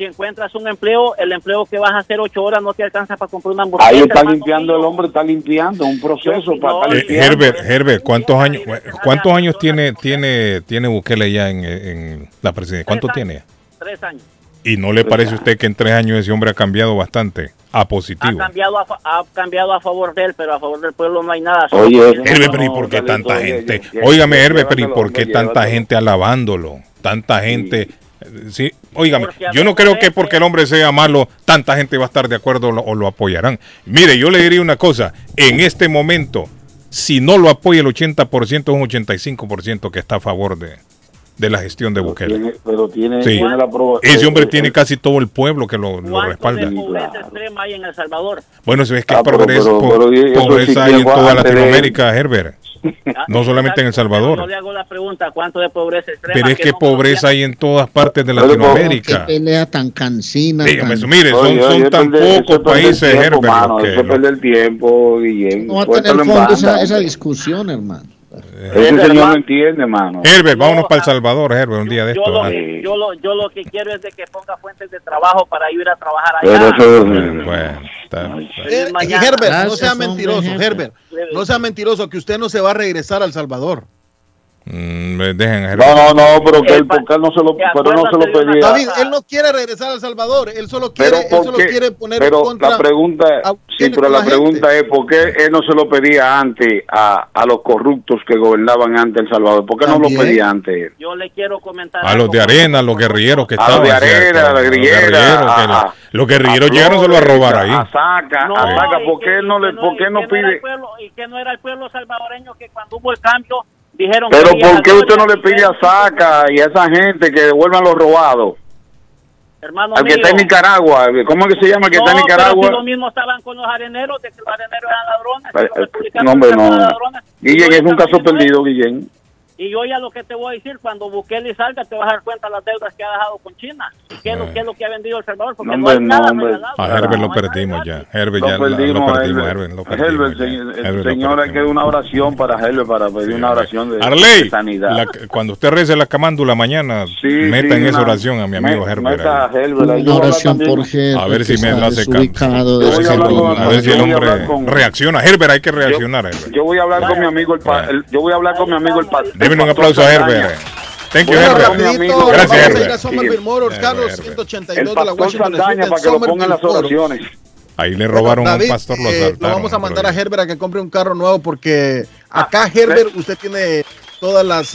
Speaker 34: Si encuentras un empleo, el empleo que vas a hacer ocho horas no te alcanza para comprar una hamburguesa.
Speaker 14: Ahí está
Speaker 34: hermano.
Speaker 14: limpiando, el hombre está limpiando, un proceso para estar
Speaker 3: Eh,
Speaker 14: limpiando.
Speaker 3: Herbert, Herbert, ¿cuántos años, cuántos años tiene, tiene, tiene Bukele ya en, en la presidencia? ¿Cuánto tiene?
Speaker 34: Tres años.
Speaker 3: ¿Y no le parece a usted que en tres años ese hombre ha cambiado bastante a
Speaker 34: Ha
Speaker 3: positivo?
Speaker 34: cambiado, a, fa- ha cambiado a favor de él, pero a favor del pueblo no hay nada.
Speaker 3: Oye, Herbert, pero ¿y por qué tanta gente? Óigame,
Speaker 34: oye,
Speaker 3: Herbert, pero ¿y por qué tanta gente alabándolo? Tanta gente. Sí, óigame, yo no creo que porque el hombre sea malo, tanta gente va a estar de acuerdo o lo, o lo apoyarán. Mire, yo le diría una cosa, en este momento, si no lo apoya el 80%, es un 85% que está a favor de, de la gestión de Bukele.
Speaker 14: Tiene- pero tiene,
Speaker 3: Sí.
Speaker 14: tiene la aprobación.
Speaker 3: Ese hombre tiene casi todo el pueblo que lo, lo
Speaker 34: ¿Cuánto
Speaker 3: respalda.
Speaker 34: de pobreza extrema hay en El Salvador?
Speaker 3: Bueno, si es que
Speaker 14: Ah, pero-
Speaker 3: pobreza,
Speaker 14: pero-
Speaker 3: po-
Speaker 14: pero eso
Speaker 3: pobreza
Speaker 14: existía
Speaker 3: hay en toda. Latinoamérica, Herbert. No solamente en El
Speaker 34: No
Speaker 3: Salvador.
Speaker 34: le hago la pregunta, ¿cuánto de pobreza extrema?
Speaker 3: Pero es que
Speaker 34: no
Speaker 3: pobreza hay en todas partes de
Speaker 35: Qué
Speaker 3: Latinoamérica.
Speaker 35: pelea tan cansina.
Speaker 3: Dígame
Speaker 35: tan-
Speaker 3: mire, son,
Speaker 14: Oye,
Speaker 3: son tan pocos países, Herbert.
Speaker 14: mano,
Speaker 3: que-
Speaker 14: eso es perder tiempo, Guillén.
Speaker 35: No va a tener
Speaker 14: en
Speaker 35: fondo esa, esa discusión, hermano.
Speaker 14: Ese señor no entiende, mano.
Speaker 3: Herbert, vámonos para El Salvador, Herbert, un día de
Speaker 34: Yo
Speaker 3: esto.
Speaker 34: lo,
Speaker 3: ah.
Speaker 34: que, yo, lo, yo lo que quiero es de que ponga fuentes de trabajo para ir a trabajar
Speaker 3: Pero
Speaker 34: allá.
Speaker 3: eso- Bueno, está-
Speaker 33: Eh,
Speaker 34: mañana.
Speaker 33: Herbert, no sea mentiroso. Herbert. No sea mentiroso que usted no se va a regresar a El Salvador.
Speaker 3: Mm, dejen a
Speaker 14: No, no, no, pero que él, porque él no se lo, pero no se lo pedía.
Speaker 2: David, él no quiere regresar a El Salvador, él solo quiere, él
Speaker 14: ¿por
Speaker 2: solo quiere poner
Speaker 14: pero
Speaker 2: contra
Speaker 14: la pregunta, sí,
Speaker 2: tiene
Speaker 14: pero la
Speaker 2: la
Speaker 14: pregunta es ¿por qué él no se lo pedía antes a, a los corruptos que gobernaban antes El Salvador? ¿Por qué no lo pedía antes?
Speaker 34: Yo le quiero comentar.
Speaker 3: A los de arena, a los guerrilleros que
Speaker 14: A los
Speaker 3: estaban.
Speaker 14: de arena, a
Speaker 3: los guerrilleros
Speaker 14: a- a-
Speaker 3: los guerrilleros
Speaker 14: a
Speaker 3: llegaron solo a robar
Speaker 14: a-
Speaker 3: ahí.
Speaker 14: A Saca,
Speaker 34: No,
Speaker 14: a Saca,
Speaker 34: y
Speaker 14: ¿por
Speaker 34: que-
Speaker 14: qué no le, por
Speaker 34: y
Speaker 14: qué
Speaker 34: que
Speaker 14: no pide?
Speaker 34: y que no era el pueblo salvadoreño que cuando hubo el cambio dijeron
Speaker 14: Pero
Speaker 34: que
Speaker 14: ¿por qué usted no le pide a Saca y a esa gente que devuelvan los robados?
Speaker 34: hermano
Speaker 14: Al que está en. Nicaragua, ¿cómo es que se llama el que está en
Speaker 34: No, pero
Speaker 14: Nicaragua?
Speaker 34: si lo mismo estaban con los areneros, de que los areneros eran ladrones.
Speaker 14: Eh,
Speaker 34: los
Speaker 14: eh, No, hombre, no.
Speaker 34: ladrones.
Speaker 14: Guillén es un caso perdido, Guillén.
Speaker 34: Y yo ya lo que te voy a decir, cuando Bukele salga, te vas a dar cuenta de las deudas que ha dejado con China. ¿Qué es lo, qué es lo que ha vendido El Salvador? Porque
Speaker 14: No,
Speaker 34: no, hay nada regalado.
Speaker 3: A Herbert lo perdimos ya. Herbert
Speaker 14: Lo
Speaker 3: ya lo
Speaker 14: perdimos, Herbert.
Speaker 3: Herbert, lo perdimos.
Speaker 14: Señora, hay que una oración para Herbert, para pedir una oración de, sanidad.
Speaker 3: la- cuando usted rece la camándula mañana,
Speaker 14: Sí,
Speaker 3: meta
Speaker 14: sí,
Speaker 3: en esa oración a mi amigo
Speaker 14: me-
Speaker 3: Herbert.
Speaker 14: meta a Herbert.
Speaker 5: Una oración por Herbert.
Speaker 3: A ver si me hace A ver si el hombre reacciona. Herbert, hay que reaccionar. Herbert.
Speaker 14: Yo voy a hablar con mi amigo el, yo voy a hablar con mi amigo el
Speaker 3: un aplauso a Herbert. Thank you,
Speaker 2: Rapidito,
Speaker 3: Gracias,
Speaker 2: vamos a ir
Speaker 3: Herbert.
Speaker 2: a Somerville Motors, Carlos 182
Speaker 14: El
Speaker 2: de la
Speaker 14: pastor
Speaker 2: Washington
Speaker 14: Saldaña
Speaker 2: Street,
Speaker 14: para que lo
Speaker 2: Somerville
Speaker 14: pongan en las
Speaker 2: Motors.
Speaker 14: oraciones.
Speaker 3: Ahí le robaron a un
Speaker 2: David,
Speaker 3: pastor, lo
Speaker 2: eh, lo vamos a mandar a. Herbert a que compre un carro nuevo porque
Speaker 14: Ah,
Speaker 2: acá Herbert usted tiene todas las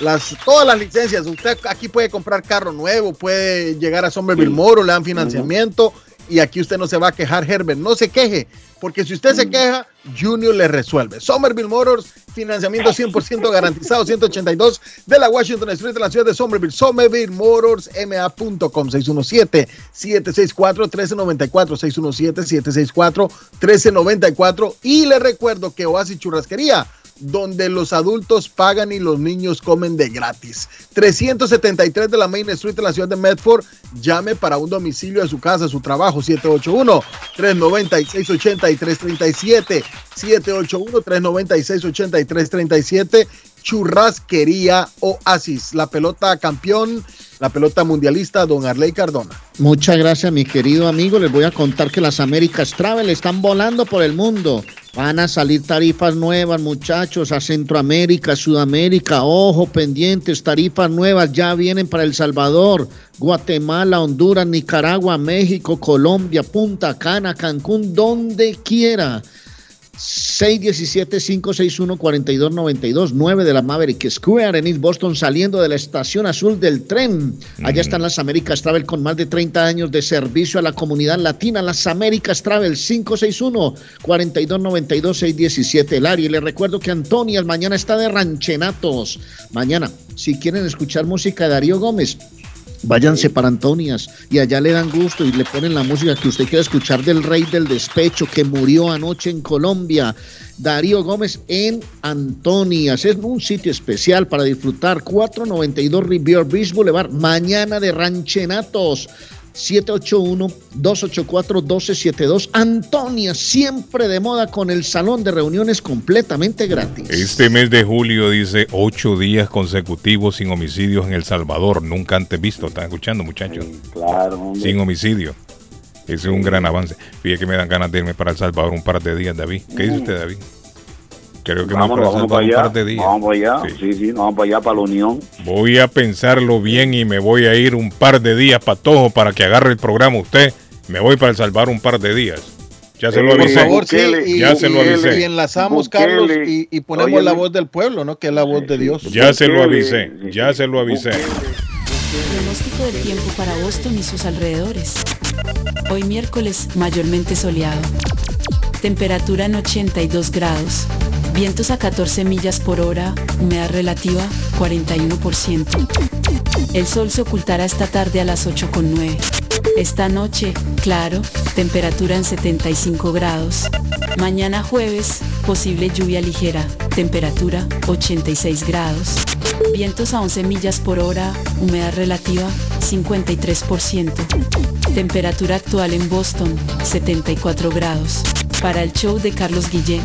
Speaker 2: las todas las licencias. Usted aquí puede comprar carro nuevo, puede llegar a Somerville Motors, le dan financiamiento y aquí usted no se va a quejar Herbert, no se queje, porque si usted se queja, Junior le resuelve. Somerville Motors, financiamiento 100% garantizado, 182 de la Washington Street de la ciudad de Somerville. Somerville Motors, ma.com 617-764-1394, 617-764-1394. Y le recuerdo que Oasis Churrasquería, donde los adultos pagan y los niños comen de gratis. 373 de la Main Street de la ciudad de Medford. Llame para un domicilio a su casa, a su trabajo, 781-396-8337. 781-396-8337. Churrasquería Oasis. La pelota campeón, la pelota mundialista, don Arley Cardona.
Speaker 5: Muchas gracias, mi querido amigo. Les voy a contar que las Américas Travel están volando por el mundo. Van a salir tarifas nuevas, muchachos, a Centroamérica, Sudamérica. Ojo, pendientes, tarifas nuevas ya vienen para El Salvador, Guatemala, Honduras, Nicaragua, México, Colombia, Punta Cana, Cancún, donde quiera. 617-561-4292, 9 de la Maverick Square en East Boston, saliendo de la estación azul del tren. Allá están las Américas Travel con más de 30 años de servicio a la comunidad latina. Las Américas Travel 561-4292-617 el área. Y les recuerdo que Antonia mañana está de ranchenatos. Mañana, si quieren escuchar música de Darío Gómez, Váyanse para Antonias y allá le dan gusto y le ponen la música que usted quiera escuchar del rey del despecho que murió anoche en Colombia. Darío Gómez en Antonias. Es un sitio especial para disfrutar. 492 Rivier Beach Boulevard. Mañana de ranchenatos. 781-284-1272. Antonia, siempre de moda con el salón de reuniones completamente gratis.
Speaker 3: Este mes de julio dice ocho días consecutivos sin homicidios en El Salvador. Nunca antes visto. ¿Están escuchando, muchachos?
Speaker 14: Claro, hombre.
Speaker 3: Sin homicidio. Ese es un gran avance. Fíjate que me dan ganas de irme para El Salvador un par de días, David. ¿Qué dice usted, David? Creo que
Speaker 14: Vamos, vamos para allá.
Speaker 3: par de días.
Speaker 14: Vamos para allá. Sí, sí, nos vamos para allá, para la Unión.
Speaker 3: Voy a pensarlo bien y me voy a ir un par de días para Tojo para que agarre el programa usted. Me voy para El Salvador un par de días. Ya se lo
Speaker 2: Por
Speaker 3: avisé.
Speaker 2: favor, sí, y,
Speaker 3: ya se lo
Speaker 2: y-
Speaker 3: avisé.
Speaker 2: y enlazamos,
Speaker 14: Bukele.
Speaker 2: Carlos, y, y ponemos
Speaker 14: Óyeme.
Speaker 2: la voz del pueblo, ¿no? Que es la voz de Dios.
Speaker 3: Ya se lo avisé. Ya se lo avisé.
Speaker 36: Pronóstico del tiempo para Boston y sus alrededores. Hoy miércoles mayormente soleado. Temperatura en 82 grados. Vientos a 14 millas por hora. Humedad relativa 41%. El sol se ocultará esta tarde a las 8.9. Esta noche, claro, temperatura en 75 grados. Mañana jueves, posible lluvia ligera. Temperatura 86 grados. Vientos a 11 millas por hora. Humedad relativa 53%. Temperatura actual en Boston 74 grados. Para el show de Carlos Guillén.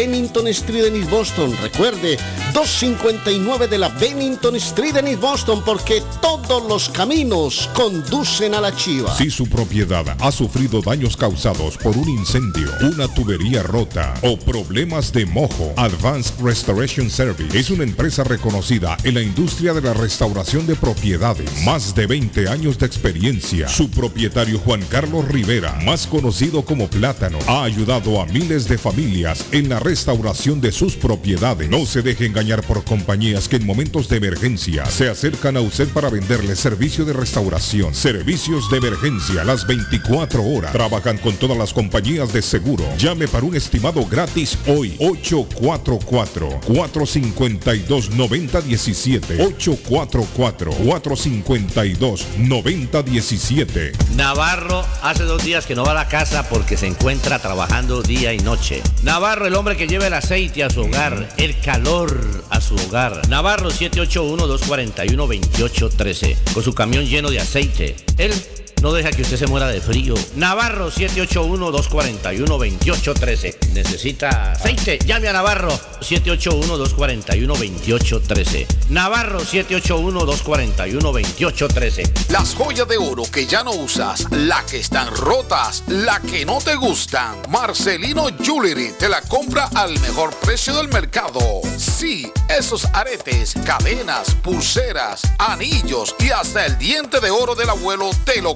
Speaker 37: Bennington Street en East Boston. Recuerde, 259 de la Bennington Street en East Boston porque todos los caminos conducen a la chiva.
Speaker 18: Si su propiedad ha sufrido daños causados por un incendio, una tubería rota o problemas de mojo, Advanced Restoration Service es una empresa reconocida en la industria de la restauración de propiedades. Más de 20 años de experiencia. Su propietario Juan Carlos Rivera, más conocido como Plátano, ha ayudado a miles de familias en la restauración de sus propiedades. No se deje engañar por compañías que en momentos de emergencia se acercan a usted para venderle servicio de restauración, servicios de emergencia las 24 horas. Trabajan con todas las compañías de seguro. Llame para un estimado gratis hoy. 844-452-9017. 844-452-9017.
Speaker 38: Navarro hace dos días que no va a la casa porque se encuentra trabajando día y noche. Navarro, el hombre que lleva el aceite a su hogar, el calor a su hogar. Navarro 781-241-2813. Con su camión lleno de aceite. Él no deja que usted se muera de frío. Navarro 781-241-2813. Necesita aceite. Llame a Navarro 781-241-2813. Navarro 781-241-2813.
Speaker 22: Las joyas de oro que ya no usas, la que están rotas, la que no te gustan. Marcelino Jewelry te la compra al mejor precio del mercado. Sí, esos aretes, cadenas, pulseras, anillos y hasta el diente de oro del abuelo te lo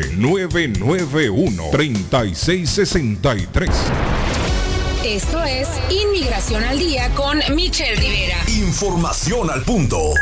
Speaker 18: 991-3663.
Speaker 39: Esto es Inmigración al Día con Michelle Rivera.
Speaker 19: Información al punto.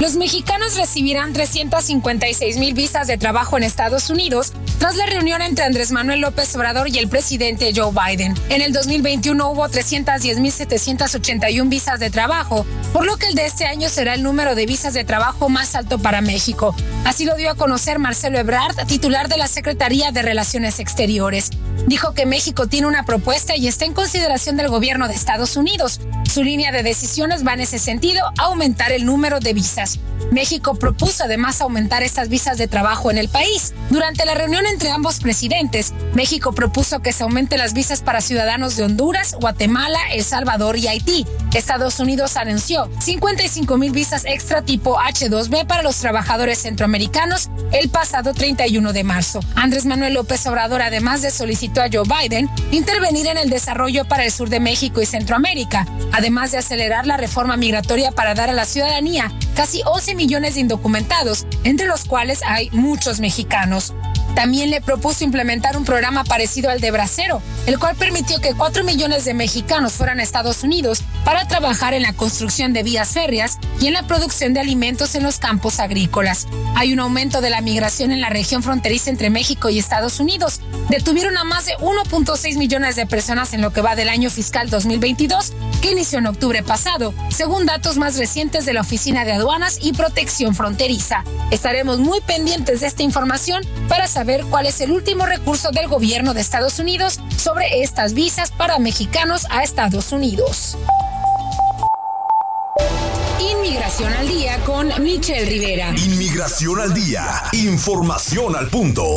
Speaker 39: Los mexicanos recibirán 356 mil visas de trabajo en Estados Unidos tras la reunión entre Andrés Manuel López Obrador y el presidente Joe Biden. En el 2021 hubo 310.781 visas de trabajo, por lo que el de este año será el número de visas de trabajo más alto para México. Así lo dio a conocer Marcelo Ebrard, titular de la Secretaría de Relaciones Exteriores. Dijo que México tiene una propuesta y está en consideración del gobierno de Estados Unidos. Su línea de decisiones va en ese sentido, aumentar el número de visas. México propuso además aumentar estas visas de trabajo en el país. Durante la reunión entre ambos presidentes, México propuso que se aumenten las visas para ciudadanos de Honduras, Guatemala, El Salvador y Haití, Estados Unidos anunció 55 mil visas extra tipo H2B para los trabajadores centroamericanos el pasado 31 de marzo. Andrés Manuel López Obrador además de solicitó a Joe Biden intervenir en el desarrollo para el sur de México y Centroamérica, además de acelerar la reforma migratoria para dar a la ciudadanía casi 11 millones de indocumentados, entre los cuales hay muchos mexicanos. También le propuso implementar un programa parecido al de Bracero, el cual permitió que 4 millones de mexicanos fueran a Estados Unidos para trabajar en la construcción de vías férreas y en la producción de alimentos en los campos agrícolas. Hay un aumento de la migración en la región fronteriza entre México y Estados Unidos. Detuvieron a más de 1.6 millones de personas en lo que va del año fiscal 2022, que inició en octubre pasado, según datos más recientes de la Oficina de Aduanas y Protección Fronteriza. Estaremos muy pendientes de esta información para saber cuál es el último recurso del gobierno de Estados Unidos sobre estas visas para mexicanos a Estados Unidos. Inmigración al día con Michelle Rivera.
Speaker 23: Inmigración al día. Información al punto.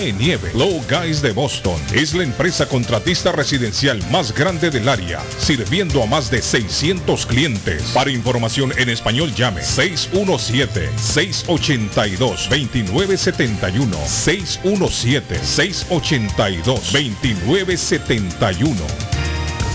Speaker 18: nieve. Low Guys de Boston es la empresa contratista residencial más grande del área, sirviendo a más de 600 clientes. Para información en español llame 617-682-2971. 617-682-2971.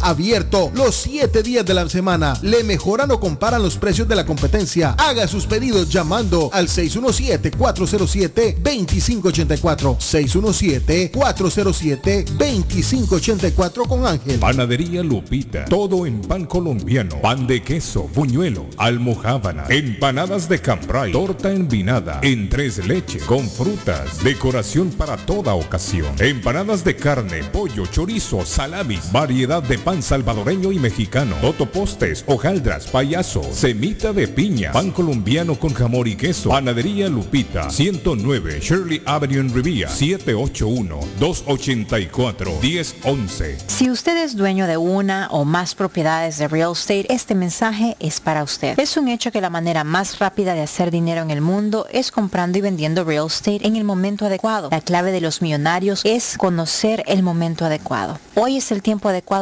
Speaker 2: abierto los 7 días de la semana. Le mejoran o comparan los precios de la competencia. Haga sus pedidos llamando al 617-407-2584. 617-407-2584 con Ángel.
Speaker 18: Panadería Lupita. Todo en pan colombiano. Pan de queso, buñuelo, almohábana, empanadas de cambray, torta envinada, en tres leches, con frutas, decoración para toda ocasión. Empanadas de carne, pollo, chorizo, salamis, variedad de pan salvadoreño y mexicano, totopostes, hojaldras, payaso, semita de piña, pan colombiano con jamón y queso, panadería Lupita, 109 Shirley Avenue en Rivia, 781-284-1011.
Speaker 40: Si usted es dueño de una o más propiedades de real estate, este mensaje es para usted. Es un hecho que la manera más rápida de hacer dinero en el mundo es comprando y vendiendo real estate en el momento adecuado. La clave de los millonarios es conocer el momento adecuado. Hoy es el tiempo adecuado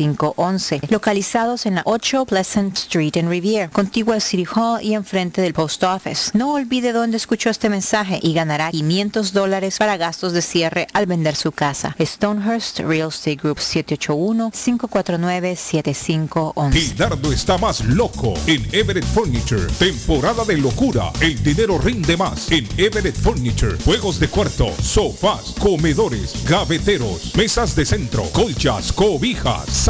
Speaker 40: 511, localizados en la 8 Pleasant Street en Rivier, contigua al City Hall y enfrente del Post Office. No olvide dónde escuchó este mensaje y ganará 500 dólares para gastos de cierre al vender su casa. Stonehurst Real Estate Group 781-549-7511.
Speaker 18: Gildardo está más loco en Everett Furniture. Temporada de locura. El dinero rinde más en Everett Furniture. Juegos de cuarto, sofás, comedores, gaveteros, mesas de centro, colchas, cobijas,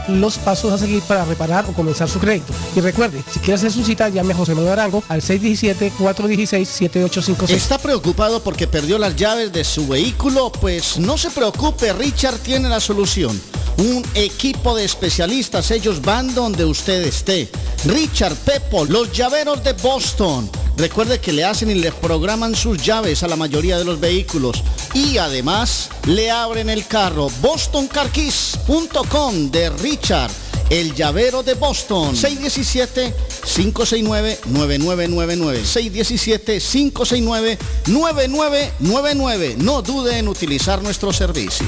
Speaker 20: los pasos a seguir para reparar o comenzar su crédito. Y recuerde, si quiere hacer su cita, llame a José Manuel Arango al 617-416-7856.
Speaker 5: ¿Está preocupado porque perdió las llaves de su vehículo? Pues no se preocupe, Richard tiene la solución. Un equipo de especialistas, ellos van donde usted esté. Richard Pepo, los llaveros de Boston. Recuerde que le hacen y le programan sus llaves a la mayoría de los vehículos. Y además le abren el carro. BostonCarKeys.com de Richard. El llavero de Boston. 617-569-9999. 617-569-9999. No dude en utilizar nuestros servicios.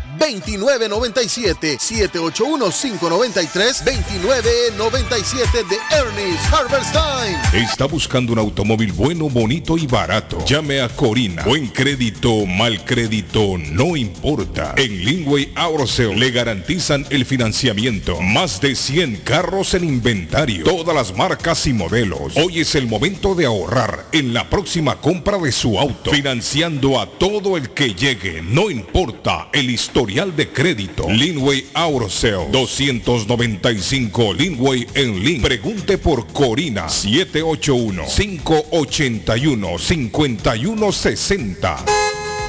Speaker 2: 2997 781-593-2997 de Ernest Harvest Time.
Speaker 18: Está buscando un automóvil bueno, bonito y barato. Llame a Corina. Buen crédito, mal crédito, no importa. En Lingway Auto Sale le garantizan el financiamiento. Más de 100 carros en inventario. Todas las marcas y modelos. Hoy es el momento de ahorrar en la próxima compra de su auto. Financiando a todo el que llegue. No importa el historial de crédito. Linway Auto Sale 295 Linway en Link. Pregunte por Corina 781-581-5160.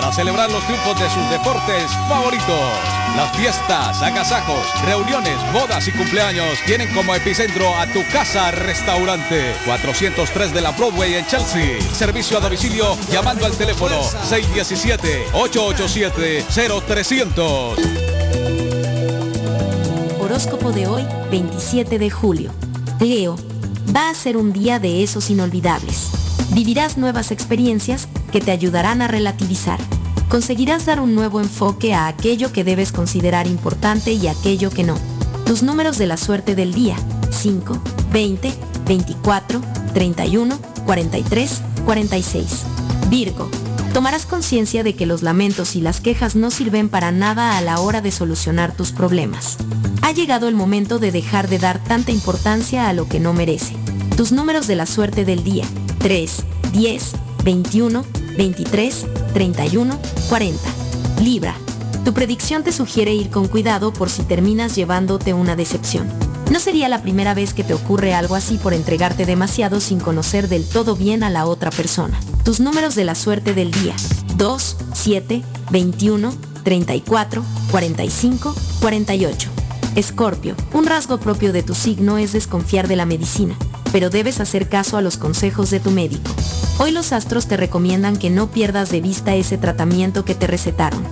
Speaker 30: para celebrar los triunfos de sus deportes favoritos. Las fiestas, agasajos, reuniones, bodas y cumpleaños tienen como epicentro a tu casa restaurante 403 de la Broadway en Chelsea. Servicio a domicilio llamando al teléfono 617-887-0300.
Speaker 29: Horóscopo de hoy, 27 de julio. Leo, va a ser un día de esos inolvidables. Vivirás nuevas experiencias que te ayudarán a relativizar. Conseguirás dar un nuevo enfoque a aquello que debes considerar importante y aquello que no. Tus números de la suerte del día, 5, 20, 24, 31, 43, 46. Virgo, tomarás conciencia de que los lamentos y las quejas no sirven para nada a la hora de solucionar tus problemas. Ha llegado el momento de dejar de dar tanta importancia a lo que no merece. Tus números de la suerte del día, 3, 10, 21, 23, 31, 40. Libra, tu predicción te sugiere ir con cuidado por si terminas llevándote una decepción. No sería la primera vez que te ocurre algo así por entregarte demasiado sin conocer del todo bien a la otra persona. Tus números de la suerte del día. 2, 7, 21, 34, 45, 48. Escorpio, un rasgo propio de tu signo es desconfiar de la medicina, pero debes hacer caso a los consejos de tu médico. Hoy los astros te recomiendan que no pierdas de vista ese tratamiento que te recetaron.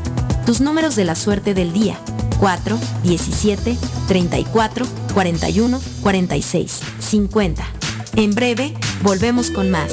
Speaker 29: Tus números de la suerte del día. 4, 17, 34, 41, 46, 50. En breve, volvemos con más.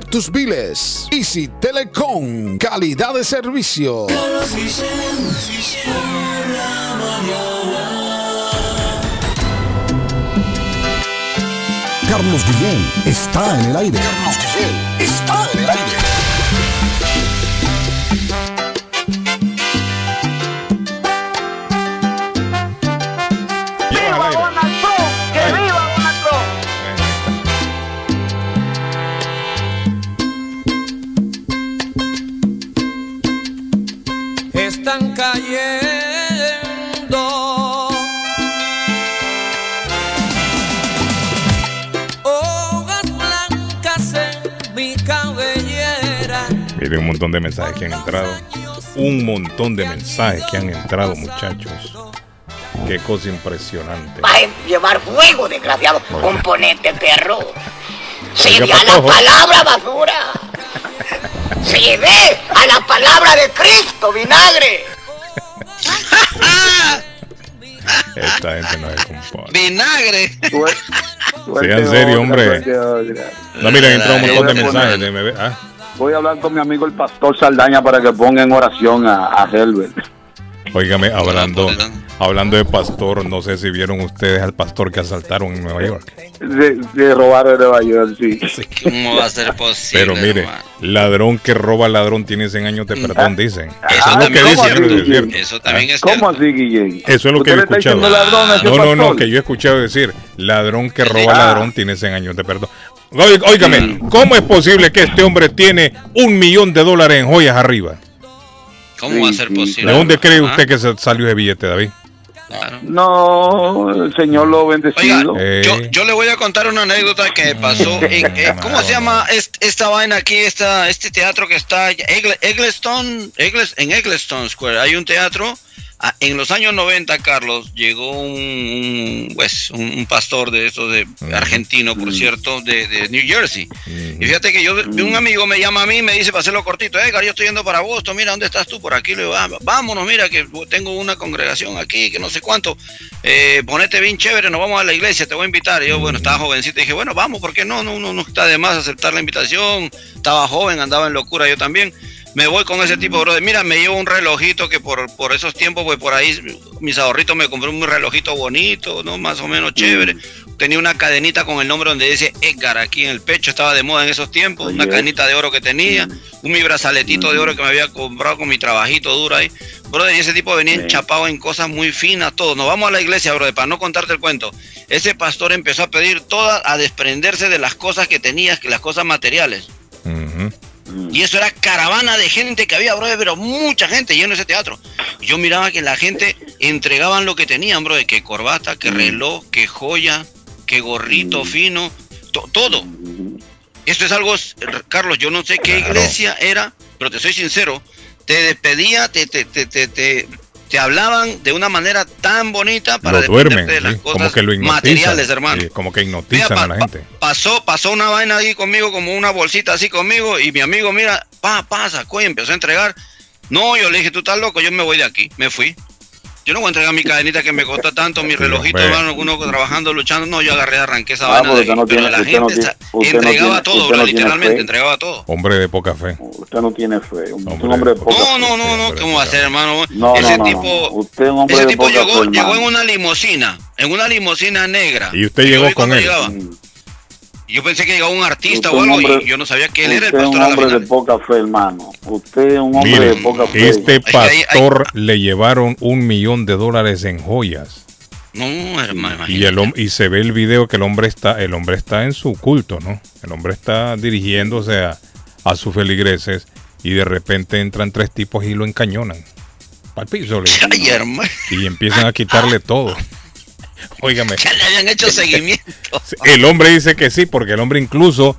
Speaker 22: tus biles. Easy Telecom, calidad de servicio.
Speaker 23: Carlos Guillén está en el aire. Carlos Guillén está en el aire.
Speaker 41: Están cayendo. Hojas blancas en mi cabellera.
Speaker 3: Miren un montón de mensajes que han entrado. Un montón de mensajes que han entrado, muchachos. Qué cosa impresionante.
Speaker 42: Va a llevar fuego, desgraciado. Componente perro. Se
Speaker 3: Oiga,
Speaker 42: ve a la palabra basura. Se ve a la palabra de Cristo, vinagre.
Speaker 3: Esta gente no se compone.
Speaker 4: Vinagre.
Speaker 3: Sea en serio, hombre. No, miren, entró un montón de
Speaker 14: Voy a
Speaker 3: mensajes. déjeme ver. Ah,
Speaker 14: Voy a hablar con mi amigo el pastor Saldaña para que ponga en oración a, a Helbert.
Speaker 3: Óigame, hablando, hablando de pastor, no sé si vieron ustedes al pastor que asaltaron en Nueva York.
Speaker 14: Se, se robaron de Nueva York, sí.
Speaker 4: ¿Cómo va a ser posible?
Speaker 3: Pero mire,
Speaker 4: hermano?
Speaker 3: ladrón que roba ladrón tiene 100 años de perdón, dicen. Eso es
Speaker 14: Ah,
Speaker 3: lo que
Speaker 14: ¿cómo
Speaker 3: dicen, es.
Speaker 4: Eso también es
Speaker 14: ¿Cómo así, Guillén?
Speaker 3: Eso es lo que
Speaker 14: ¿Usted
Speaker 3: yo he escuchado. No, no, no, que yo he escuchado decir, ladrón que roba
Speaker 14: Ah.
Speaker 3: ladrón tiene 100 años de perdón. Óigame, ¿cómo es posible que este hombre tiene un millón de dólares en joyas arriba?
Speaker 4: ¿Cómo va a ser posible?
Speaker 3: ¿De dónde cree
Speaker 4: hermano?
Speaker 3: usted que se salió ese billete, David?
Speaker 14: No, el Señor lo bendecido.
Speaker 3: Eh,
Speaker 4: Yo, yo le voy a contar una anécdota que pasó en, eh, ¿cómo se llama est- esta vaina aquí, esta, este teatro que está Eggleston, Eggles- en Eggleston Square? Hay un teatro. Ah, En los años 90, Carlos, llegó un, un, pues, un, pastor de esos de argentino, por cierto, de, de New Jersey. Y fíjate que yo, un amigo me llama a mí y me dice para hacerlo cortito, Edgar, yo estoy yendo para Boston, mira, ¿dónde estás tú? Por aquí, le digo, "Ah, vámonos, mira, que tengo una congregación aquí, que no sé cuánto, eh, ponete bien chévere, nos vamos a la iglesia, te voy a invitar. Y yo, bueno, estaba jovencito, y dije, bueno, vamos, ¿por qué no? No, no, no está de más aceptar la invitación, estaba joven, andaba en locura yo también. Me voy con ese tipo, brother. Mira, me llevo un relojito que por, por esos tiempos, pues por ahí, mis ahorritos me compré un relojito bonito, ¿no? Más o menos chévere. Tenía una cadenita con el nombre donde dice Edgar aquí en el pecho, estaba de moda en esos tiempos. Una cadenita de oro que tenía, un mi brazaletito de oro que me había comprado con mi trabajito duro ahí. Brother, y ese tipo venía enchapado en cosas muy finas, todo. Nos vamos a la iglesia, brother, para no contarte el cuento. Ese pastor empezó a pedir todas, a desprenderse de las cosas que tenía, que las cosas materiales. Y eso era caravana de gente que había, brother, pero mucha gente lleno ese teatro. Y yo miraba que la gente entregaban lo que tenían, brother, que corbata, que reloj, que joya, que gorrito fino, to- todo. Esto es algo, Carlos, yo no sé qué iglesia era, pero te soy sincero, te despedía, te, te, te, te, te, hablaban de una manera tan bonita para
Speaker 3: Lo duermen,
Speaker 4: de las
Speaker 3: ¿sí?
Speaker 4: cosas
Speaker 3: como que lo
Speaker 4: materiales, hermano.
Speaker 3: sí, como que hipnotizan a la gente.
Speaker 4: Pasó, pasó una vaina ahí conmigo, como una bolsita así conmigo, y mi amigo, mira, pa, pa, sacó y empezó a entregar. No, yo le dije, tú estás loco, yo me voy de aquí. Me fui. Yo no voy a entregar mi cadenita que me costó tanto, mi relojito, hermano, uno trabajando, luchando. No, yo agarré, arranqué esa
Speaker 14: Ah,
Speaker 4: vaina
Speaker 14: porque
Speaker 4: de
Speaker 14: no
Speaker 4: pero
Speaker 14: tiene-
Speaker 4: la
Speaker 14: usted no
Speaker 4: gente
Speaker 14: tiene- no
Speaker 4: entregaba
Speaker 14: tiene-
Speaker 4: todo, bro,
Speaker 14: no
Speaker 4: literalmente,
Speaker 14: fe.
Speaker 4: entregaba todo.
Speaker 3: Hombre de poca fe.
Speaker 14: Usted no tiene fe. Un, un hombre de poca
Speaker 4: No,
Speaker 14: fe.
Speaker 4: no, no, no, ¿cómo va a ser, hermano?
Speaker 14: No,
Speaker 4: ese
Speaker 14: no, no,
Speaker 4: tipo,
Speaker 14: no. Usted es un hombre
Speaker 4: ese
Speaker 14: de
Speaker 4: tipo
Speaker 14: poca
Speaker 4: llegó,
Speaker 14: fe,
Speaker 4: llegó en una limusina, en una limusina negra.
Speaker 3: Y usted llegó con él.
Speaker 4: llegaba. Yo pensé que llegaba un artista
Speaker 14: Usted
Speaker 4: o algo
Speaker 14: hombre-
Speaker 4: y yo no sabía que él era el
Speaker 14: Usted es
Speaker 4: pastor
Speaker 14: un hombre de poca fe, hermano. Usted es un hombre de poca fe.
Speaker 3: este
Speaker 4: que hay- hay-
Speaker 3: pastor le llevaron un millón de dólares en joyas.
Speaker 4: No, hermano,
Speaker 3: Y, el, y se ve el video que el hombre está, el hombre está en su culto, ¿no? El hombre está dirigiéndose a, a sus feligreses y de repente entran tres tipos y lo encañonan. Al piso le-
Speaker 4: Ay, hermano.
Speaker 3: y empiezan a quitarle todo. Óigame.
Speaker 4: Ya le habían hecho seguimiento.
Speaker 3: El hombre dice que sí, porque el hombre incluso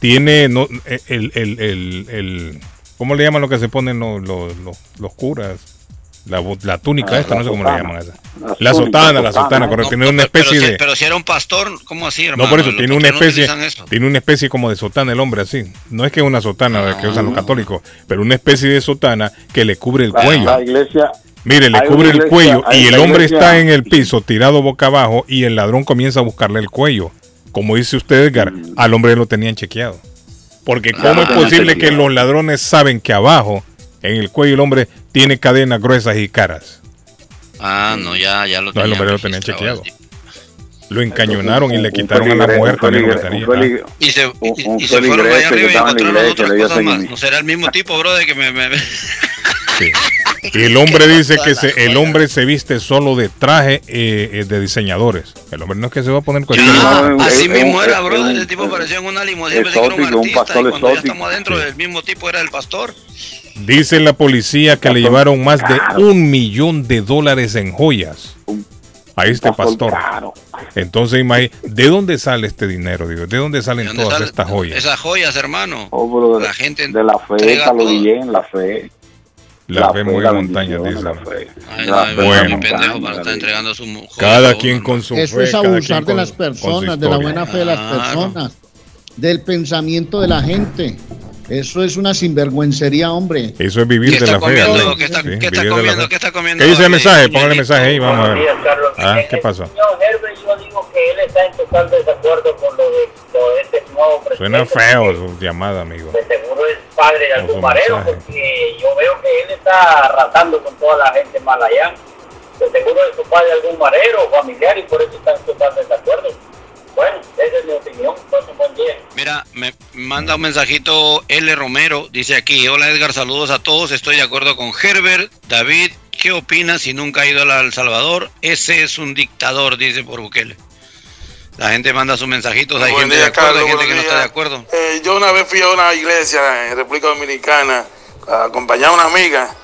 Speaker 3: tiene no, el, el, el, el- ¿cómo le llaman lo que se ponen los, los, los- los curas? La, la túnica
Speaker 4: Ah,
Speaker 3: esta,
Speaker 4: la
Speaker 3: no sé cómo le llaman esa.
Speaker 4: La
Speaker 3: La
Speaker 4: túnica,
Speaker 3: sotana, la
Speaker 4: sotana.
Speaker 3: sotana, correcto.
Speaker 4: No,
Speaker 3: Tiene una
Speaker 4: no, pero
Speaker 3: especie de...
Speaker 4: Pero si era un pastor, ¿cómo así, hermano?
Speaker 3: No, por eso, tiene una
Speaker 4: no
Speaker 3: especie, tiene una especie como de sotana el hombre así. No es que es una sotana que usan
Speaker 4: Ah.
Speaker 3: los católicos, pero una especie de sotana que le cubre el
Speaker 14: La-
Speaker 3: cuello.
Speaker 14: La iglesia.
Speaker 3: Mire, le cubre el cuello y el hombre
Speaker 14: iglesia-
Speaker 3: está en el piso tirado boca abajo y el ladrón comienza a buscarle el cuello. Como dice usted, Edgar, al hombre lo tenían chequeado. Porque
Speaker 4: Ah,
Speaker 3: ¿cómo es posible que los ladrones saben que abajo, en el cuello, el hombre tiene cadenas gruesas y caras?
Speaker 4: Ah, no, ya, ya lo
Speaker 3: No, el
Speaker 4: tenían
Speaker 3: hombre lo tenían chequeado. Lo encañonaron y le quitaron a la mujer lo.
Speaker 4: Y se, y,
Speaker 14: un
Speaker 4: y se fueron allá arriba y encontraron
Speaker 14: iglesia,
Speaker 4: otras
Speaker 14: le dio
Speaker 4: cosas más.
Speaker 14: seguimiento.
Speaker 4: No será el mismo tipo, bro, de que me... me-
Speaker 3: Y el hombre dice que se, el hombre se viste solo de traje eh, eh, de diseñadores. El hombre no es que se va a poner cualquier
Speaker 4: Ah, así
Speaker 14: es
Speaker 4: mismo era,
Speaker 14: es
Speaker 4: bro.
Speaker 14: un-
Speaker 4: El tipo parecía en una limusina. Un artista.
Speaker 14: pastor
Speaker 4: y cuando ya estamos adentro, el mismo tipo era el pastor.
Speaker 3: Dice la policía que le llevaron más de un millón de dólares en joyas a este pastor. Entonces, imagínate, ¿de dónde sale este dinero? Digo? ¿De dónde salen
Speaker 4: ¿De dónde
Speaker 3: todas
Speaker 4: sale?
Speaker 3: estas joyas?
Speaker 4: Esas joyas, hermano.
Speaker 14: Oh, bro, de,
Speaker 4: La gente
Speaker 14: de la fe, Carlos
Speaker 4: todo.
Speaker 14: Guillén, la fe.
Speaker 3: La fe mueve
Speaker 14: la
Speaker 3: montañas, dice.
Speaker 14: la fe.
Speaker 4: Ay,
Speaker 14: La
Speaker 4: no,
Speaker 14: fe
Speaker 3: bueno.
Speaker 4: pendejo para estar entregando su mu-
Speaker 3: Cada quien con su
Speaker 35: Eso
Speaker 3: fe,
Speaker 35: es
Speaker 3: cada quien
Speaker 35: abusar de
Speaker 3: con-
Speaker 35: las personas, de la buena fe de las
Speaker 4: Claro.
Speaker 35: personas, del pensamiento de la gente. Eso es una sinvergüencería, hombre.
Speaker 3: Eso es vivir
Speaker 4: ¿Qué
Speaker 3: de la fe.
Speaker 4: ¿Qué está-
Speaker 3: Sí,
Speaker 4: qué está
Speaker 3: la
Speaker 4: comiendo? ¿Qué está comiendo,
Speaker 3: ¿Qué dice el mensaje? Póngale mensaje ahí, vamos a ver. Ah. ¿qué pasó?
Speaker 43: Señor Herbert, yo digo que él está en total desacuerdo con lo de, lo de este nuevo presidente.
Speaker 3: Suena feo su llamada, amigo.
Speaker 43: De seguro es padre de algún marero, porque yo veo que él está arrasando con toda la gente mal allá. De seguro es su padre algún marero familiar y por eso está en total desacuerdo. Bueno, esa es mi opinión. Pues un buen día.
Speaker 4: Mira, me manda un mensajito L. Romero. Dice aquí: Hola Edgar, saludos a todos. Estoy de acuerdo con Herbert. David, ¿qué opinas si nunca ha ido a El Salvador? Ese es un dictador, dice por Bukele. La gente manda sus mensajitos. Hay gente
Speaker 44: día,
Speaker 4: de acuerdo, hay
Speaker 44: Carlos,
Speaker 4: gente que no está de acuerdo.
Speaker 44: Eh, yo una vez fui a una iglesia en República Dominicana a acompañar a una amiga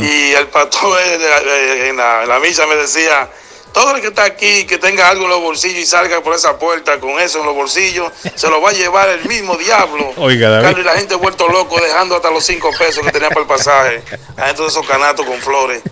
Speaker 44: y el pastor en, la, en la misa me decía, todo el que está aquí, que tenga algo en los bolsillos y salga por esa puerta con eso en los bolsillos, se lo va a llevar el mismo diablo.
Speaker 3: Oiga, David.
Speaker 44: Carlos, y la gente vuelto loco dejando hasta los cinco pesos que tenía para el pasaje adentro de esos canatos con flores.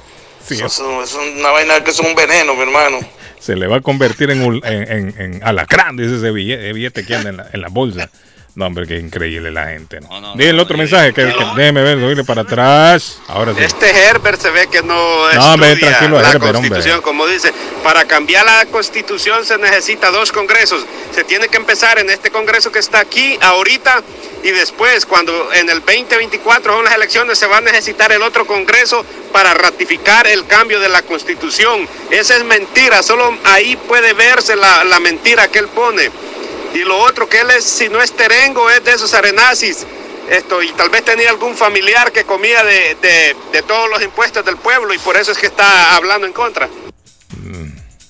Speaker 3: Sí,
Speaker 44: Eso, eso es una vaina que es un veneno, mi hermano.
Speaker 3: Se le va a convertir en, un- en, en, en alacrán, dice ese billete, billete que anda en la, en la bolsa. No, hombre, qué increíble la gente. ¿no? Dile el otro mensaje, que, que déjeme ver, para atrás. Ahora sí.
Speaker 45: Este Herbert se ve que no
Speaker 3: No, hombre,
Speaker 45: estudia
Speaker 3: tranquilo,
Speaker 45: la
Speaker 3: Herbert, hombre.
Speaker 45: constitución, como dice. Para cambiar la constitución se necesita dos congresos. Se tiene que empezar en este congreso que está aquí ahorita y después, cuando en el 2024 son las elecciones, se va a necesitar el otro congreso para ratificar el cambio de la constitución. Esa es mentira, solo ahí puede verse la, la mentira que él pone. Y lo otro que él es, si no es terengo, es de esos arenazis. Esto, y tal vez tenía algún familiar que comía de, de- de todos los impuestos del pueblo y por eso es que está hablando en contra.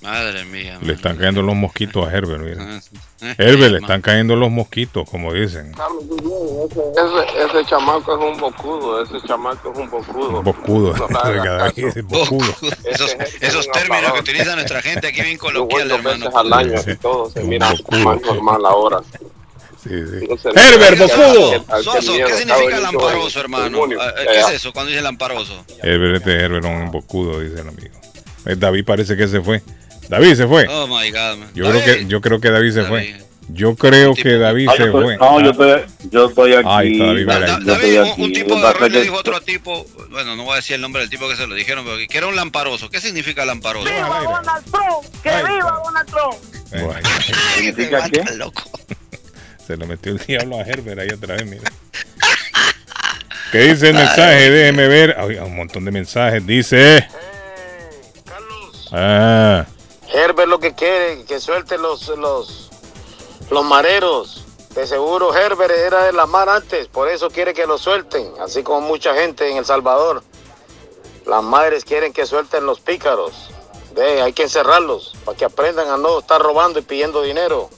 Speaker 4: Madre mía.
Speaker 3: Le están cayendo los mosquitos a Herbert, mira.
Speaker 4: Eh,
Speaker 3: Herbert, le están cayendo los mosquitos, como dicen.
Speaker 25: Ese, ese chamaco es un bocudo, ese chamaco es un bocudo.
Speaker 3: Bocudo.
Speaker 4: Esos, esos términos que utiliza nuestra gente aquí bien coloquial,
Speaker 25: dos
Speaker 4: hermano.
Speaker 25: al año y todo se
Speaker 3: Un
Speaker 25: mira
Speaker 3: bocudo.
Speaker 25: más normal ahora.
Speaker 3: Sí, sí. Herbert, bocudo.
Speaker 4: Soso, ¿qué significa lamparoso, hermano? Ah, eh,
Speaker 25: Eh,
Speaker 4: ¿Qué es eso cuando dice lamparoso?
Speaker 3: Herbert, este Herbert es un bocudo, dice el amigo. Eh, David parece que se fue. David se fue.
Speaker 4: Oh my God, man.
Speaker 3: Yo creo que, yo creo que David se fue. Yo creo que David
Speaker 14: Ah,
Speaker 3: se
Speaker 14: estoy-
Speaker 3: fue.
Speaker 14: no, yo estoy, yo estoy aquí.
Speaker 3: Ahí está David,
Speaker 14: yo estoy
Speaker 4: David, un,
Speaker 14: aquí.
Speaker 4: un tipo
Speaker 14: Lo
Speaker 4: le
Speaker 14: es
Speaker 4: dijo otro tipo, bueno, no voy a decir el nombre del tipo que se lo dijeron, pero que era un lamparoso. ¿Qué significa lamparoso?
Speaker 42: Donald Trump! ¡Que viva Donald Trump!
Speaker 14: ¿Significa qué?
Speaker 3: Se le metió el diablo a Herbert ahí otra vez, mira. ¿Qué dice el mensaje? Déjeme ver. Ay, un montón de mensajes. Dice. Ah,
Speaker 25: Herbert lo que quiere, que suelte los, los, los mareros. De seguro Herbert era de la mar antes, por eso quiere que lo suelten, así como mucha gente en El Salvador. Las madres quieren que suelten los pícaros. Ve, hay que encerrarlos para que aprendan a no estar robando y pidiendo dinero.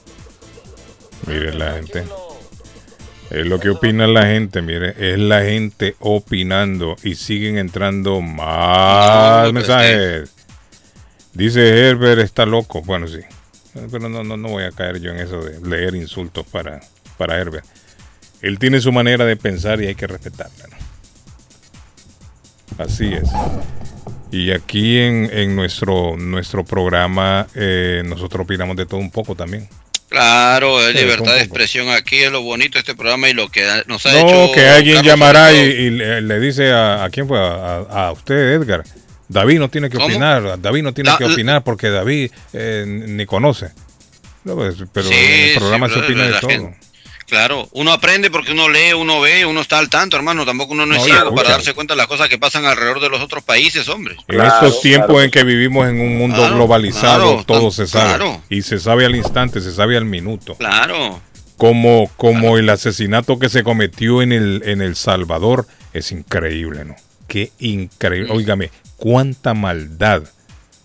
Speaker 3: mire la gente. Es lo que opina la gente, mire. Es la gente opinando y siguen entrando más mensajes. Dice Herbert está loco. Bueno, sí. Pero no, no, no voy a caer yo en eso de leer insultos para, para Herbert. Él tiene su manera de pensar y hay que respetarla. ¿no? Así es. Y aquí en, en nuestro, nuestro programa eh, nosotros opinamos de todo un poco también.
Speaker 4: Claro, es libertad de expresión aquí, es lo bonito de este programa y lo que nos ha
Speaker 3: No,
Speaker 4: hecho.
Speaker 3: que alguien
Speaker 4: Carlos
Speaker 3: llamará y, le, dice a, a quién fue, a- a usted, Edgar. David no tiene que
Speaker 4: ¿Cómo?
Speaker 3: opinar, David no tiene
Speaker 4: La-
Speaker 3: que opinar porque David eh, ni conoce. No, pues, pero
Speaker 4: Sí,
Speaker 3: en el programa
Speaker 4: sí,
Speaker 3: se opina de todo.
Speaker 4: gente- Claro, uno aprende porque uno lee, uno ve, uno está al tanto, hermano. Tampoco uno no es
Speaker 3: No,
Speaker 4: ciego para darse cuenta de las cosas que pasan alrededor de los otros países, hombre.
Speaker 3: En estos tiempos en que vivimos en un mundo
Speaker 4: Claro,
Speaker 3: globalizado,
Speaker 4: claro,
Speaker 3: todo se sabe.
Speaker 4: claro.
Speaker 3: Y se sabe al instante, se sabe al minuto.
Speaker 4: Claro.
Speaker 3: Como, como el asesinato que se cometió en el, en el Salvador es increíble, ¿no? Qué increíble. Óigame, cuánta maldad.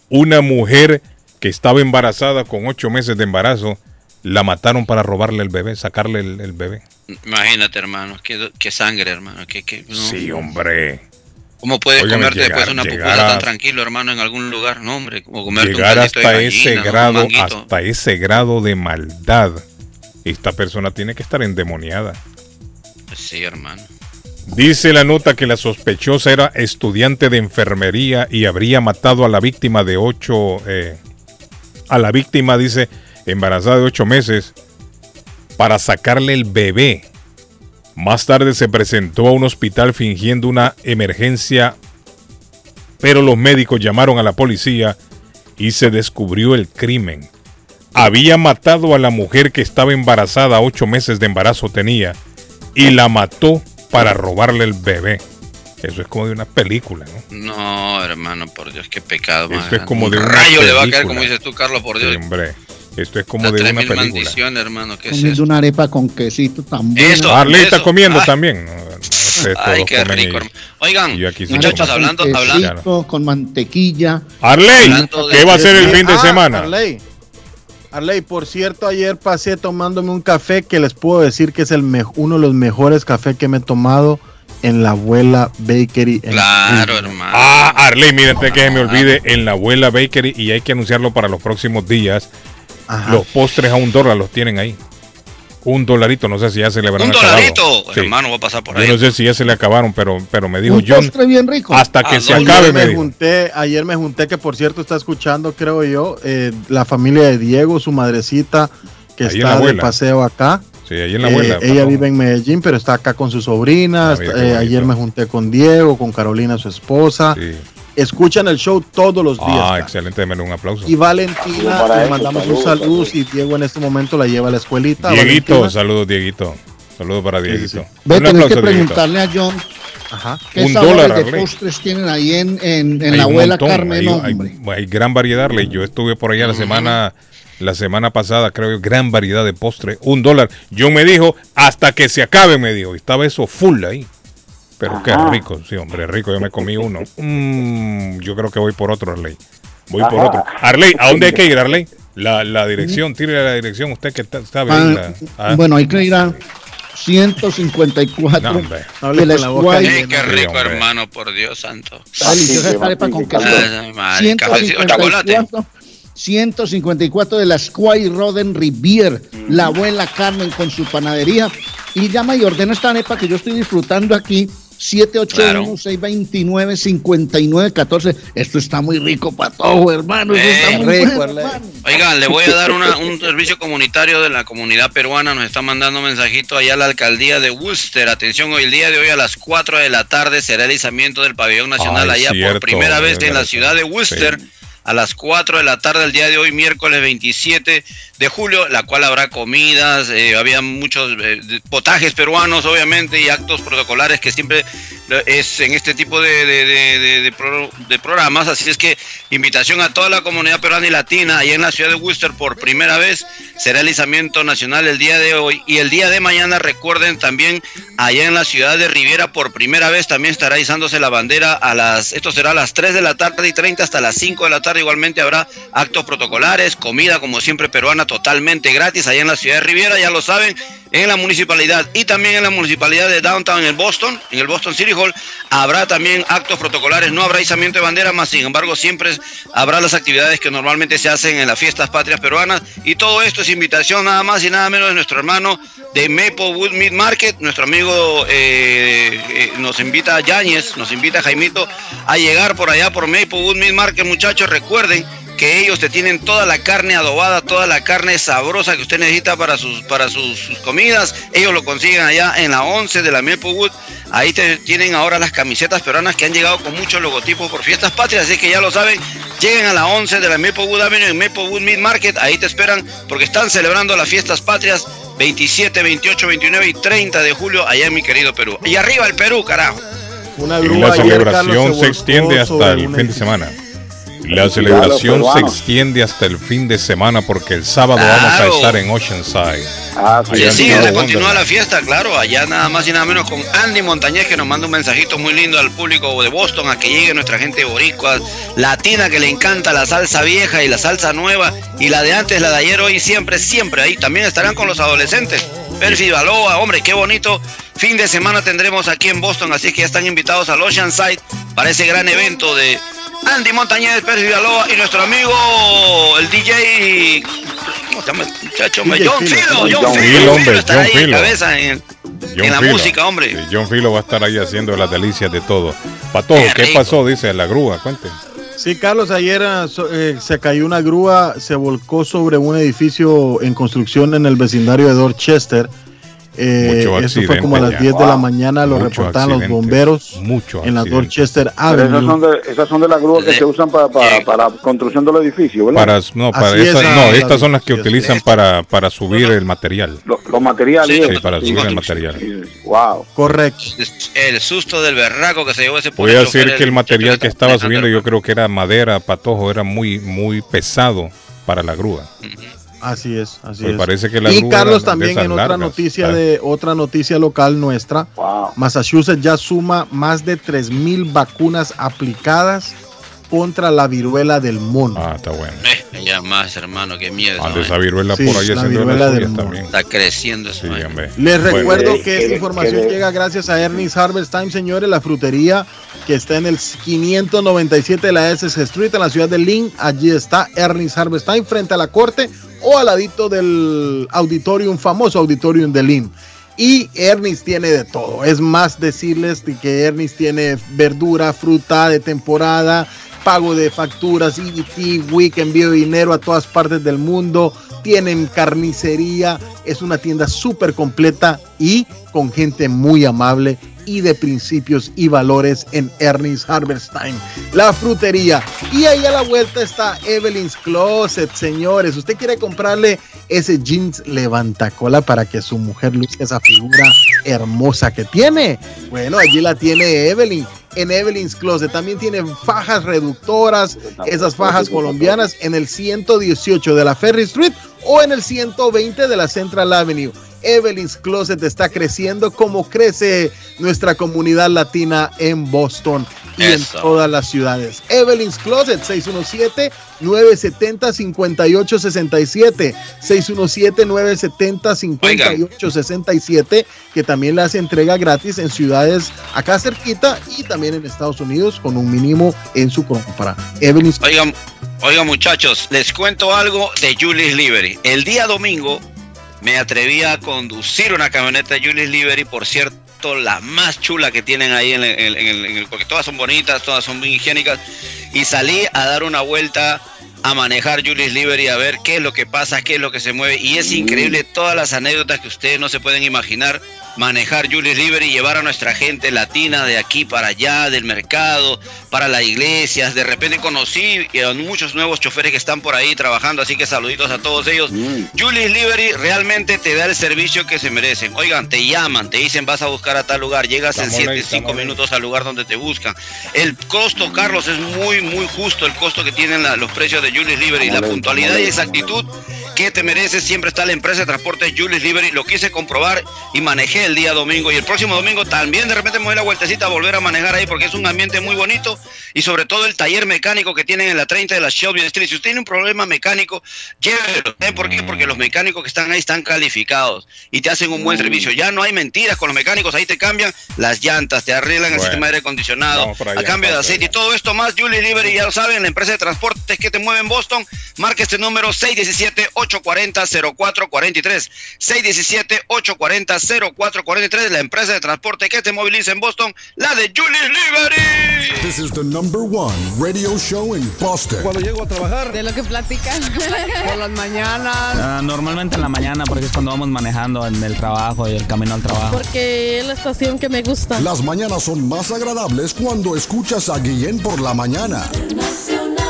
Speaker 3: Una mujer que estaba embarazada con ocho meses de embarazo, la mataron para robarle el bebé, sacarle el, el bebé.
Speaker 4: Imagínate, hermano, qué, qué sangre, hermano. Qué, qué- no.
Speaker 3: Sí, hombre.
Speaker 4: ¿Cómo puedes comerte
Speaker 3: llegar-
Speaker 4: después una
Speaker 3: llegar
Speaker 4: pupusita
Speaker 3: a-
Speaker 4: tan tranquilo, hermano, en algún lugar? No, hombre, como comerte
Speaker 3: Llegar
Speaker 4: un caldito de
Speaker 3: hasta
Speaker 4: gallina,
Speaker 3: ese grado, hasta ese grado de maldad. Esta persona tiene que estar endemoniada.
Speaker 4: Sí, hermano.
Speaker 3: Dice la nota que la sospechosa era estudiante de enfermería y habría matado a la víctima de ocho, eh, a la víctima dice embarazada de ocho meses para sacarle el bebé. Más tarde se presentó a un hospital fingiendo una emergencia, pero los médicos llamaron a la policía y se descubrió el crimen. Había matado a la mujer que estaba embarazada, ocho meses de embarazo tenía, y la mató para robarle el bebé. Eso es como de una película, ¿no?
Speaker 4: No, hermano, por Dios, qué pecado más
Speaker 3: Esto es como
Speaker 4: Un
Speaker 3: de una
Speaker 4: rayo le va a caer,
Speaker 3: película.
Speaker 4: como dices tú, Carlos, por Dios.
Speaker 3: Sí, hombre, esto es como de una película.
Speaker 4: hermano, ¿qué es eso?
Speaker 5: una arepa con quesito tan bueno.
Speaker 4: Eso,
Speaker 3: Arley está comiendo
Speaker 4: Ay.
Speaker 3: también. No, no, ustedes
Speaker 4: Ay, qué
Speaker 3: y-
Speaker 4: rico, hermano. Oigan,
Speaker 3: y yo aquí
Speaker 4: muchachos, hablando,
Speaker 5: Con
Speaker 4: hablando,
Speaker 5: con mantequilla.
Speaker 3: Arley,
Speaker 4: Hablando de-
Speaker 3: ¿qué va a hacer el fin de
Speaker 2: Ah,
Speaker 3: semana?
Speaker 2: Arley. Arley, por cierto, ayer pasé tomándome un café que les puedo decir que es el uno de los mejores cafés que me he tomado en la abuela Bakery. en
Speaker 4: Claro, hermano.
Speaker 3: Ah, Arley, mira, antes que se me olvide, en la abuela Bakery, y hay que anunciarlo para los próximos días,
Speaker 2: Ajá.
Speaker 3: los postres a un dólar los tienen ahí. Un dolarito, no sé si ya se le habrán
Speaker 4: Un
Speaker 3: acabado.
Speaker 4: dolarito,
Speaker 3: Sí.
Speaker 4: hermano, va a pasar por
Speaker 3: Yo
Speaker 4: ahí.
Speaker 3: no sé si ya se le acabaron, pero, pero me dijo
Speaker 5: Un
Speaker 3: John,
Speaker 5: postre bien rico.
Speaker 3: hasta que
Speaker 4: Ah,
Speaker 3: se
Speaker 4: no,
Speaker 3: acabe,
Speaker 2: ayer
Speaker 3: me
Speaker 2: me
Speaker 3: dijo.
Speaker 2: junté, ayer me junté que por cierto está escuchando, creo yo, eh, la familia de Diego, su madrecita, que
Speaker 3: Ahí
Speaker 2: está de paseo acá.
Speaker 3: Sí, ahí en la
Speaker 2: Eh,
Speaker 3: abuela.
Speaker 2: ella
Speaker 3: Patojo.
Speaker 2: vive en Medellín, pero está acá con su sobrina.
Speaker 3: Ah,
Speaker 2: eh, ayer me junté con Diego, con Carolina, su esposa.
Speaker 3: Sí.
Speaker 2: Escuchan el show todos los días.
Speaker 3: Ah,
Speaker 2: cara.
Speaker 3: excelente, démelo un aplauso.
Speaker 2: Y Valentina, le
Speaker 14: eso,
Speaker 2: mandamos
Speaker 14: saludos,
Speaker 2: un saludo
Speaker 14: saludos.
Speaker 2: y Diego en este momento la lleva a la escuelita.
Speaker 3: Dieguito,
Speaker 2: Valentina.
Speaker 3: saludos Dieguito. Saludos para Dieguito.
Speaker 5: Ve,
Speaker 3: Un
Speaker 5: tenés que
Speaker 3: Dieguito.
Speaker 5: preguntarle a John
Speaker 2: Ajá.
Speaker 5: qué
Speaker 3: Un
Speaker 5: sabores
Speaker 3: dólar,
Speaker 5: de
Speaker 3: Arley.
Speaker 5: postres tienen ahí en, en, la abuela
Speaker 3: montón,
Speaker 5: Carmen,
Speaker 3: hay, hay-
Speaker 5: hombre.
Speaker 3: hay gran variedad, Arley. Yo estuve por allá la semana, la semana pasada, creo yo, gran variedad de postre. Un dólar. Yo me dijo, hasta que se acabe, me dijo. Y estaba eso full ahí. Pero qué rico, sí, hombre, rico. Yo me comí uno. Mm, yo creo que voy por otro, Arley. Voy por otro. Arley, ¿a dónde hay que ir, Arley? La, la dirección, tire la dirección. Usted que está- sabe.
Speaker 5: Ah,
Speaker 3: la- ah.
Speaker 5: Bueno, hay que ir a 154
Speaker 3: No, hombre.
Speaker 2: Hable
Speaker 5: de la
Speaker 2: con la boca.
Speaker 4: Ay, qué rico,
Speaker 3: hombre.
Speaker 4: hermano, por Dios santo.
Speaker 5: Está deliciosa
Speaker 14: Mastique,
Speaker 5: esta arepa con
Speaker 14: mastique,
Speaker 5: queso.
Speaker 4: Ay, madre, cafecito, chocolate.
Speaker 5: 154, 154 de la Squire Roden Rivier, la abuela Carmen con su panadería. Y llama y ordena esta arepa que yo estoy disfrutando aquí. 781-629-5914. Esto está muy rico, patojo, hermano. Esto está
Speaker 4: Eh,
Speaker 5: muy
Speaker 2: rico,
Speaker 5: bueno, hermano.
Speaker 4: Oigan, le voy a dar una- un servicio comunitario de la comunidad peruana. Nos está mandando un mensajito allá a la alcaldía de Worcester. Atención, hoy el día de hoy a las 4 de la tarde será el izamiento del pabellón nacional
Speaker 3: Ay,
Speaker 4: allá
Speaker 3: cierto,
Speaker 4: por primera vez en la ciudad de Worcester.
Speaker 3: Sí.
Speaker 4: A las 4 de la tarde el día de hoy, miércoles 27 de julio, la cual habrá comidas, eh, había muchos eh, potajes peruanos, obviamente, y actos protocolares que siempre es en este tipo de, de- de- de- de pro- de programas. Así es que invitación a toda la comunidad peruana y latina, allá en la ciudad de Worcester por primera vez, será el izamiento nacional el día de hoy. Y el día de mañana, recuerden también, allá en la ciudad de Riviera, por primera vez también estará izándose la bandera a las, esto será a las 3 de la tarde y 30 hasta las 5 de la tarde. Igualmente habrá actos protocolares, comida como siempre peruana totalmente gratis allá en la ciudad de Riviera, ya lo saben. en la municipalidad y también en la municipalidad de Downtown en Boston, en el Boston City Habrá también actos protocolares, no habrá izamiento de bandera, más sin embargo siempre habrá las actividades que normalmente se hacen en las fiestas patrias peruanas. Y todo esto es invitación nada más y nada menos de nuestro hermano de Maplewood Meat Market, nuestro amigo eh, eh, nos invita a Yáñez, nos invita a Jaimito a llegar por allá por Maplewood Meat Market, muchachos, recuerden que ellos te tienen toda la carne adobada, toda la carne sabrosa que usted necesita para sus, para sus, sus comidas. Ellos lo consiguen allá en la 11 de la Maplewood. Ahí te tienen ahora las camisetas peruanas que han llegado con muchos logotipos por fiestas patrias, así que ya lo saben, lleguen a la 11 de la Maplewood Avenue en Maplewood Meat Market, ahí te esperan porque están celebrando las fiestas patrias 27, 28, 29 y 30 de julio allá en mi querido Perú. Y arriba el Perú, carajo.
Speaker 2: Una
Speaker 3: Y la
Speaker 2: ayer,
Speaker 3: celebración
Speaker 2: Carlos,
Speaker 3: se extiende hasta el fin de semana. La celebración se extiende hasta el fin de semana porque el sábado vamos a estar en Oceanside.
Speaker 4: Ah,
Speaker 3: Allá
Speaker 4: sí, se continúa la fiesta, claro, allá nada más y nada menos con Andy Montañez que nos manda un mensajito muy lindo al público de Boston a que llegue nuestra gente boricua, latina que le encanta la salsa vieja y la salsa nueva y la de antes, la de ayer, hoy, siempre, siempre ahí. También estarán con los adolescentes. Perfi Baloa, hombre, qué bonito. Fin de semana tendremos aquí en Boston, así que ya están invitados al Oceanside para ese gran evento de Andy Montañez, Perfi Baloa y nuestro amigo, el DJ. ¿Cómo se llama el muchacho? hombre?
Speaker 3: DJ
Speaker 4: John
Speaker 3: Filo.
Speaker 4: Filo,
Speaker 3: John Filo,
Speaker 4: Filo,
Speaker 3: hombre,
Speaker 4: está
Speaker 3: John
Speaker 4: ahí en
Speaker 3: Filo.
Speaker 4: cabeza en,
Speaker 3: John
Speaker 4: en la
Speaker 3: Filo.
Speaker 4: música, hombre.
Speaker 3: Sí, John Filo va a estar ahí haciendo las delicias de todo. Patojo,
Speaker 4: Qué
Speaker 3: ¿qué pasó? Dice la grúa, cuente.
Speaker 2: Sí, Carlos, ayer ah, eh, se cayó una grúa, se volcó sobre un edificio en construcción en el vecindario de Dorchester. Eh,
Speaker 3: Mucho
Speaker 2: eso fue como a las
Speaker 3: accidente
Speaker 2: 10 de la mañana, lo
Speaker 3: Mucho
Speaker 2: reportaban los bomberos
Speaker 3: Mucho
Speaker 2: en la. Dorchester
Speaker 14: Pero esas son,
Speaker 2: Avenue.
Speaker 14: de, esas son de las grúas que se usan para, para, para la construcción del edificio, ¿verdad?
Speaker 3: Para, no, para
Speaker 2: Así es,
Speaker 3: esas-
Speaker 2: ah,
Speaker 3: no,
Speaker 2: la-
Speaker 3: estas son las que utilizan para, para subir el material.
Speaker 14: Los, los materiales.
Speaker 3: Sí,
Speaker 14: eso.
Speaker 3: para subir el material.
Speaker 14: Wow.
Speaker 2: Correcto.
Speaker 4: El susto del berraco que se llevó ese
Speaker 3: Voy a decir que el material que estaba subiendo yo creo que era madera, patojo, era muy, muy pesado para la grúa.
Speaker 2: Así es, así
Speaker 3: Pues
Speaker 2: es.
Speaker 3: parece que la
Speaker 2: y Carlos también en otra
Speaker 3: largas,
Speaker 2: noticia
Speaker 3: ¿sabes?
Speaker 2: de otra noticia local nuestra, Massachusetts ya suma más de 3000 vacunas aplicadas contra la viruela del mono.
Speaker 3: Ah, está bueno.
Speaker 4: Eh, ya más, hermano, qué miedo.
Speaker 3: Ande
Speaker 4: ¿no?
Speaker 3: esa viruela
Speaker 2: Sí,
Speaker 3: por ahí
Speaker 2: la viruela del mono.
Speaker 3: también.
Speaker 4: Está creciendo eso.
Speaker 3: Sí.
Speaker 2: Les
Speaker 3: Bueno.
Speaker 2: recuerdo
Speaker 14: eh,
Speaker 2: que esta información llega gracias a Ernest Harvest Time, señores, la frutería que está en el 597 de la SS Street en la ciudad de Lynn. Allí está Ernest Harvest Time frente a la corte o al ladito del auditorium, famoso auditorium de Lynn. Y Ernest tiene de todo. Es más decirles de que Ernest tiene verdura, fruta de temporada, pago de facturas, EBT, Week, envío de dinero a todas partes del mundo. Tienen carnicería. Es una tienda súper completa y con gente muy amable y de principios y valores en Ernest Harvest. La frutería. Y ahí a la vuelta está Evelyn's Closet, señores. Usted quiere comprarle ese jeans levantacola para que su mujer luzca esa figura hermosa que tiene. Bueno, allí la tiene Evelyn. En Evelyn's Closet también tiene fajas reductoras, esas fajas colombianas en el 118 de la Ferry Street o en el 120 de la Central Avenue. Evelyn's Closet está creciendo como crece nuestra comunidad latina en Boston y
Speaker 4: Eso.
Speaker 2: en todas las ciudades. Evelyn's Closet 617-970-5867. 617-970-5867, que también hace entrega gratis en ciudades acá cerquita y también en Estados Unidos con un mínimo en su compra. Evelyn's
Speaker 4: Oigan, oigan muchachos, les cuento algo de Julius Liberty. El día domingo me atreví a conducir una camioneta Julius Liberty, por cierto, la más chula que tienen ahí en el, en el- en el- porque todas son bonitas, todas son muy higiénicas, y salí a dar una vuelta a manejar Julius Liberty, a ver qué es lo que pasa, qué es lo que se mueve, y es increíble todas las anécdotas que ustedes no se pueden imaginar manejar Julius Liberty y llevar a nuestra gente latina de aquí para allá, del mercado, para las iglesias. De repente conocí a muchos nuevos choferes que están por ahí trabajando, así que saluditos a todos ellos. Julius Liberty realmente te da el servicio que se merecen. Oigan, te llaman, te dicen vas a buscar a tal lugar, llegas en
Speaker 3: Estamos ahí,
Speaker 4: 7, 5
Speaker 3: estamos ahí.
Speaker 4: minutos al lugar donde te buscan. El costo, Carlos, es muy, muy justo el costo que tienen la- los precios de Julius Liberty. La puntualidad y exactitud que te mereces. Siempre está la empresa de transporte Julius Liberty. Lo quise comprobar y manejé el día domingo. Y el próximo domingo también de repente me voy a la vueltecita a volver a manejar ahí porque es un ambiente muy bonito. Y sobre todo el taller mecánico que tienen en la 30 de la Shelby Street. Si usted tiene un problema mecánico, llévelo. ¿Saben por qué? Porque los mecánicos que están ahí están calificados y te hacen un buen servicio. Ya no hay mentiras con los mecánicos. Ahí te cambian las llantas, te arreglan el sistema de aire acondicionado,
Speaker 3: allá,
Speaker 4: a cambio de aceite y todo esto más. Julius Liberty, ya lo saben, la empresa de transportes que te mueve en Boston. Marca este número 617-840-0443. 617-840-0443. La empresa de transporte que te moviliza en Boston, la de Julius Liberty.
Speaker 46: This is the number one radio show in Boston.
Speaker 47: Cuando llego a trabajar.
Speaker 48: De lo que platican.
Speaker 47: Por las mañanas.
Speaker 49: Ah, normalmente en la mañana porque es cuando vamos manejando en el trabajo y el camino al trabajo.
Speaker 48: Porque es la estación que me gusta.
Speaker 46: Las mañanas son más agradables cuando escuchas a Guillén por la mañana.
Speaker 41: Nacional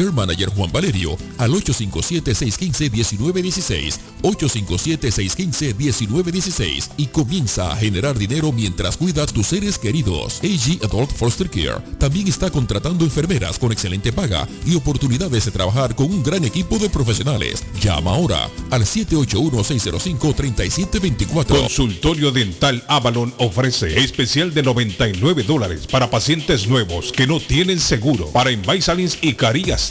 Speaker 50: Care Manager Juan Valerio al 857-615-1916, 857-615-1916 y comienza a generar dinero mientras cuida a tus seres queridos. AG Adult Foster Care también está contratando enfermeras con excelente paga y oportunidades de trabajar con un gran equipo de profesionales. Llama ahora al 781-605-3724.
Speaker 18: Consultorio Dental Avalon ofrece especial de 99 dólares para pacientes nuevos que no tienen seguro. Para Invisalins y Carías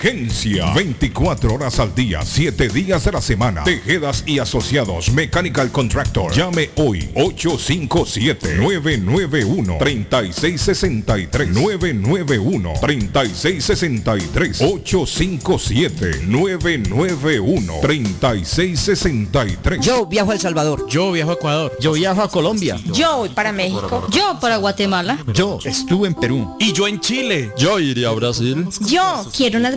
Speaker 18: Emergencia. 24 horas al día, 7 días de la semana. Tejedas y asociados. Mechanical Contractor. Llame hoy. 857-991-3663. 991-3663. 857 809-991-3663.
Speaker 51: Yo viajo a El Salvador. Yo viajo a Ecuador. Yo viajo a Colombia.
Speaker 52: Yo voy para México. Yo para Guatemala.
Speaker 51: Yo estuve en Perú.
Speaker 30: Y yo en Chile.
Speaker 51: Yo iría a Brasil.
Speaker 52: Yo quiero unas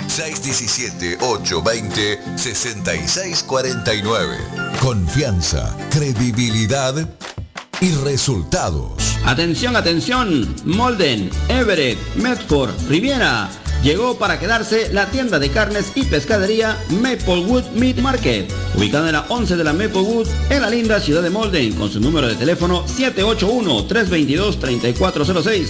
Speaker 23: 617-820-6649. Confianza, credibilidad y resultados.
Speaker 27: Atención, atención. Molden, Everett, Medford, Riviera. Llegó para quedarse la tienda de carnes y pescadería Maplewood Meat Market, ubicada en la 11 de la Maplewood, en la linda ciudad de Molden, con su número de teléfono 781-322-3406,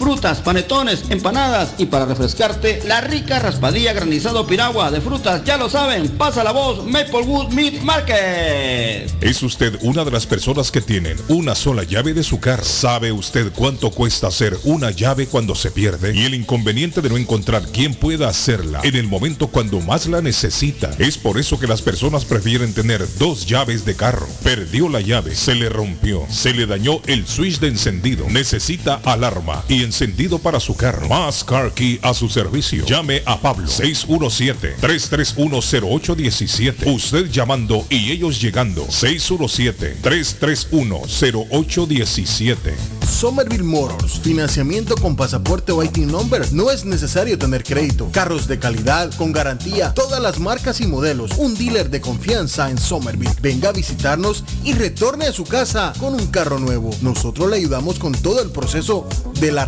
Speaker 27: frutas, panetones, empanadas y para refrescarte la rica raspadilla granizado piragua de frutas. Ya lo saben, pasa la voz Maplewood Meat Market.
Speaker 18: ¿Es usted una de las personas que tienen una sola llave de su carro? ¿Sabe usted cuánto cuesta hacer una llave cuando se pierde? Y el inconveniente de no encontrar quien pueda hacerla en el momento cuando más la necesita. Es por eso que las personas prefieren tener dos llaves de carro. Perdió la llave, se le rompió, se le dañó el switch de encendido, necesita alarma y encendido para su carro. Más Car Key a su servicio. Llame a Pablo 617-331-0817. Usted llamando y ellos llegando. 617-331-0817.
Speaker 2: Somerville Motors, financiamiento con pasaporte o IT number. No es necesario tener crédito. Carros de calidad, con garantía, todas las marcas y modelos. Un dealer de confianza en Somerville. Venga a visitarnos y retorne a su casa con un carro nuevo. Nosotros le ayudamos con todo el proceso de la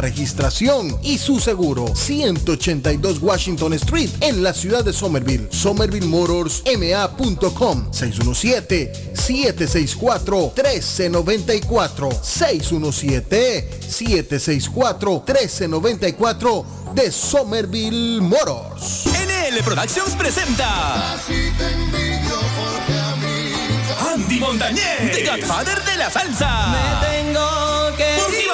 Speaker 2: y su seguro. 182 Washington Street en la ciudad de Somerville. SomervilleMotorsMA.com 617-764-1394. 617-764-1394 de Somerville Motors.
Speaker 30: NL Productions presenta Andy Montañez, The Godfather de la salsa.
Speaker 1: Me tengo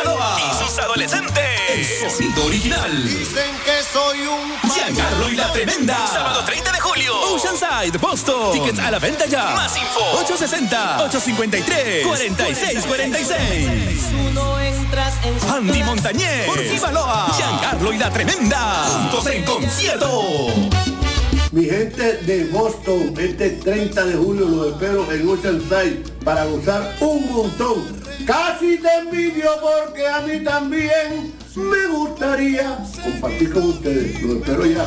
Speaker 30: y sus adolescentes. El sonido original.
Speaker 1: Dicen que soy un
Speaker 30: Giancarlo y la Tremenda. Sábado 30 de julio. Oceanside, Boston. Tickets a la venta ya. Más info. 860-853-4646.
Speaker 1: Tú no entras en
Speaker 30: Andy. Montañez. Por Baloa. Giancarlo y la Tremenda. Juntos en concierto.
Speaker 26: Mi gente de Boston, este 30 de julio los espero en Oceanside para gozar un montón. Casi te envidio porque a mí también me gustaría compartir con ustedes. Espero ya.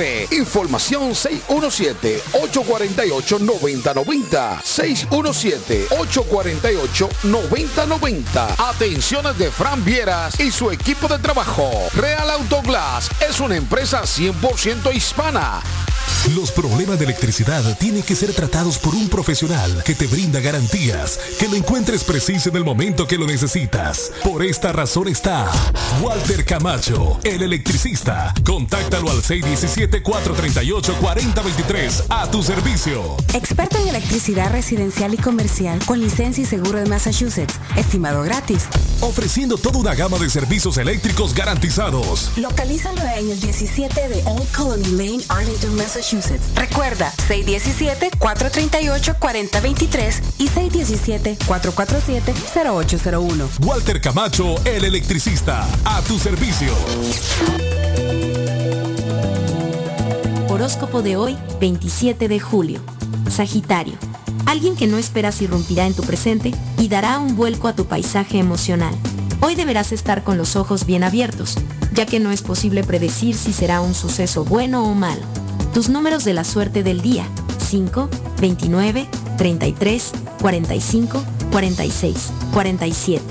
Speaker 22: Información 617-848-9090. 617-848-9090. Atenciones de Fran Vieras y su equipo de trabajo. Real Autoglass es una empresa 100% hispana.
Speaker 23: Los problemas de electricidad tienen que ser tratados por un profesional que te brinda garantías, que lo encuentres preciso en el momento que lo necesitas. Por esta razón está Walter Camacho, el electricista. Contáctalo al 617-438-4023 a tu servicio.
Speaker 53: Experto en electricidad residencial y comercial con licencia y seguro de Massachusetts. Estimado gratis.
Speaker 23: Ofreciendo toda una gama de servicios eléctricos garantizados.
Speaker 53: Localízalo en el 17 de Old Colony Lane, Arlington, Massachusetts. Recuerda, 617-438-4023 y 617-447-0801.
Speaker 23: Walter Camacho, el electricista. A tu servicio.
Speaker 29: Horóscopo de hoy, 27 de julio. Sagitario. Alguien que no esperas irrumpirá en tu presente y dará un vuelco a tu paisaje emocional. Hoy deberás estar con los ojos bien abiertos, ya que no es posible predecir si será un suceso bueno o malo. Tus números de la suerte del día. 5, 29, 33, 45, 46, 47.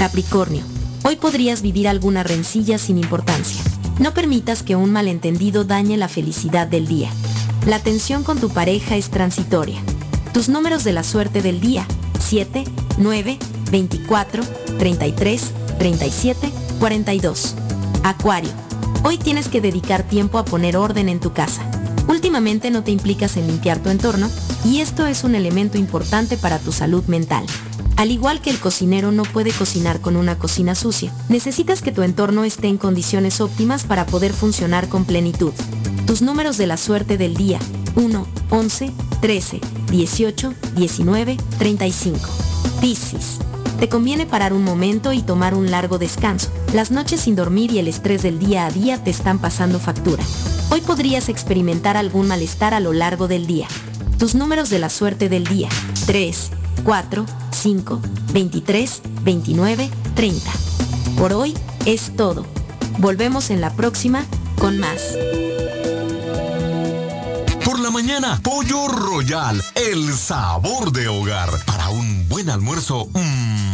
Speaker 29: Capricornio. Hoy podrías vivir alguna rencilla sin importancia. No permitas que un malentendido dañe la felicidad del día. La tensión con tu pareja es transitoria. Tus números de la suerte del día. 7, 9, 24, 33, 37, 42. Acuario. Hoy tienes que dedicar tiempo a poner orden en tu casa. Últimamente no te implicas en limpiar tu entorno y esto es un elemento importante para tu salud mental. Al igual que el cocinero no puede cocinar con una cocina sucia, necesitas que tu entorno esté en condiciones óptimas para poder funcionar con plenitud. Tus números de la suerte del día. 1, 11, 13, 18, 19, 35. Piscis. Te conviene parar un momento y tomar un largo descanso. Las noches sin dormir y el estrés del día a día te están pasando factura. Hoy podrías experimentar algún malestar a lo largo del día. Tus números de la suerte del día. 3, 4, 5, 23, 29, 30. Por hoy es todo. Volvemos en la próxima con más.
Speaker 23: Por la mañana, Pollo Royal, el sabor de hogar. Para un buen almuerzo, mmm,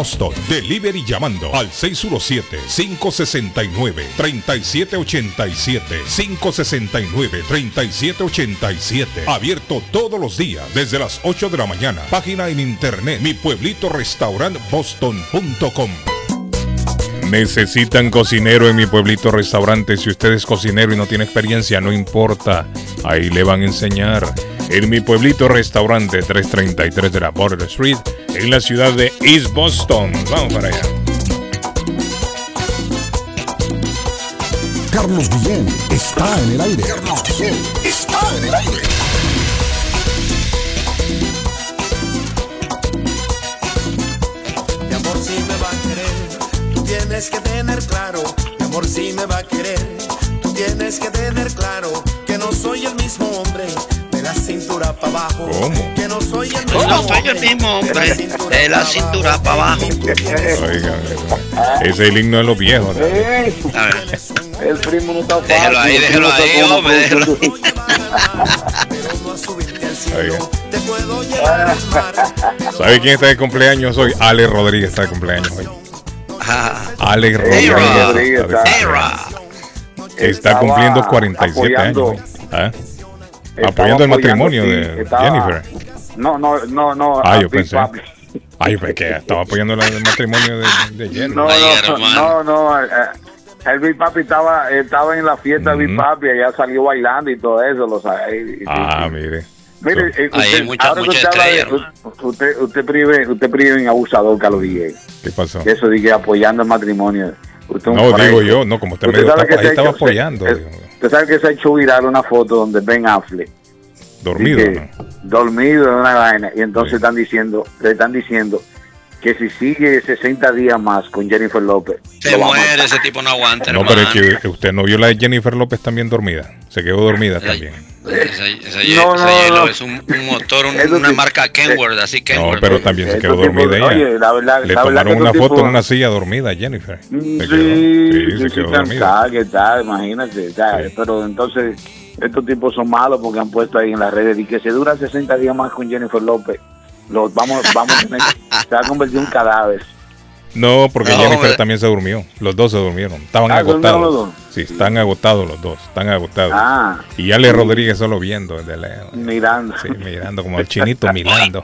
Speaker 18: Boston. Delivery llamando al 617-569-3787. 569-3787. Abierto todos los días desde las 8 de la mañana. Página en internet mi pueblito boston.com.
Speaker 3: Necesitan cocinero en mi pueblito restaurante. Si usted es cocinero y no tiene experiencia, no importa. Ahí le van a enseñar en mi pueblito restaurante 333 de la Border Street, en la ciudad de East Boston. Vamos para allá.
Speaker 26: Carlos Guillén está en el aire. Carlos Guillén está en el aire.
Speaker 54: Mi amor si me va a querer, tú tienes que tener claro. Mi amor si me va a querer, tú tienes que tener claro que no soy el mismo hombre la cintura para abajo. Que no soy el mismo
Speaker 4: No soy el
Speaker 54: hombre
Speaker 4: mismo hombre de la cintura para abajo.
Speaker 3: Oiga, ese es el himno de los viejos. ¿no?
Speaker 4: A ver,
Speaker 14: El primo no está fácil.
Speaker 4: déjelo ahí,
Speaker 14: el
Speaker 4: déjelo ahí, hombre, déjelo ahí.
Speaker 3: ¿Sabe quién está de cumpleaños hoy? Ale Rodríguez está de cumpleaños hoy. Ale Rodríguez. Está de
Speaker 14: está-
Speaker 3: cumpleaños. Está
Speaker 14: Estaba
Speaker 3: cumpliendo 47
Speaker 14: apoyando-
Speaker 3: años. hoy. ¿Ah? Apoyando el matrimonio
Speaker 14: sí,
Speaker 3: de
Speaker 14: estaba-
Speaker 3: Jennifer.
Speaker 14: No, no, no, no.
Speaker 3: Ah, yo
Speaker 14: Big
Speaker 3: pensé.
Speaker 14: Papi.
Speaker 3: Ay, pues que estaba apoyando el matrimonio de, de Jennifer.
Speaker 14: No, no, no, no. eh, El Big Papi estaba, estaba en la fiesta de Big Papi, allá salió bailando y todo eso, lo sabe. y- y-
Speaker 3: Ah, mire.
Speaker 14: Mire, eh,
Speaker 4: Ahí
Speaker 14: usted,
Speaker 4: hay mucha-
Speaker 14: ahora que
Speaker 4: mucha
Speaker 14: usted habla de-
Speaker 4: estrella,
Speaker 14: usted, usted prive, usted prive en abusador, Carlos DJ.
Speaker 3: ¿Qué pasó?
Speaker 14: Eso dije apoyando el matrimonio. Usted un
Speaker 3: No, digo yo, no, como usted me dijo, ahí estaba apoyando.
Speaker 14: Usted sabe que se ha hecho viral una foto donde Ben Affleck
Speaker 3: Dormido,
Speaker 14: dormido en una vaina y entonces están diciendo le están diciendo que si sigue 60 días más con Jennifer López
Speaker 4: Se muere, ese tipo no aguanta,
Speaker 3: No,
Speaker 4: hermano.
Speaker 3: pero es que usted no vio la de Jennifer López también dormida. Se quedó dormida también.
Speaker 4: Esa, esa,
Speaker 14: No,
Speaker 4: esa
Speaker 14: no,
Speaker 4: hielo
Speaker 14: no.
Speaker 4: es un, un motor, un- una
Speaker 14: sí.
Speaker 4: marca Kenworth, así
Speaker 3: No,
Speaker 4: Kenworth.
Speaker 3: pero también se quedó
Speaker 14: Estos tipos-
Speaker 3: dormida ella.
Speaker 14: oye, la verdad-
Speaker 3: Le
Speaker 14: la verdad
Speaker 3: tomaron
Speaker 14: que
Speaker 3: una foto en
Speaker 14: tipos-
Speaker 3: una silla dormida, Jennifer. Se
Speaker 14: Sí,
Speaker 3: quedó, sí, se
Speaker 14: sí,
Speaker 3: quedó
Speaker 14: sí,
Speaker 3: dormida.
Speaker 14: que está, imagínate, ¿sabes? pero entonces estos tipos son malos porque han puesto ahí en las redes y que se dura 60 días más con Jennifer López, los vamos, vamos a tener, se va a convertir en un cadáver.
Speaker 3: No, porque
Speaker 14: No,
Speaker 3: Jennifer
Speaker 14: hombre.
Speaker 3: también se durmió. Los dos se durmieron. Estaban
Speaker 14: Ah, ¿durmieron
Speaker 3: agotados.
Speaker 14: los
Speaker 3: Sí, están agotados los dos. Están agotados.
Speaker 14: Ah.
Speaker 3: Y Ale Rodríguez solo viendo desde lejos.
Speaker 14: Mirando.
Speaker 3: Sí, mirando como el chinito mirando.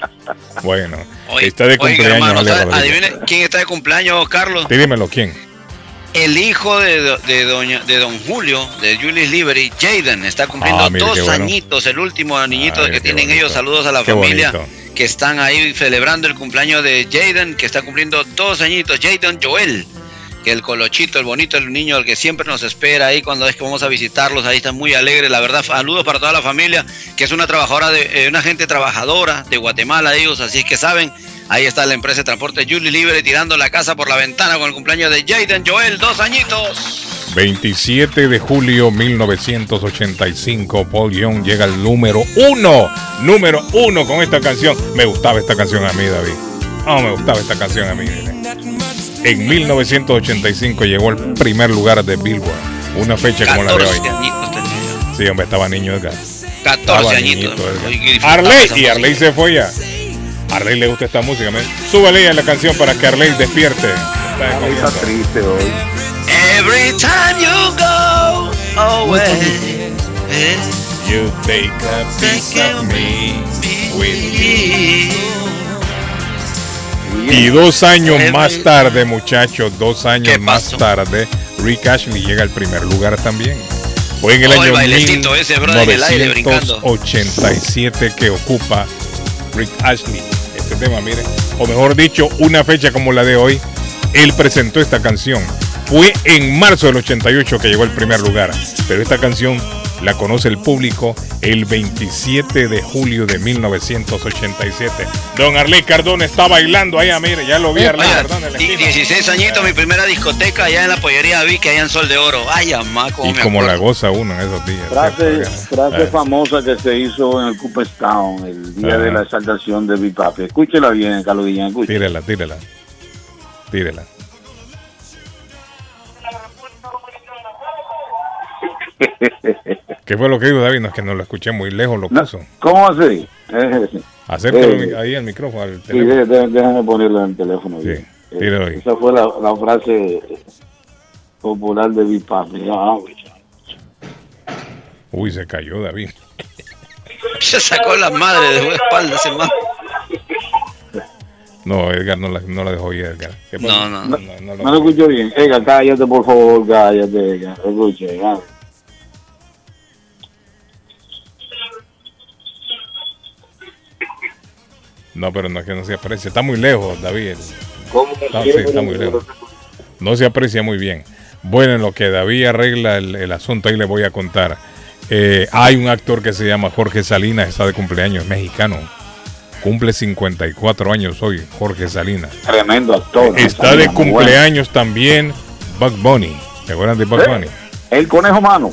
Speaker 3: Bueno,
Speaker 4: Oye,
Speaker 3: está de cumpleaños
Speaker 4: hermano,
Speaker 3: Ale
Speaker 4: ¿sabe-
Speaker 3: Rodríguez.
Speaker 4: adivine quién está de cumpleaños, Carlos.
Speaker 3: Sí, dímelo, ¿quién?
Speaker 4: El hijo de, de doña de don Julio, de Julius Liberty, Jaden, está cumpliendo
Speaker 3: Ah, mire,
Speaker 4: dos
Speaker 3: bueno.
Speaker 4: añitos, el último niñito
Speaker 3: Ay,
Speaker 4: que tienen
Speaker 3: bonito.
Speaker 4: ellos. Saludos a la
Speaker 3: Qué
Speaker 4: familia
Speaker 3: bonito.
Speaker 4: Que están ahí celebrando el cumpleaños de Jaden, que está cumpliendo dos añitos. Jaden Joel, que el colochito, el bonito, el niño, el que siempre nos espera ahí cuando es que vamos a visitarlos. Ahí están muy alegres, la verdad. Saludos para toda la familia, que es una trabajadora, eh, una gente trabajadora de Guatemala, ellos. Así es que saben, ahí está la empresa de transporte Julie Libre tirando la casa por la ventana con el cumpleaños de Jaden Joel, dos añitos.
Speaker 3: 27 de julio 1985, Paul Young llega al número uno. Número uno con esta canción. Me gustaba esta canción a mí, David. Oh, me gustaba esta canción a mí. En 1985 llegó al primer lugar de Billboard. Una fecha como la de hoy.
Speaker 4: 14 añitos tenía.
Speaker 3: Sí, hombre, estaba niño Edgar.
Speaker 4: 14
Speaker 3: Estaba
Speaker 4: añitos.
Speaker 3: Arley, y. Arley se fue ya. Arley le gusta esta música. man. Súbale ya la canción para que Arley despierte. Está comiendo.
Speaker 14: triste hoy.
Speaker 4: Every time you go away,
Speaker 3: You take a piece of me with you. Y dos años más tarde, muchachos, dos años más tarde, Rick Ashley llega al primer lugar también. Fue en el
Speaker 4: Oh,
Speaker 3: año
Speaker 4: el aire brincando.
Speaker 3: 1987 que ocupa Rick Ashley este tema, mire. O mejor dicho, una fecha como la de hoy, él presentó esta canción. Fue en marzo del 88 que llegó al primer lugar, pero esta canción la conoce el público el 27 de julio de 1987. Don Arley Cardona está bailando allá, mire, ya lo vi Arley en la
Speaker 4: di-
Speaker 3: esquina.
Speaker 4: 16 añitos, mi primera discoteca allá en la pollería vi que allá en Sol de Oro. Ay, amá, cómo
Speaker 3: Y
Speaker 4: me
Speaker 3: como
Speaker 4: acuerdo.
Speaker 3: la goza uno en esos días.
Speaker 14: Frase, frase famosa que se hizo en el Cooperstown el día
Speaker 3: Ajá.
Speaker 14: de la exaltación de Big Papi. Escúchela bien, Carlos Guillén, escúchela.
Speaker 3: Tírela, tírela. Tírela. ¿Qué fue lo que dijo David? No es que no lo escuché muy lejos, lo puso.
Speaker 14: ¿Cómo así? Eh,
Speaker 3: Acércalo
Speaker 14: eh,
Speaker 3: ahí al micrófono, al
Speaker 14: Sí, déjame ponerlo en el teléfono.
Speaker 3: Sí.
Speaker 14: Eh,
Speaker 3: tíralo ahí.
Speaker 14: Esa fue la, la frase popular de Papi. Ah,
Speaker 3: Uy, se cayó David.
Speaker 4: Se sacó la madre de espalda ese man.
Speaker 3: No, Edgar no la, no la dejó ir, Edgar. ¿Qué pasó?
Speaker 4: No, no,
Speaker 3: no,
Speaker 14: No lo escucho bien. Ega, cállate, por favor, cállate. Ega. Escuche, ah.
Speaker 3: No, pero no es que no se aprecia. Está muy lejos, David.
Speaker 14: ¿Cómo?
Speaker 3: Está, sí, está muy lejos. No se aprecia muy bien. Bueno, en lo que David arregla el, el asunto, ahí le voy a contar. Eh, hay un actor que se llama Jorge Salinas, está de cumpleaños, es mexicano. Cumple 54 años hoy, Jorge Salinas.
Speaker 14: Tremendo actor.
Speaker 3: Está de
Speaker 14: bueno.
Speaker 3: cumpleaños también Bugs Bunny. ¿Te acuerdas de Bugs
Speaker 14: ¿Eh?
Speaker 3: Bunny?
Speaker 14: El conejo mano.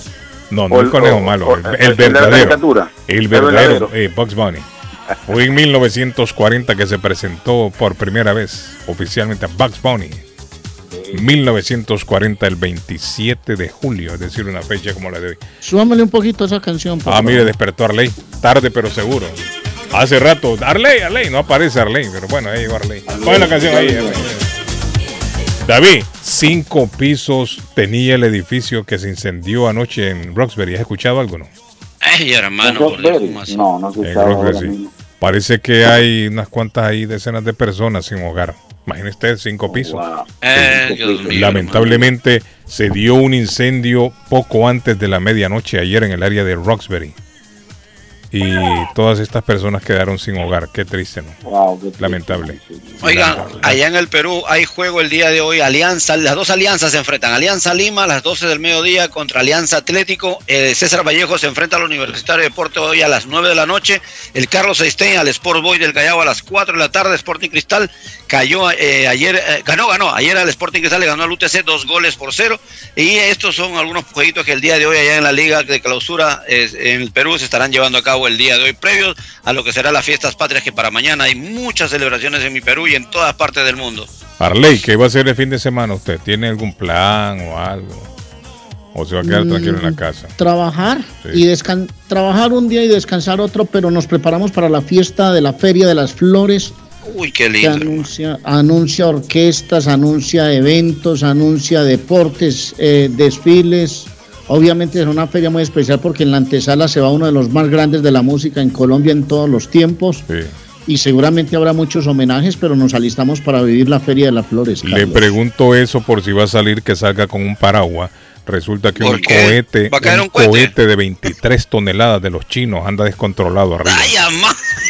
Speaker 3: No, no
Speaker 14: O
Speaker 3: el conejo
Speaker 14: o-
Speaker 3: malo,
Speaker 14: o-
Speaker 3: el,
Speaker 14: el-
Speaker 3: el
Speaker 14: el
Speaker 3: verdadero.
Speaker 14: caricatura.
Speaker 3: El
Speaker 14: El
Speaker 3: verdadero,
Speaker 14: verdadero.
Speaker 3: eh, Bugs Bunny. Fue en 1940 que se presentó por primera vez oficialmente a Bugs Bunny. 1940, el 27 de julio, es decir, una fecha como la de hoy.
Speaker 5: Súbamele un poquito a esa canción. por
Speaker 3: Ah,
Speaker 5: favor.
Speaker 3: mire, despertó Arley. Tarde, pero seguro. Hace rato. Arley, Arley. No aparece Arley, pero bueno, ahí llegó Arley. Pon la canción ahí. Arley. David, cinco pisos tenía el edificio que se incendió anoche en Roxbury. ¿Has escuchado algo, no?
Speaker 4: Ay, hermano.
Speaker 14: No, no
Speaker 3: Roxbury, sí. Parece que hay unas cuantas ahí, decenas de personas sin hogar. Imagine usted, cinco pisos.
Speaker 4: Eh, Dios mío,
Speaker 3: Lamentablemente se dio un incendio poco antes de la medianoche ayer en el área de Roxbury. Y todas estas personas quedaron sin hogar. Qué triste, ¿no? Lamentable.
Speaker 4: Oigan, allá en el Perú hay juego el día de hoy. Alianza, las dos alianzas se enfrentan. Alianza Lima a las 12 del mediodía contra Alianza Atlético. Eh, César Vallejo se enfrenta al Universitario de Deporte hoy a las 9 de la noche. El Carlos Eistein al Sport Boy del Callao a las 4 de la tarde. Sporting Cristal cayó eh, ayer, eh, ganó, ganó. Ayer al Sporting Cristal le ganó al UTC dos goles por cero. Y estos son algunos jueguitos que el día de hoy allá en la Liga de Clausura eh, en el Perú se estarán llevando a cabo el día de hoy, previos a lo que será las fiestas patrias, que para mañana hay muchas celebraciones en mi Perú y en todas partes del mundo.
Speaker 3: Arley, ¿qué va a hacer el fin de semana usted? ¿Tiene algún plan o algo? ¿O se va a quedar tranquilo en la casa?
Speaker 5: Trabajar
Speaker 3: Sí.
Speaker 5: y descan trabajar un día y descansar otro, pero nos preparamos para la fiesta de la Feria de las Flores.
Speaker 4: Uy, qué
Speaker 5: que
Speaker 4: lindo.
Speaker 5: anuncia, anuncia orquestas, anuncia eventos, anuncia deportes, eh, desfiles. Obviamente es una feria muy especial porque en la antesala se va uno de los más grandes de la música en Colombia en todos los tiempos. Y seguramente habrá muchos homenajes, pero nos alistamos para vivir la Feria de las Flores.
Speaker 3: Le pregunto eso por si va a salir que salga con un paraguas. Resulta que un
Speaker 4: qué?
Speaker 3: cohete,
Speaker 4: ¿Va a caer
Speaker 3: un
Speaker 4: un cohete?
Speaker 3: cohete de 23 toneladas de los chinos anda descontrolado arriba.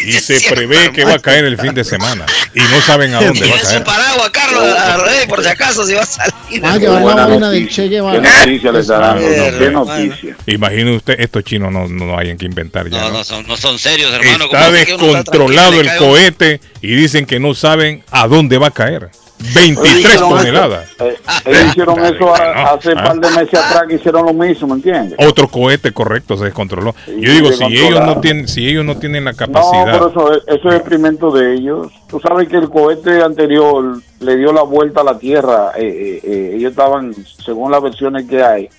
Speaker 3: Y se prevé que va a caer el fin de semana. Y no saben a dónde va a caer.
Speaker 4: paraguas, Carlos, a- por si acaso, si va a salir.
Speaker 5: Va a llevar la vaina del Che Guevara.
Speaker 14: Qué noticia le está dando, ¿no? Qué
Speaker 4: hermano.
Speaker 14: noticia.
Speaker 3: Imagine usted, estos chinos no, no hayan que inventar ya.
Speaker 4: No,
Speaker 3: ¿no?
Speaker 4: no son, no son serios, hermano.
Speaker 3: Está
Speaker 4: ¿Cómo así que uno está
Speaker 3: descontrolado el cohete y dicen que no saben a dónde va a caer. 23
Speaker 14: hicieron
Speaker 3: toneladas.
Speaker 14: eh, ellos hicieron eso a- hace un
Speaker 3: Ah.
Speaker 14: par de meses atrás que hicieron lo mismo, ¿me entiendes?
Speaker 3: Otro cohete correcto se descontroló. Yo digo, si ellos no tienen, si ellos no tienen la
Speaker 14: No,
Speaker 3: capacidad.
Speaker 14: pero eso, eso es experimento de ellos. Tú sabes que el cohete anterior le dio la vuelta a la Tierra. eh, eh, eh, ellos estaban, según las versiones que hay,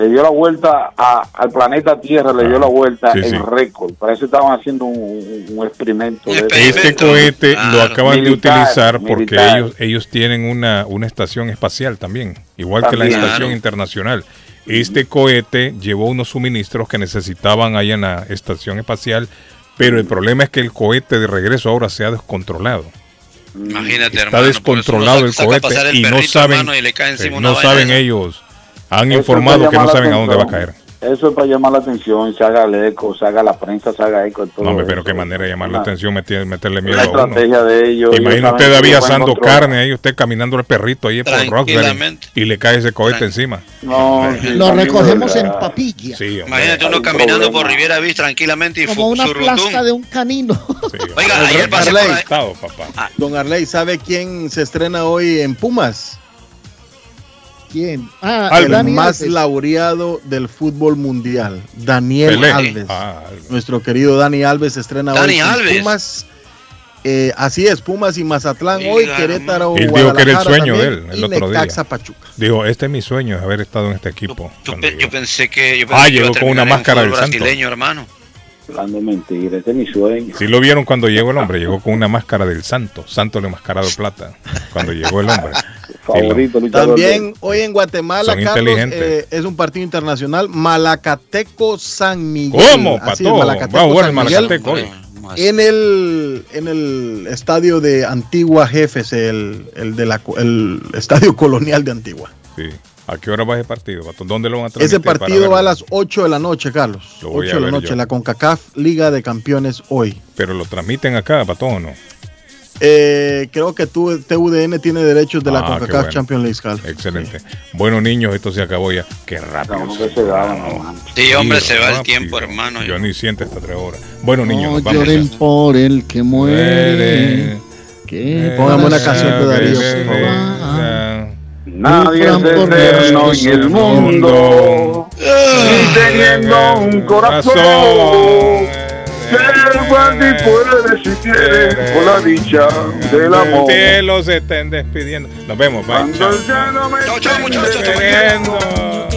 Speaker 14: le dio la vuelta a- al planeta Tierra, le dio la vuelta
Speaker 3: sí,
Speaker 14: en
Speaker 3: sí.
Speaker 14: récord. Parece que estaban haciendo un, un- un experimento. de
Speaker 3: Este cohete lo acaban de utilizar porque
Speaker 14: militar.
Speaker 3: ellos ellos tienen una, una estación espacial también, igual que la estación
Speaker 14: Claro.
Speaker 3: internacional. Este cohete llevó unos suministros que necesitaban allá en la estación espacial, pero el problema es que el cohete de regreso ahora se ha descontrolado.
Speaker 4: Imagínate,
Speaker 3: Está
Speaker 4: hermano. eso
Speaker 3: descontrolado el cohete
Speaker 4: el
Speaker 3: y no saben,
Speaker 4: y le cae
Speaker 3: eh, no saben ellos, han
Speaker 14: Eso
Speaker 3: informado que no saben a dónde va a caer.
Speaker 14: Eso es para llamar la atención, se haga el eco, se haga la prensa, se haga eco. Todo
Speaker 3: No, pero
Speaker 14: eso.
Speaker 3: qué manera de llamar la atención, meter- meterle miedo
Speaker 14: La
Speaker 3: a uno.
Speaker 14: estrategia de ellos.
Speaker 3: Imagina usted David asando carne ahí, usted caminando el perrito ahí por Roxbury
Speaker 4: Tranquilamente.
Speaker 3: y le cae ese cohete encima.
Speaker 14: No, sí,
Speaker 5: Lo recogemos en papilla.
Speaker 3: Sí.
Speaker 4: Imagínate uno caminando
Speaker 14: problema.
Speaker 4: por Riviera Beach tranquilamente y
Speaker 5: Como una plasta de un canino.
Speaker 4: Oiga, ayer pasé por
Speaker 2: Arley.
Speaker 4: ahí.
Speaker 3: Estado, papá.
Speaker 2: Don Arley, ¿sabe quién se estrena hoy en Pumas?
Speaker 5: ¿Quién? Ah,
Speaker 2: el más
Speaker 5: Alves.
Speaker 2: laureado del fútbol mundial, Daniel
Speaker 3: Pelé.
Speaker 2: Alves.
Speaker 3: Ah, Alves.
Speaker 2: Nuestro querido Dani Alves se estrena
Speaker 4: Dani
Speaker 2: hoy
Speaker 4: Alves.
Speaker 2: Pumas. Eh, así es, Pumas y Mazatlán hoy, Querétaro,
Speaker 3: Él dijo que era el sueño de él el otro día.
Speaker 2: Necaxa, Pachuca.
Speaker 3: Dijo, este es mi sueño, de haber estado en este equipo.
Speaker 4: Yo, pensé que. Yo
Speaker 3: Ah,
Speaker 4: pensé que iba
Speaker 3: llegó con una máscara del santo.
Speaker 4: brasileño,
Speaker 14: mentira, ese es mi sueño.
Speaker 3: Sí lo vieron cuando llegó el hombre, llegó con una máscara del santo, santo le mascarado plata, cuando llegó el hombre.
Speaker 14: Favorito, luchador
Speaker 2: También hoy en Guatemala,
Speaker 3: Son
Speaker 2: Carlos, eh, es un partido internacional, Malacateco San Miguel.
Speaker 3: ¿Cómo,
Speaker 2: Así
Speaker 3: Pato?
Speaker 2: es, Malacateco
Speaker 3: Va a jugar el. Malacateco hoy.
Speaker 2: En el, en el estadio de Antigua Jefes, el, el, de la, el estadio colonial de Antigua.
Speaker 3: Sí. ¿A qué hora va ese partido? ¿Dónde lo van a
Speaker 2: Ese
Speaker 3: transmitir para
Speaker 2: partido va a las 8 de la noche, Carlos.
Speaker 3: Lo voy
Speaker 2: 8
Speaker 3: a
Speaker 2: de la noche,
Speaker 3: yo.
Speaker 2: la CONCACAF Liga de Campeones hoy.
Speaker 3: Pero lo transmiten acá, Pato, ¿o no?
Speaker 2: Eh, creo que tu, TUDN tiene derechos de la
Speaker 3: Ah,
Speaker 2: CONCACAF
Speaker 3: bueno.
Speaker 2: Champions League, Carlos.
Speaker 3: Excelente. Bueno, niños, esto se acabó ya. Qué rápido.
Speaker 14: No, se.
Speaker 4: Sí, hombre, se va el tiempo, hermano.
Speaker 3: Yo ni siento estas tres horas. Bueno, niños,
Speaker 5: No
Speaker 3: vamos.
Speaker 5: lloren
Speaker 3: ya.
Speaker 5: por el que muere.
Speaker 3: Muere.
Speaker 5: Que
Speaker 2: Póngame una canción de Darío,
Speaker 14: Nadie es eterno en el mundo. Y teniendo un corazón. Ser y puede si quiere con la dicha del amor.
Speaker 3: Cielo se estén despidiendo. Nos vemos, bye. Chao.
Speaker 4: Chao, muchachos.